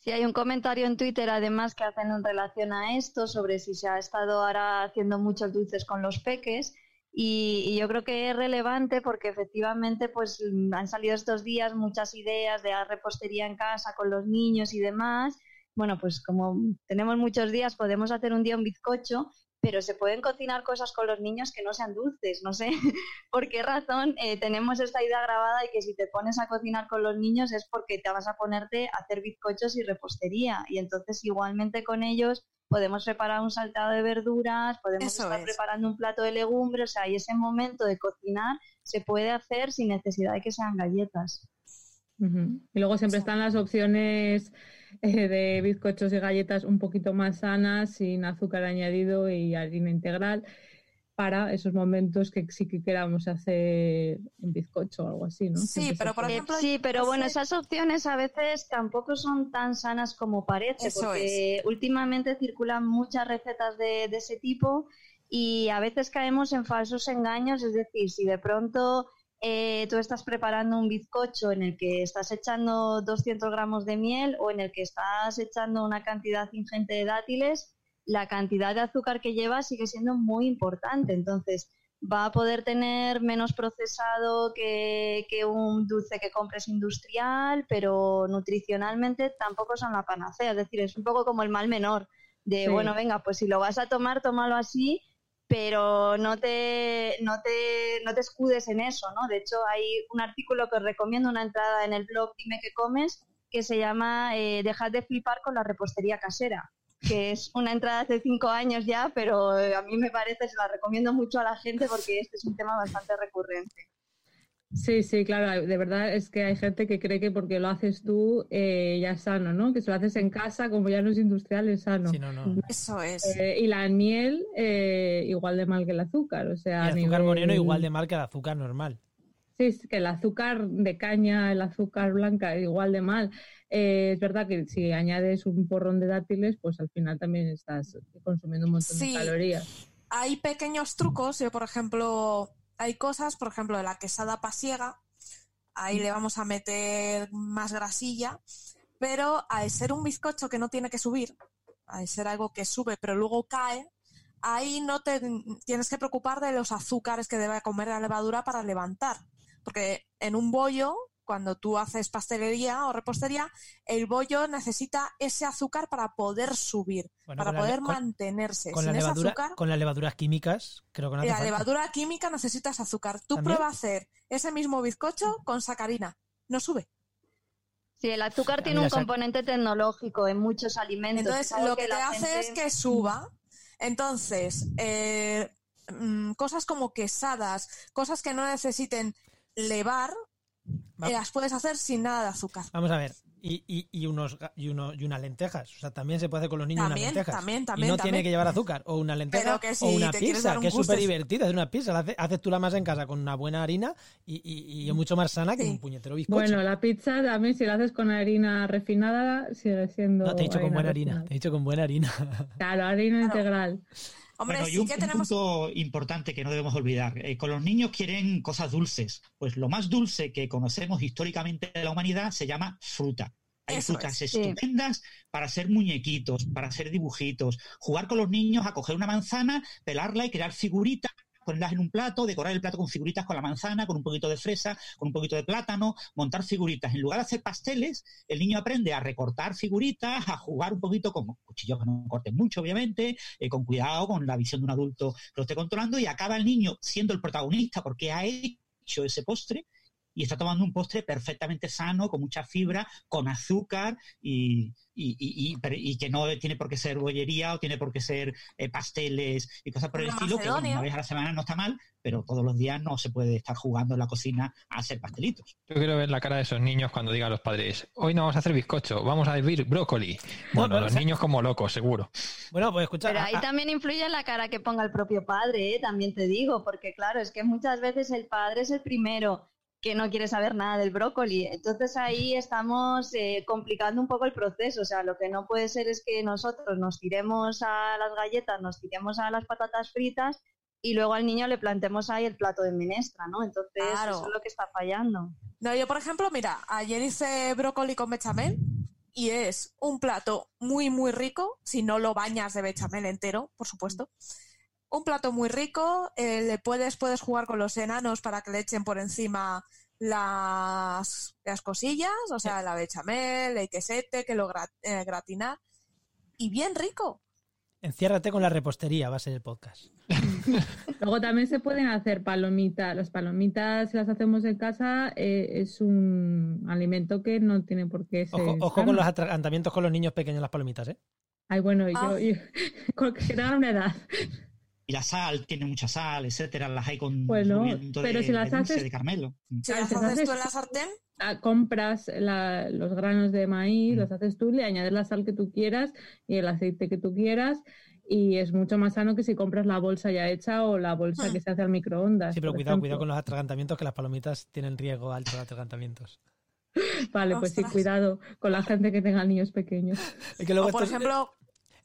Sí, hay un comentario en Twitter además que hacen en relación a esto sobre si se ha estado ahora haciendo muchos dulces con los peques y, y, yo creo que es relevante porque efectivamente pues han salido estos días muchas ideas de repostería en casa con los niños y demás. Bueno, pues como tenemos muchos días podemos hacer un día un bizcocho, pero se pueden cocinar cosas con los niños que no sean dulces. No sé [laughs] por qué razón eh, tenemos esta idea grabada de que si te pones a cocinar con los niños es porque te vas a ponerte a hacer bizcochos y repostería. Y entonces igualmente con ellos podemos preparar un saltado de verduras, podemos Eso estar es. preparando un plato de legumbres, o sea, y ese momento de cocinar se puede hacer sin necesidad de que sean galletas. Uh -huh. Y luego siempre están las opciones [laughs] de bizcochos y galletas un poquito más sanas, sin azúcar añadido y harina integral para esos momentos que sí que queramos hacer un bizcocho o algo así, ¿no? Sí, pero por ejemplo, Sí, pero no bueno, esas opciones a veces tampoco son tan sanas como parece, Eso porque últimamente circulan muchas recetas de, de ese tipo y a veces caemos en falsos engaños, es decir, si de pronto eh, tú estás preparando un bizcocho en el que estás echando 200 gramos de miel o en el que estás echando una cantidad ingente de dátiles, la cantidad de azúcar que lleva sigue siendo muy importante. Entonces, va a poder tener menos procesado que, que un dulce que compres industrial, pero nutricionalmente tampoco son la panacea. Es decir, es un poco como el mal menor. De, Sí. bueno, venga, pues si lo vas a tomar, tómalo así, pero no te, no te, no te escudes en eso, ¿no? De hecho, hay un artículo que os recomiendo, una entrada en el blog Dime qué comes, que se llama eh, Dejad de flipar con la repostería casera que es una entrada hace cinco años ya, pero eh, a mí me parece, se la recomiendo mucho a la gente porque este es un tema bastante recurrente. Sí, sí, claro, de verdad es que hay gente que cree que porque lo haces tú eh, ya es sano, ¿no? Que si lo haces en casa, como ya no es industrial, es sano. Sí, no, no. Eso es. Eh, y la miel, eh, igual de mal que el azúcar, o sea, a azúcar nivel- moreno igual de mal que el azúcar normal. Sí, es que el azúcar de caña, el azúcar blanca, igual de mal. Eh, es verdad que si añades un porrón de dátiles, pues al final también estás consumiendo un montón Sí. de calorías. Hay pequeños trucos. Yo, por ejemplo, hay cosas, por ejemplo, de la quesada pasiega. Ahí le vamos a meter más grasilla. Pero al ser un bizcocho que no tiene que subir, al ser algo que sube pero luego cae, ahí no te tienes que preocupar de los azúcares que debe comer la levadura para levantar. Porque en un bollo, cuando tú haces pastelería o repostería, el bollo necesita ese azúcar para poder subir, Bueno, para la- poder con- mantenerse. Con, Sin la levadura, azúcar, con las levaduras químicas, creo que no hace la falta. levadura química necesitas azúcar. Tú ¿También? prueba a hacer ese mismo bizcocho con sacarina. No sube. Sí, el azúcar tiene un componente tecnológico en muchos alimentos. Entonces, lo que te hace gente- es que suba. Entonces, eh, mm, cosas como quesadas, cosas que no necesiten levar, Va- las puedes hacer sin nada de azúcar. Vamos a ver. Y, y, y unos, y, uno, y unas lentejas. O sea, también se puede hacer con los niños También, unas lentejas. también, y también, no también. tiene que llevar azúcar. O una lenteja Pero que o una pizza, que es súper es- divertida. Hacer una pizza. La haces tú la masa en casa con una buena harina y, y, y es mucho más sana que Sí. un puñetero bizcocho. Bueno, la pizza también, si la haces con harina refinada, sigue siendo. no, te he dicho con buena harina. Te he dicho con buena harina. Claro, harina Claro. integral. Hombre, bueno, y sí un, un punto importante que no debemos olvidar. eh, con los niños quieren cosas dulces. Pues lo más dulce que conocemos históricamente de la humanidad se llama fruta. Hay Eso frutas es, sí. estupendas para hacer muñequitos, para hacer dibujitos, jugar con los niños a coger una manzana, pelarla y crear figuritas, ponerlas en un plato, decorar el plato con figuritas con la manzana, con un poquito de fresa, con un poquito de plátano, montar figuritas. En lugar de hacer pasteles, el niño aprende a recortar figuritas, a jugar un poquito con cuchillos que no corten mucho, obviamente, eh, con cuidado, con la visión de un adulto que lo esté controlando, y acaba el niño siendo el protagonista porque ha hecho ese postre y está tomando un postre perfectamente sano, con mucha fibra, con azúcar y, y, y- y- que no tiene por qué ser bollería o tiene por qué ser eh, pasteles y cosas por el estilo, que bueno, una vez a la semana no está mal, pero todos los días no se puede estar jugando en la cocina a hacer pastelitos. Yo quiero ver la cara de esos niños cuando digan a los padres, hoy no vamos a hacer bizcocho, vamos a hervir brócoli. Bueno, los niños como locos, seguro. bueno, pues escucha. Pero ahí a- también influye la cara que ponga el propio padre, ¿eh? también te digo, porque claro, es que muchas veces el padre es el primero que no quiere saber nada del brócoli. Entonces ahí estamos eh, complicando un poco el proceso. O sea, lo que no puede ser es que nosotros nos tiremos a las galletas, nos tiremos a las patatas fritas y luego al niño le plantemos ahí el plato de menestra, ¿no? Entonces Claro. eso es lo que está fallando. No, yo, por ejemplo, mira, ayer hice brócoli con bechamel y es un plato muy, muy rico, si no lo bañas de bechamel entero, por supuesto. Un plato muy rico, eh, le puedes, puedes jugar con los enanos para que le echen por encima las, las cosillas, o sea, la bechamel, el quesete, que lo gra- eh, gratinar. Y bien rico. Enciérrate con la repostería, va a ser el podcast. [laughs] Luego también se pueden hacer palomitas. Las palomitas, si las hacemos en casa, eh, es un alimento que no tiene por qué ser. Ojo, ojo con los atragantamientos con los niños pequeños, las palomitas, ¿eh? Ay, bueno, yo, Ah. yo [laughs] con que tengan una edad. La sal tiene mucha sal, etcétera, las hay con Bueno, pero de, si las de dulce haces- de caramelo. Mm. Si las si las haces tú en la sartén, Ah, compras la- los granos de maíz, Mm. los haces tú, le añades la sal que tú quieras y el aceite que tú quieras y es mucho más sano que si compras la bolsa ya hecha o la bolsa Hmm. que se hace al microondas. Sí, pero cuidado, ejemplo. cuidado con los atragantamientos, que las palomitas tienen riesgo alto de atragantamientos. [laughs] Vale, pues sí, cuidado con la gente que tenga niños pequeños. [laughs] Es que luego o por esto, ejemplo,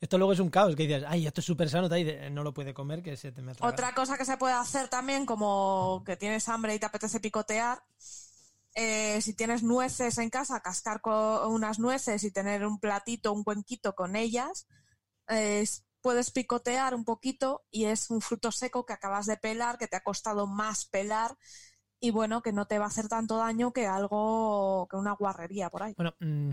esto luego es un caos, que dices, ay, esto es súper sano, no lo puede comer, que se te me. Otra cosa que se puede hacer también, como que tienes hambre y te apetece picotear, eh, si tienes nueces en casa, cascar con unas nueces y tener un platito, un cuenquito con ellas, eh, puedes picotear un poquito y es un fruto seco que acabas de pelar, que te ha costado más pelar y bueno, que no te va a hacer tanto daño que algo, que una guarrería por ahí. Bueno, mm,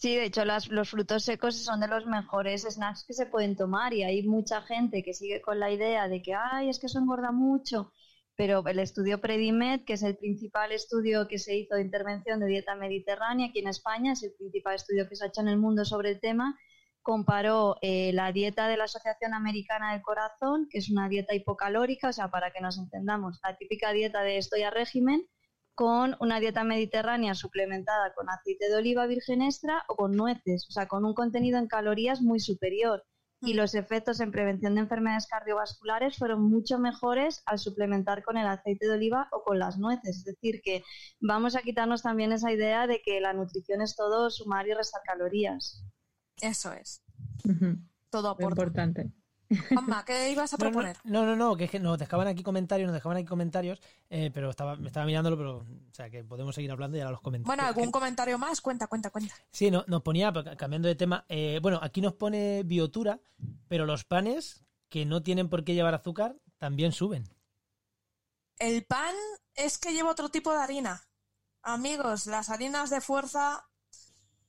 Sí, de hecho las- los frutos secos son de los mejores snacks que se pueden tomar y hay mucha gente que sigue con la idea de que, ay, es que eso engorda mucho, pero el estudio Predimed, que es el principal estudio que se hizo de intervención de dieta mediterránea aquí en España, es el principal estudio que se ha hecho en el mundo sobre el tema, comparó eh, la dieta de la Asociación Americana del Corazón, que es una dieta hipocalórica, o sea, para que nos entendamos, la típica dieta de estoy a régimen, con una dieta mediterránea suplementada con aceite de oliva virgen extra o con nueces, o sea, con un contenido en calorías muy superior. Y los efectos en prevención de enfermedades cardiovasculares fueron mucho mejores al suplementar con el aceite de oliva o con las nueces. Es decir, que vamos a quitarnos también esa idea de que la nutrición es todo sumar y restar calorías. Eso es, todo aporta. importante. Juanma, ¿qué ibas a no, proponer? no, no, no, que es que nos dejaban aquí comentarios, nos dejaban aquí comentarios, eh, pero estaba, me estaba mirándolo, pero, o sea, que podemos seguir hablando y ahora los comentarios. Bueno, ¿algún [laughs] comentario más? Cuenta, cuenta, cuenta. Sí, no, nos ponía, cambiando de tema, eh, bueno, aquí nos pone biotura, pero los panes que no tienen por qué llevar azúcar también suben. El pan es que lleva otro tipo de harina. Amigos, las harinas de fuerza,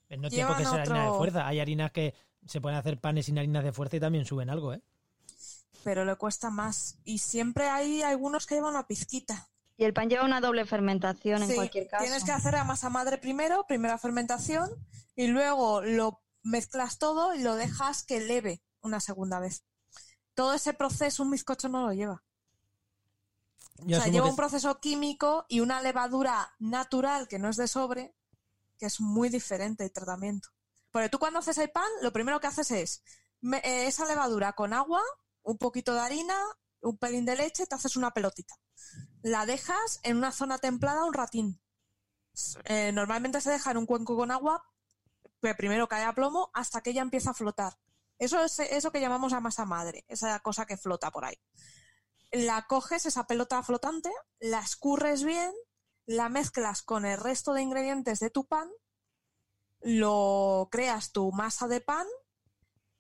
No tiene por qué ser harina de otro- fuerza. Hay harinas que se pueden hacer panes sin harinas de fuerza y también suben algo, ¿eh? Pero le cuesta más. Y siempre hay algunos que llevan una pizquita. Y el pan lleva una doble fermentación en cualquier caso. Tienes que hacer la masa madre primero, primera fermentación, y luego lo mezclas todo y lo dejas que leve una segunda vez. Todo ese proceso un bizcocho no lo lleva. Yo o sea, lleva que- un proceso químico y una levadura natural que no es de sobre, que es muy diferente el tratamiento. Porque tú cuando haces el pan, lo primero que haces es me- eh, esa levadura con agua, un poquito de harina, un pelín de leche, te haces una pelotita. La dejas en una zona templada un ratín. Eh, normalmente se deja en un cuenco con agua, que primero cae a plomo, hasta que ella empieza a flotar. Eso es eso que llamamos la masa madre, esa cosa que flota por ahí la coges, esa pelota flotante, la escurres bien, la mezclas con el resto de ingredientes de tu pan, lo creas tu masa de pan,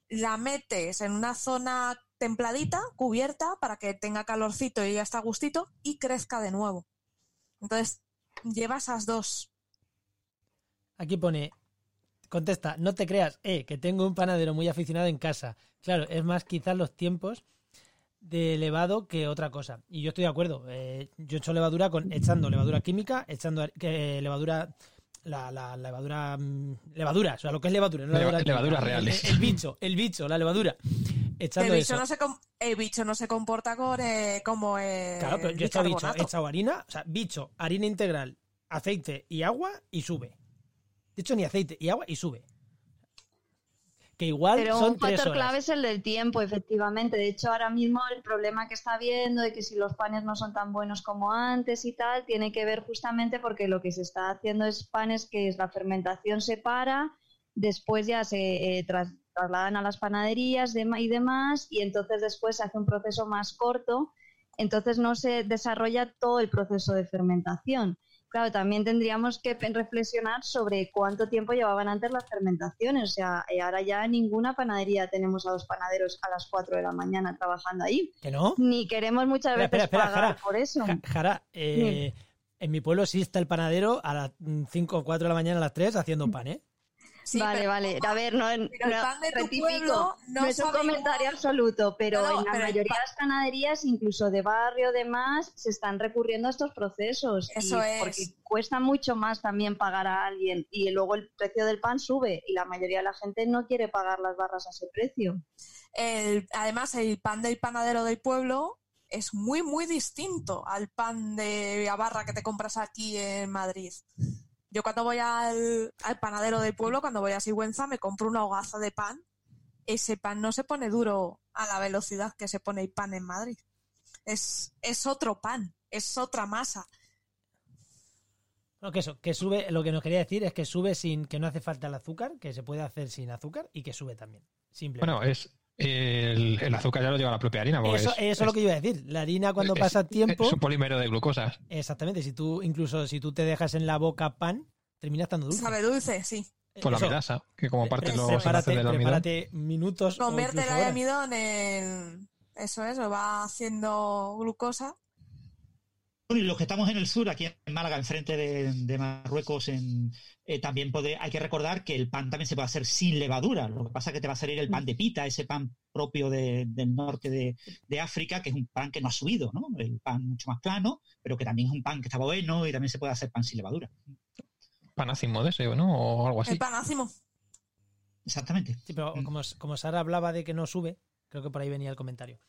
la metes en una zona templadita, cubierta, para que tenga calorcito y ya está a gustito, y crezca de nuevo. Entonces, lleva esas dos. Aquí pone, contesta, no te creas, eh, que tengo un panadero muy aficionado en casa. Claro, es más quizás los tiempos de levado que otra cosa. Y yo estoy de acuerdo. eh, yo he hecho levadura con echando levadura química, echando que, levadura la, la levadura mm, levadura, o sea, lo que es levadura, no Leva- levadura levadura. El, el bicho, el bicho, la levadura. Echando El bicho, eso. no se com- el bicho no se comporta con, eh, como eh, Claro, pero el yo he echado bicho, he echado harina, o sea, bicho, harina integral, aceite y agua y sube. De hecho, ni aceite y agua y sube. Que igual Pero son un tres factor horas. clave es el del tiempo, efectivamente. De hecho, ahora mismo el problema que está habiendo de que si los panes no son tan buenos como antes y tal, tiene que ver justamente porque lo que se está haciendo es panes que es la fermentación se para, después ya se eh, tras- trasladan a las panaderías y demás, y entonces después se hace un proceso más corto, entonces no se desarrolla todo el proceso de fermentación. Claro, también tendríamos que reflexionar sobre cuánto tiempo llevaban antes las fermentaciones. O sea, eh, ahora ya en ninguna panadería tenemos a los panaderos a las 4 de la mañana trabajando ahí. ¿Que no? Ni queremos muchas Espera, veces espera, espera, pagar Jara. por eso. Ja- Jara, eh, en mi pueblo sí está el panadero a las 5 o 4 de la mañana a las 3 haciendo pan, ¿eh? Sí, vale, pero- vale. A ver, no, no, Pero el pan de tu rectifico. pueblo no No es un comentario absoluto, pero No, en la pero mayoría pan- de las panaderías, incluso de barrio, demás, se están recurriendo a estos procesos. Eso y es. Porque cuesta mucho más también pagar a alguien y luego el precio del pan sube y la mayoría de la gente no quiere pagar las barras a ese precio. El- además, el pan del panadero del pueblo es muy, muy distinto al pan de la barra que te compras aquí en Madrid. Yo cuando voy al, al panadero del pueblo, cuando voy a Sigüenza, me compro una hogaza de pan. Ese pan no se pone duro a la velocidad que se pone el pan en Madrid. Es, es otro pan, es otra masa. No, que eso, que sube, lo que nos quería decir es que sube sin, que no hace falta el azúcar, que se puede hacer sin azúcar y que sube también. Simplemente. Bueno, es el, el azúcar ya lo lleva la propia harina. eso es, eso es lo que yo iba a decir. La harina cuando es- pasa tiempo, Es un polímero de glucosa. exactamente, si tú, incluso si tú te dejas en la boca pan, termina estando dulce. Sabe dulce, sí. Por la Eso, amilasa, que como parte pre- los prepárate, del almidón. prepárate minutos o Convierte el almidón en... Eso es, lo va haciendo glucosa. Bueno, y los que estamos en el sur, aquí en Málaga, enfrente de, de Marruecos, en, eh, también puede, hay que recordar que el pan también se puede hacer sin levadura. Lo que pasa es que te va a salir el pan de pita, ese pan propio de- del norte de, de África, que es un pan que no ha subido, ¿no? El pan mucho más plano, pero que también es un pan que está bueno y también se puede hacer pan sin levadura. Panacimo de ese, ¿no? O algo así. El panácimo. Exactamente. Sí, pero Mm. como, como Sara hablaba de que no sube, creo que por ahí venía el comentario.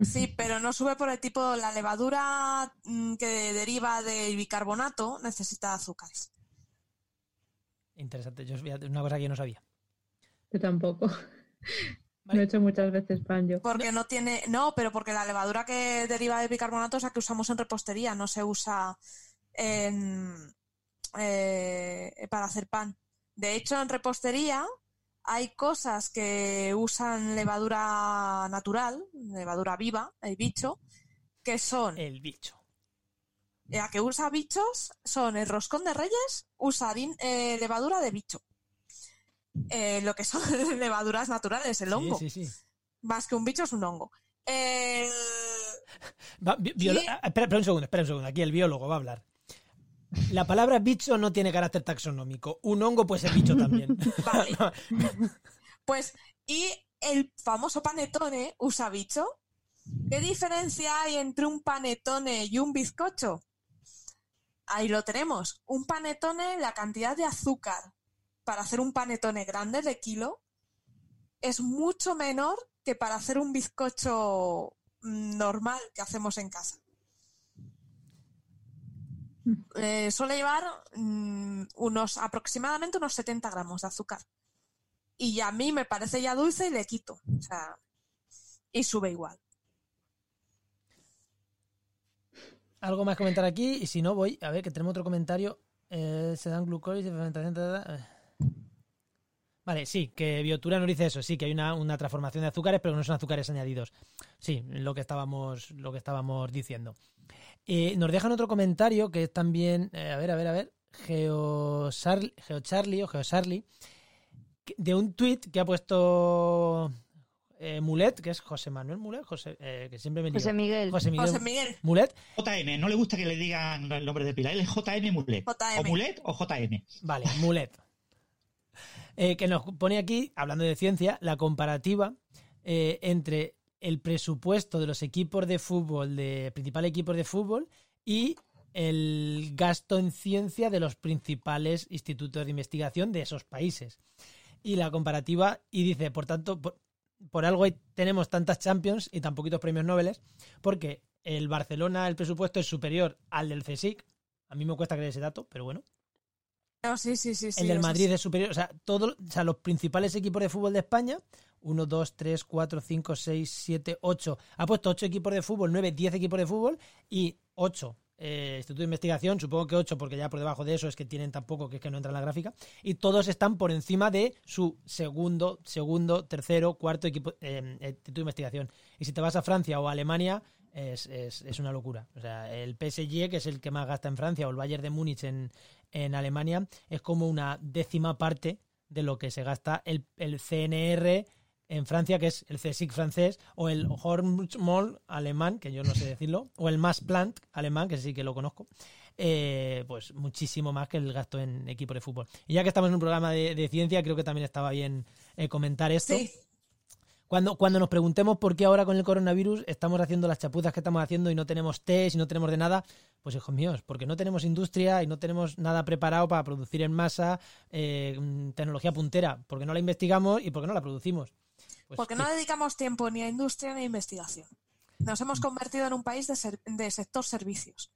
Sí, pero no sube por el tipo, la levadura mm, que deriva del bicarbonato necesita azúcares. Interesante. Yo una cosa que yo no sabía. Yo tampoco. Vale. No he hecho muchas veces pan yo. Porque no tiene, no, pero porque la levadura que deriva del bicarbonato es la que usamos en repostería, no se usa en, eh, para hacer pan. De hecho, en repostería hay cosas que usan levadura natural, levadura viva, el bicho, que son El bicho. la que usa bichos son el roscón de reyes, usa eh, levadura de bicho. Eh, lo que son [laughs] levaduras naturales, el hongo. Sí, sí, sí. Más que un bicho es un hongo. Va, bi- ah, espera, espera un segundo, espera un segundo. Aquí el biólogo va a hablar. La palabra bicho no tiene carácter taxonómico. Un hongo puede ser bicho también. [laughs] Vale. Pues, y el famoso panetone usa bicho. ¿Qué diferencia hay entre un panetone y un bizcocho? Ahí lo tenemos. Un panetone, la cantidad de azúcar para hacer un panetone grande de kilo es mucho menor que para hacer un bizcocho mm, normal que hacemos en casa. Eh, suele llevar mm, unos aproximadamente unos 70 gramos de azúcar. Y a mí me parece ya dulce y le quito. O sea, y sube igual. Algo más que comentar aquí y si no voy a ver que tenemos otro comentario. Eh, se dan glucólisis, fermentación. ta, ta, ta. Eh. Vale, sí, que Biotura nos dice eso, sí, que hay una, una transformación de azúcares, pero no son azúcares añadidos. Sí, lo que estábamos, lo que estábamos diciendo. Eh, nos dejan otro comentario que es también, eh, a ver, a ver, a ver, Geosarli, Geocharlie o Geosarli, que- de un tuit que ha puesto eh, Mulet, que es José Manuel Mulet, José, eh, que siempre me. José Miguel. José Miguel José Miguel, Mulet, JM, no le gusta que le digan el nombre de pila. Él es JM Mulet. JM. O Mulet o JM. Vale, Mulet. Eh, que nos pone aquí, hablando de ciencia, la comparativa eh, entre el presupuesto de los equipos de fútbol, de principales equipos de fútbol, y el gasto en ciencia de los principales institutos de investigación de esos países. Y la comparativa, y dice, por tanto, por, algo tenemos tantas Champions y tan poquitos premios Nobel, porque el Barcelona, el presupuesto es superior al del CSIC. A mí me cuesta creer ese dato, pero bueno. No, sí, sí, sí, el del Madrid es superior. O sea, todo, o sea, los principales equipos de fútbol de España, 1, 2, 3, 4, 5, 6, 7, 8. Ha puesto 8 equipos de fútbol, 9, 10 equipos de fútbol y 8 eh, Instituto de Investigación. Supongo que 8 porque ya por debajo de eso es que tienen tampoco, que es que no entra en la gráfica. Y todos están por encima de su segundo, segundo, tercero, cuarto equipo eh, Instituto de Investigación. Y si te vas a Francia o a Alemania, es, es, es una locura. O sea, el PSG, que es el que más gasta en Francia, o el Bayern de Múnich en, en Alemania, es como una décima parte de lo que se gasta el, el CNR en Francia, que es el CSIC francés, o el Hormol alemán, que yo no sé decirlo, o el Max Planck alemán, que sí que lo conozco. eh, pues muchísimo más que el gasto en equipo de fútbol. Y ya que estamos en un programa de, ciencia, creo que también estaba bien eh, comentar esto. Cuando, cuando nos preguntemos por qué ahora con el coronavirus estamos haciendo las chapuzas que estamos haciendo y no tenemos test y no tenemos de nada, pues hijos míos, porque no tenemos industria y no tenemos nada preparado para producir en masa eh, tecnología puntera, porque no la investigamos y porque no la producimos. Pues porque no dedicamos tiempo ni a industria ni a investigación. Nos hemos convertido en un país de, de sector servicios.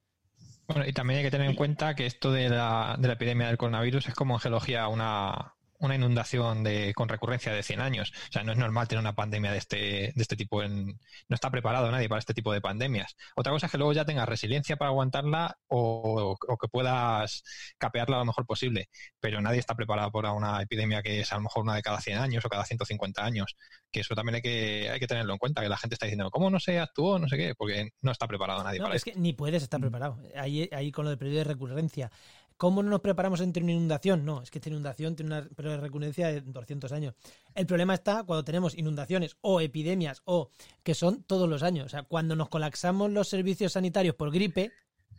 Bueno, y también hay que tener en cuenta que esto de la, de la epidemia del coronavirus es como en geología una, una inundación de, con recurrencia de 100 años. O sea, no es normal tener una pandemia de este, de este tipo. En, no está preparado nadie para este tipo de pandemias. Otra cosa es que luego ya tengas resiliencia para aguantarla o, que puedas capearla lo mejor posible. Pero nadie está preparado para una epidemia que es a lo mejor una de cada 100 años o cada 150 años. Que eso también hay que, hay que tenerlo en cuenta, que la gente está diciendo, ¿cómo no se actuó? No sé qué, porque no está preparado nadie no, para es que ni puedes estar mm. preparado. Ahí, ahí con lo del periodo de recurrencia. ¿Cómo no nos preparamos ante una inundación? No, es que esta inundación tiene una periodo de recurrencia de 200 años. El problema está cuando tenemos inundaciones o epidemias o que son todos los años. O sea, cuando nos colapsamos los servicios sanitarios por gripe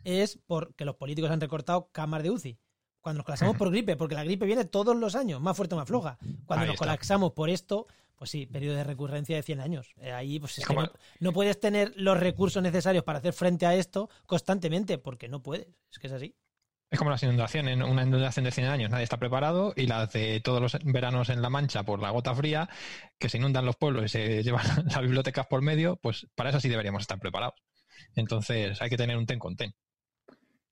es porque los políticos han recortado camas de UCI. Cuando nos colapsamos por gripe, porque la gripe viene todos los años, más fuerte o más floja. Cuando nos colapsamos por esto, pues sí, periodo de recurrencia de 100 años. Eh, ahí pues es que no, no, puedes tener los recursos necesarios para hacer frente a esto constantemente, porque no puedes. Es que es así. Es como las inundaciones, una inundación de 100 años nadie está preparado y las de todos los veranos en La Mancha por la gota fría, que se inundan los pueblos y se [laughs] llevan las bibliotecas por medio, pues para eso sí deberíamos estar preparados. Entonces hay que tener un ten con ten.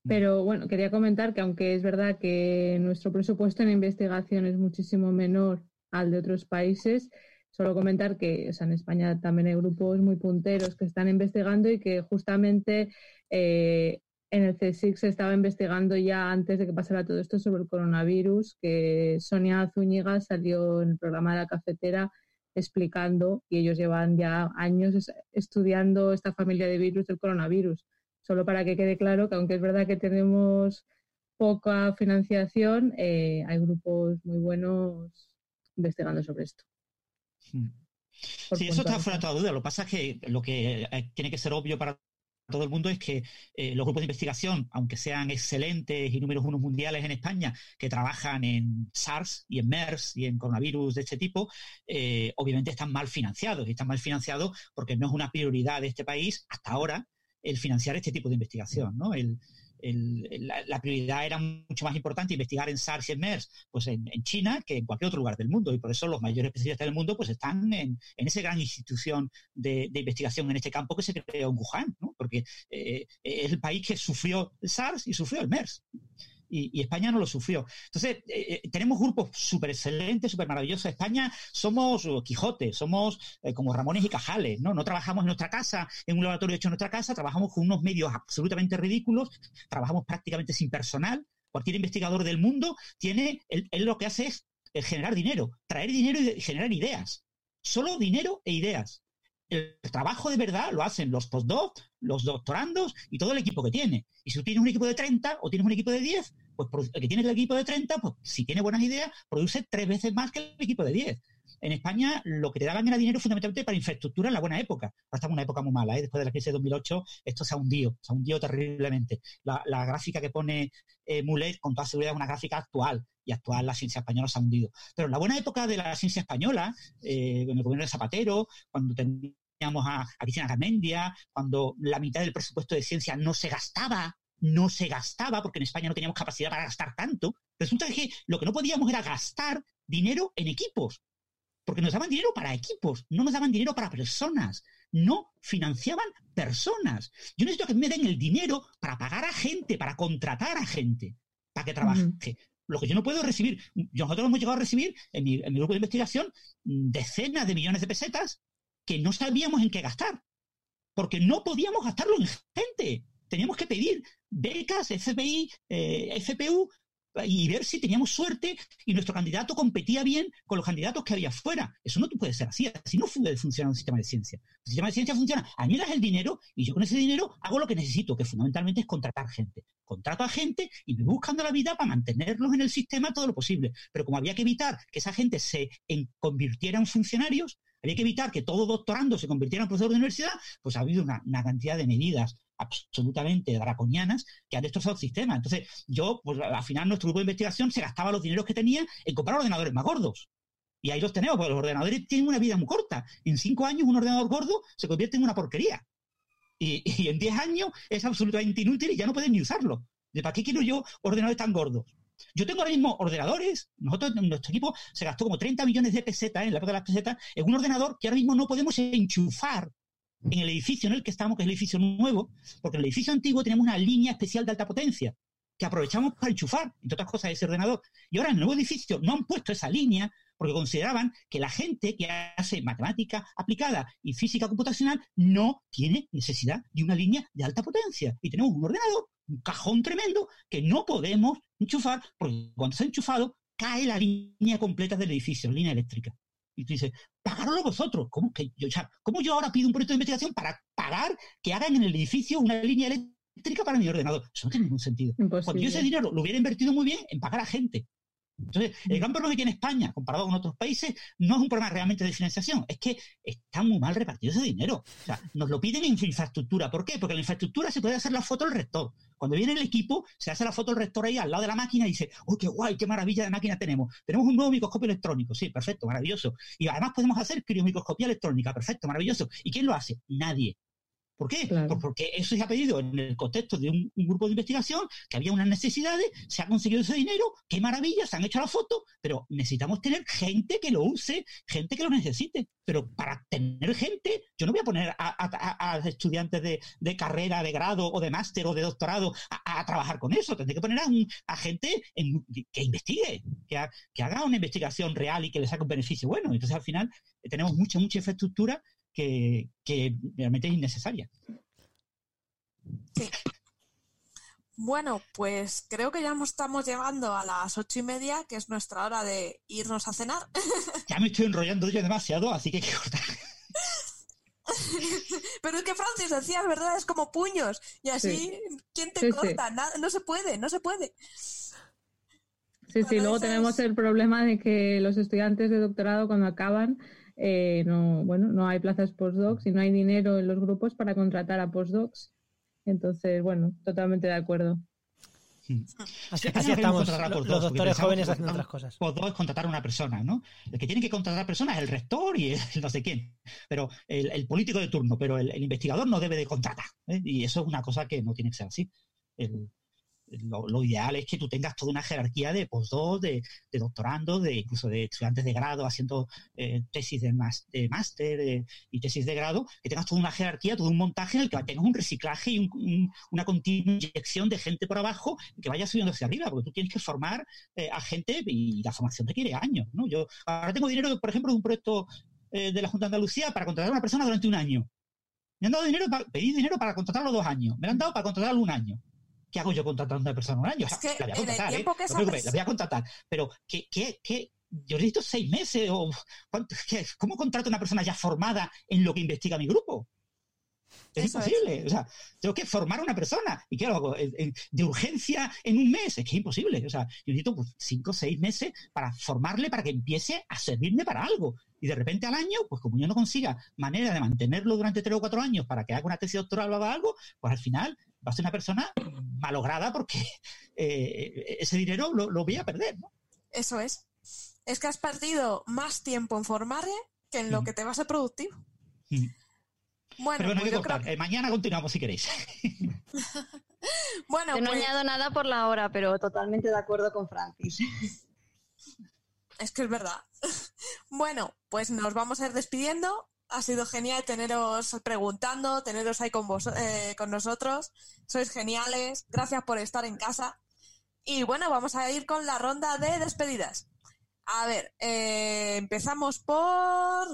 Pero bueno, quería comentar que aunque es verdad que nuestro presupuesto en investigación es muchísimo menor al de otros países, solo comentar que en España también hay grupos muy punteros que están investigando y que justamente eh, en el CSIC se estaba investigando ya antes de que pasara todo esto sobre el coronavirus, que Sonia Zúñiga salió en el programa de la cafetera explicando y ellos llevan ya años estudiando esta familia de virus del coronavirus. Solo para que quede claro que aunque es verdad que tenemos poca financiación, eh, hay grupos muy buenos investigando sobre esto. Sí, eso está fuera de toda duda. Lo que pasa es que lo que eh, tiene que ser obvio para todo el mundo es que eh, los grupos de investigación, aunque sean excelentes y números unos mundiales en España, que trabajan en SARS y en MERS y en coronavirus de este tipo, eh, obviamente están mal financiados. Y están mal financiados porque no es una prioridad de este país hasta ahora el financiar este tipo de investigación. ¿no? El, la, prioridad era mucho más importante investigar en SARS y en MERS pues en, China que en cualquier otro lugar del mundo. Y por eso los mayores especialistas del mundo pues están en, en esa gran institución de, investigación en este campo que se creó en Wuhan, porque eh, es el país que sufrió el SARS y sufrió el MERS y, España no lo sufrió. Entonces, eh, eh, tenemos grupos súper excelentes, súper maravillosos. España somos uh, Quijote, somos eh, como Ramones y Cajales, ¿no? No trabajamos en nuestra casa, en un laboratorio hecho en nuestra casa, trabajamos con unos medios absolutamente ridículos, trabajamos prácticamente sin personal. Cualquier investigador del mundo tiene, él, lo que hace es generar dinero, traer dinero y generar ideas. Solo dinero e ideas el trabajo de verdad lo hacen los postdocs, los doctorandos y todo el equipo que tiene. Y si tú tienes un equipo de 30 o tienes un equipo de 10, pues el que tiene el equipo de 30, pues si tiene buenas ideas, produce tres veces más que el equipo de 10. En España lo que te daban era dinero fundamentalmente para infraestructura en la buena época. Ahora estamos en una época muy mala, ¿eh? después de la crisis de 2008 esto se ha hundido, se ha hundido terriblemente. La, gráfica que pone eh, Mulet con toda seguridad es una gráfica actual y actual la ciencia española se ha hundido. Pero en la buena época de la ciencia española, eh, en el gobierno de Zapatero, cuando teníamos a, a Cristina Garmendia, cuando la mitad del presupuesto de ciencia no se gastaba no se gastaba, porque en España no teníamos capacidad para gastar tanto. Resulta que lo que no podíamos era gastar dinero en equipos, porque nos daban dinero para equipos, no nos daban dinero para personas, no financiaban personas. Yo necesito que me den el dinero para pagar a gente, para contratar a gente, para que trabaje. Lo que yo no puedo recibir, nosotros hemos llegado a recibir en mi, en mi grupo de investigación decenas de millones de pesetas que no sabíamos en qué gastar, porque no podíamos gastarlo en gente teníamos que pedir becas, FBI, eh, FPU, y ver si teníamos suerte y nuestro candidato competía bien con los candidatos que había fuera. Eso no puede ser así. Así no funciona un sistema de ciencia. El sistema de ciencia funciona, a mí das el dinero y yo con ese dinero hago lo que necesito, que fundamentalmente es contratar gente. Contrato a gente y voy buscando la vida para mantenerlos en el sistema todo lo posible. Pero como había que evitar que esa gente se convirtiera en funcionarios, había que evitar que todo doctorando se convirtiera en profesor de universidad, pues ha habido una, cantidad de medidas absolutamente draconianas que han destrozado el sistema. Entonces, yo, pues al final nuestro grupo de investigación se gastaba los dineros que tenía en comprar ordenadores más gordos. Y ahí los tenemos, porque los ordenadores tienen una vida muy corta. En cinco años un ordenador gordo se convierte en una porquería. Y, en diez años es absolutamente inútil y ya no pueden ni usarlo. ¿De para qué quiero yo ordenadores tan gordos? Yo tengo ahora mismo ordenadores, nosotros, nuestro equipo se gastó como 30 millones de pesetas en la época de las pesetas en un ordenador que ahora mismo no podemos enchufar en el edificio en el que estamos, que es el edificio nuevo, porque en el edificio antiguo tenemos una línea especial de alta potencia que aprovechamos para enchufar, entre otras cosas, ese ordenador. Y ahora en el nuevo edificio no han puesto esa línea porque consideraban que la gente que hace matemática aplicada y física computacional no tiene necesidad de una línea de alta potencia. Y tenemos un ordenador, un cajón tremendo, que no podemos enchufar porque cuando se ha enchufado cae la línea completa del edificio, la línea eléctrica. Y tú dices, pagarlo vosotros. ¿Cómo, que yo, o sea, ¿Cómo yo ahora pido un proyecto de investigación para pagar que hagan en el edificio una línea eléctrica para mi ordenador? Eso no tiene ningún sentido. Imposible. Cuando yo ese dinero lo hubiera invertido muy bien en pagar a gente. Entonces, el gran problema que tiene España, comparado con otros países, no es un problema realmente de financiación, es que está muy mal repartido ese dinero. O sea, nos lo piden en infraestructura. ¿Por qué? Porque en la infraestructura se puede hacer la foto del rector. Cuando viene el equipo, se hace la foto del rector ahí al lado de la máquina y dice, ¡oh, qué guay, qué maravilla de máquina tenemos! Tenemos un nuevo microscopio electrónico. Sí, perfecto, maravilloso. Y además podemos hacer criomicroscopía electrónica. Perfecto, maravilloso. ¿Y quién lo hace? Nadie. ¿Por qué? Claro. Pues porque eso se ha pedido en el contexto de un, un, grupo de investigación, que había unas necesidades, se ha conseguido ese dinero, qué maravilla, se han hecho la foto, pero necesitamos tener gente que lo use, gente que lo necesite. Pero para tener gente, yo no voy a poner a, a, a estudiantes de, de, carrera, de grado o de máster o de doctorado a, a, trabajar con eso. Tendré que poner a, un, a gente en, que investigue, que, que haga una investigación real y que le saque un beneficio bueno. Entonces al final tenemos mucha, mucha infraestructura que, que, realmente es innecesaria. Sí. Bueno, pues creo que ya estamos llegando a las ocho y media, que es nuestra hora de irnos a cenar. [laughs] Ya me estoy enrollando yo demasiado, así que hay que cortar. [laughs] Pero es que Francis decías, ¿verdad? Es como puños. Y así, sí. ¿quién te sí, corta? Sí. Nada, no se puede, no se puede. Sí, sí, luego tenemos el problema de que los estudiantes de doctorado cuando acaban eh, no, bueno, no hay plazas postdocs y no hay dinero en los grupos para contratar a postdocs. Entonces, bueno, totalmente de acuerdo. Así, así estamos, los, los doctores jóvenes haciendo otras cosas. Postdoc es contratar a una persona, ¿no? El que tiene que contratar a personas es el rector y el [laughs] no sé quién, pero el, el político de turno, pero el, el, investigador no debe de contratar. ¿eh? Y eso es una cosa que no tiene que ser así. El, lo, lo, ideal es que tú tengas toda una jerarquía de postdoc, de, de doctorando, de incluso de estudiantes de grado haciendo eh, tesis de, más, de máster eh, y tesis de grado, que tengas toda una jerarquía, todo un montaje en el que tengas un reciclaje y un, un, una continua inyección de gente por abajo que vaya subiendo hacia arriba, porque tú tienes que formar eh, a gente y la formación requiere años. ¿no? Yo ahora tengo dinero, por ejemplo, de un proyecto eh, de la Junta de Andalucía para contratar a una persona durante un año. Me han dado dinero, para, pedí dinero para contratarlo dos años. Me lo han dado para contratarlo un año. ¿Qué hago yo contratando a una persona un año? O sea, es que la voy a contratar, ¿eh? No la voy a contratar. Pero, ¿qué, qué, qué? Yo necesito seis meses o ¿qué? ¿cómo contrato a una persona ya formada en lo que investiga mi grupo? Es Eso imposible. Es. O sea, tengo que formar a una persona. ¿Y qué lo hago? De urgencia en un mes. Es que es imposible. O sea, yo necesito pues, cinco o seis meses para formarle para que empiece a servirme para algo. Y de repente al año, pues como yo no consiga manera de mantenerlo durante tres o cuatro años para que haga una tesis doctoral o haga algo, pues al final va a ser una persona malograda porque eh, ese dinero lo, lo, voy a perder. ¿no? Eso es. Es que has perdido más tiempo en formarle que en lo mm. que te va a ser productivo. Mm. Bueno, Pero bueno, pues hay que cortar. Creo... Eh, mañana continuamos si queréis. [laughs] bueno, no pues... añado nada por la hora, pero totalmente de acuerdo con Francis. Es que es verdad. [laughs] Bueno, pues nos vamos a ir despidiendo. Ha sido genial teneros preguntando, teneros ahí con, vos, eh, con nosotros. Sois geniales. Gracias por estar en casa. Y bueno, vamos a ir con la ronda de despedidas. A ver, eh, empezamos por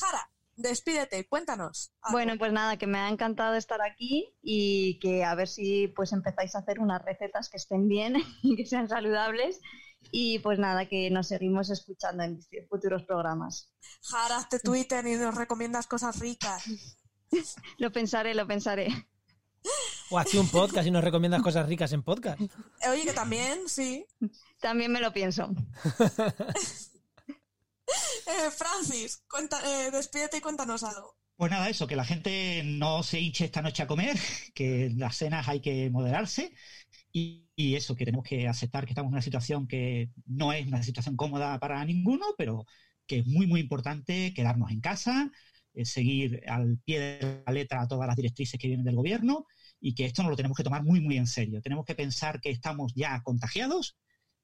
Jara. Despídete, cuéntanos. Bueno, pues nada, que me ha encantado estar aquí y que a ver si pues empezáis a hacer unas recetas que estén bien [laughs] y que sean saludables. Y pues nada, que nos seguimos escuchando en futuros programas. Jara, hazte Twitter y nos recomiendas cosas ricas. [laughs] lo pensaré, lo pensaré. O aquí un podcast y nos recomiendas cosas ricas en podcast. Oye, que también, sí. También me lo pienso. [laughs] eh, Francis, cuenta, eh, despídete y cuéntanos algo. Pues nada, eso, que la gente no se hinche esta noche a comer, que las cenas hay que moderarse y, y eso, que tenemos que aceptar que estamos en una situación que no es una situación cómoda para ninguno, pero que es muy, muy importante quedarnos en casa, eh, seguir al pie de la letra todas las directrices que vienen del gobierno y que esto nos lo tenemos que tomar muy, muy en serio. Tenemos que pensar que estamos ya contagiados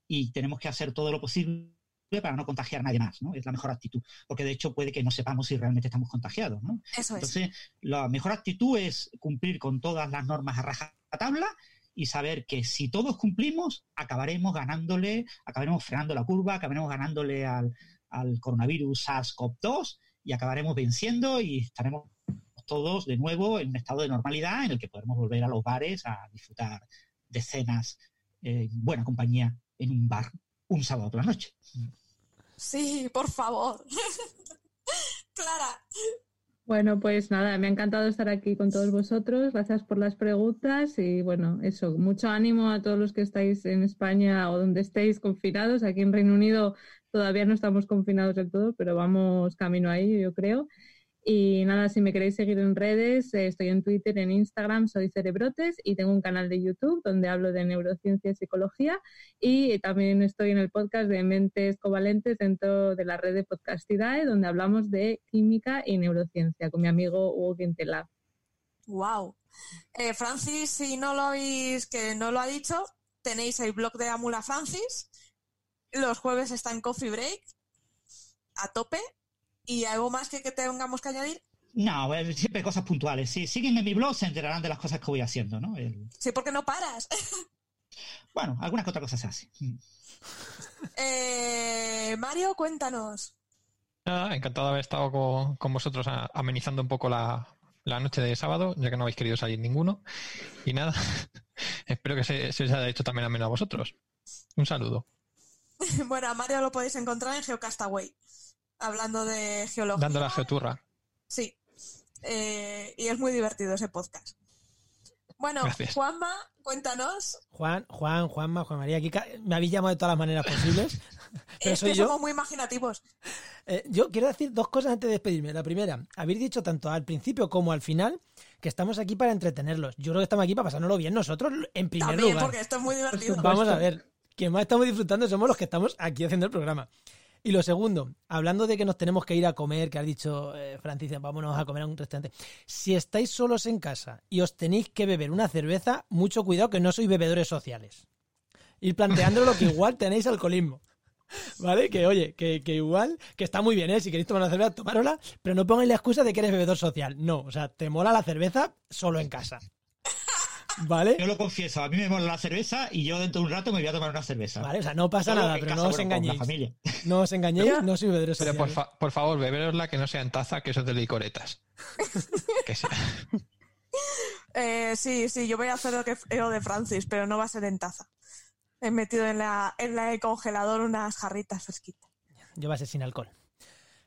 y tenemos que hacer todo lo posible para no contagiar a nadie más, ¿no? Es la mejor actitud, porque de hecho puede que no sepamos si realmente estamos contagiados, ¿no? Eso es. Entonces, la mejor actitud es cumplir con todas las normas a rajatabla y saber que si todos cumplimos, acabaremos ganándole, acabaremos frenando la curva, acabaremos ganándole al, al coronavirus SARS-CoV-2 y acabaremos venciendo y estaremos todos de nuevo en un estado de normalidad en el que podremos volver a los bares a disfrutar de cenas en buena compañía en un bar un sábado por la noche. Sí, por favor. [laughs] Clara. Bueno, pues nada, me ha encantado estar aquí con todos vosotros. Gracias por las preguntas y bueno, eso, mucho ánimo a todos los que estáis en España o donde estéis confinados. Aquí en Reino Unido todavía no estamos confinados del todo, pero vamos camino ahí, yo creo. Y nada, si me queréis seguir en redes, eh, estoy en Twitter, en Instagram, soy Cerebrotes y tengo un canal de YouTube donde hablo de neurociencia y psicología y también estoy en el podcast de Mentes Covalentes dentro de la red de Podcastidae donde hablamos de química y neurociencia con mi amigo Hugo Quintelab. Wow. Eh, Francis, si no lo habéis, que no lo ha dicho, tenéis el blog de Amula Francis. Los jueves está en Coffee Break. A tope. ¿Y algo más que, que tengamos que añadir? No, siempre cosas puntuales. Si siguen en mi blog, se enterarán de las cosas que voy haciendo, ¿no? El- Sí, porque no paras. [laughs] Bueno, alguna que otra cosa se hace. Mm. Eh, Mario, cuéntanos. Nada, encantado de haber estado con, con vosotros a- amenizando un poco la, la noche de sábado, ya que no habéis querido salir ninguno. Y nada, [laughs] espero que se, se os haya hecho también ameno a vosotros. Un saludo. [laughs] Bueno, a Mario lo podéis encontrar en Geocastaway, hablando de geología. Dando la geoturra. Sí. Eh, y es muy divertido ese podcast. Bueno, Gracias. Juanma, cuéntanos. Juan, Juan, Juanma, Juan María, aquí me habéis llamado de todas las maneras posibles. [laughs] Pero es soy que yo. somos muy imaginativos. Eh, yo quiero decir dos cosas antes de despedirme. La primera, habéis dicho tanto al principio como al final que estamos aquí para entretenerlos. Yo creo que estamos aquí para pasárnoslo bien nosotros en primer También, lugar. porque esto es muy divertido. Vamos a [laughs] ver, quien más estamos disfrutando somos los que estamos aquí haciendo el programa. Y lo segundo, hablando de que nos tenemos que ir a comer, que has dicho, eh, Francis, vámonos a comer a un restaurante. Si estáis solos en casa y os tenéis que beber una cerveza, mucho cuidado que no sois bebedores sociales. Ir planteándolo que [laughs] igual tenéis alcoholismo. ¿Vale? Que oye, que, que igual, que está muy bien, ¿eh? Si queréis tomar una cerveza, tomárosla, pero no pongáis la excusa de que eres bebedor social. No, o sea, te mola la cerveza solo en casa. ¿Vale? Yo lo confieso, a mí me mola la cerveza y yo dentro de un rato me voy a tomar una cerveza. Vale, o sea, no pasa Solo nada, pero casa, no os bueno, engañéis. familia. No os engañéis, no soy bebedores Pero por, fa- por favor, beberosla que no sea en taza, que eso es de licoretas. [laughs] que sea. [laughs] Eh, sí, sí, yo voy a hacer lo que lo de Francis, pero no va a ser en taza. He metido en la, en la el congelador unas jarritas fresquitas. Yo va a ser sin alcohol.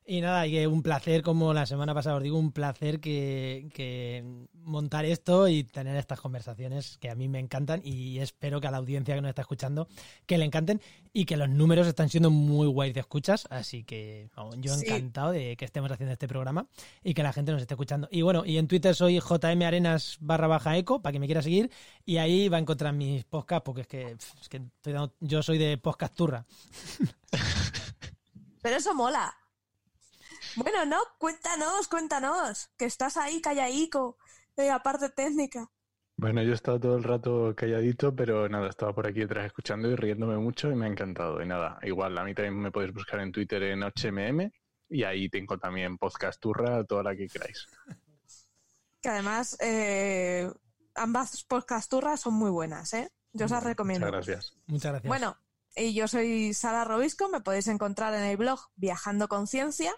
Y nada, y que un placer, como la semana pasada os digo, un placer que, que montar esto y tener estas conversaciones que a mí me encantan y espero que a la audiencia que nos está escuchando que le encanten y que los números están siendo muy guays de escuchas, así que vamos, yo Sí. encantado de que estemos haciendo este programa y que la gente nos esté escuchando. Y bueno, y en Twitter soy JM Arenas barra baja eco, para que me quiera seguir, y ahí va a encontrar mis podcasts, porque es que, es que estoy dando- yo soy de podcast turra. Pero eso mola. Bueno, no, cuéntanos, cuéntanos, que estás ahí callaico, eh, aparte técnica. Bueno, yo he estado todo el rato calladito, pero nada, estaba por aquí detrás escuchando y riéndome mucho y me ha encantado. Y nada, igual, a mí también me podéis buscar en Twitter en HMM y ahí tengo también podcast turra, toda la que queráis. [laughs] Que además eh, ambas podcasturras son muy buenas, ¿eh? Yo os las recomiendo. Muchas gracias. Muchas gracias. Bueno, y yo soy Sara Robisco, me podéis encontrar en el blog Viajando con Ciencia,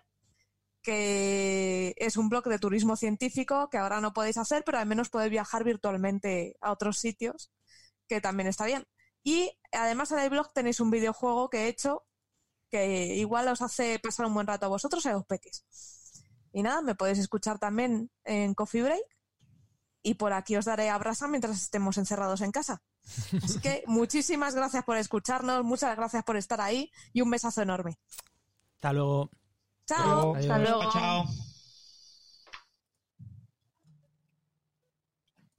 que es un blog de turismo científico que ahora no podéis hacer, pero al menos podéis viajar virtualmente a otros sitios, que también está bien. Y además en el blog tenéis un videojuego que he hecho que igual os hace pasar un buen rato a vosotros y a los peques. Y nada, me podéis escuchar también en Coffee Break y por aquí os daré abrasa mientras estemos encerrados en casa. Así que [laughs] muchísimas gracias por escucharnos, muchas gracias por estar ahí y un besazo enorme. Hasta luego. Chao. Hasta luego. Chao.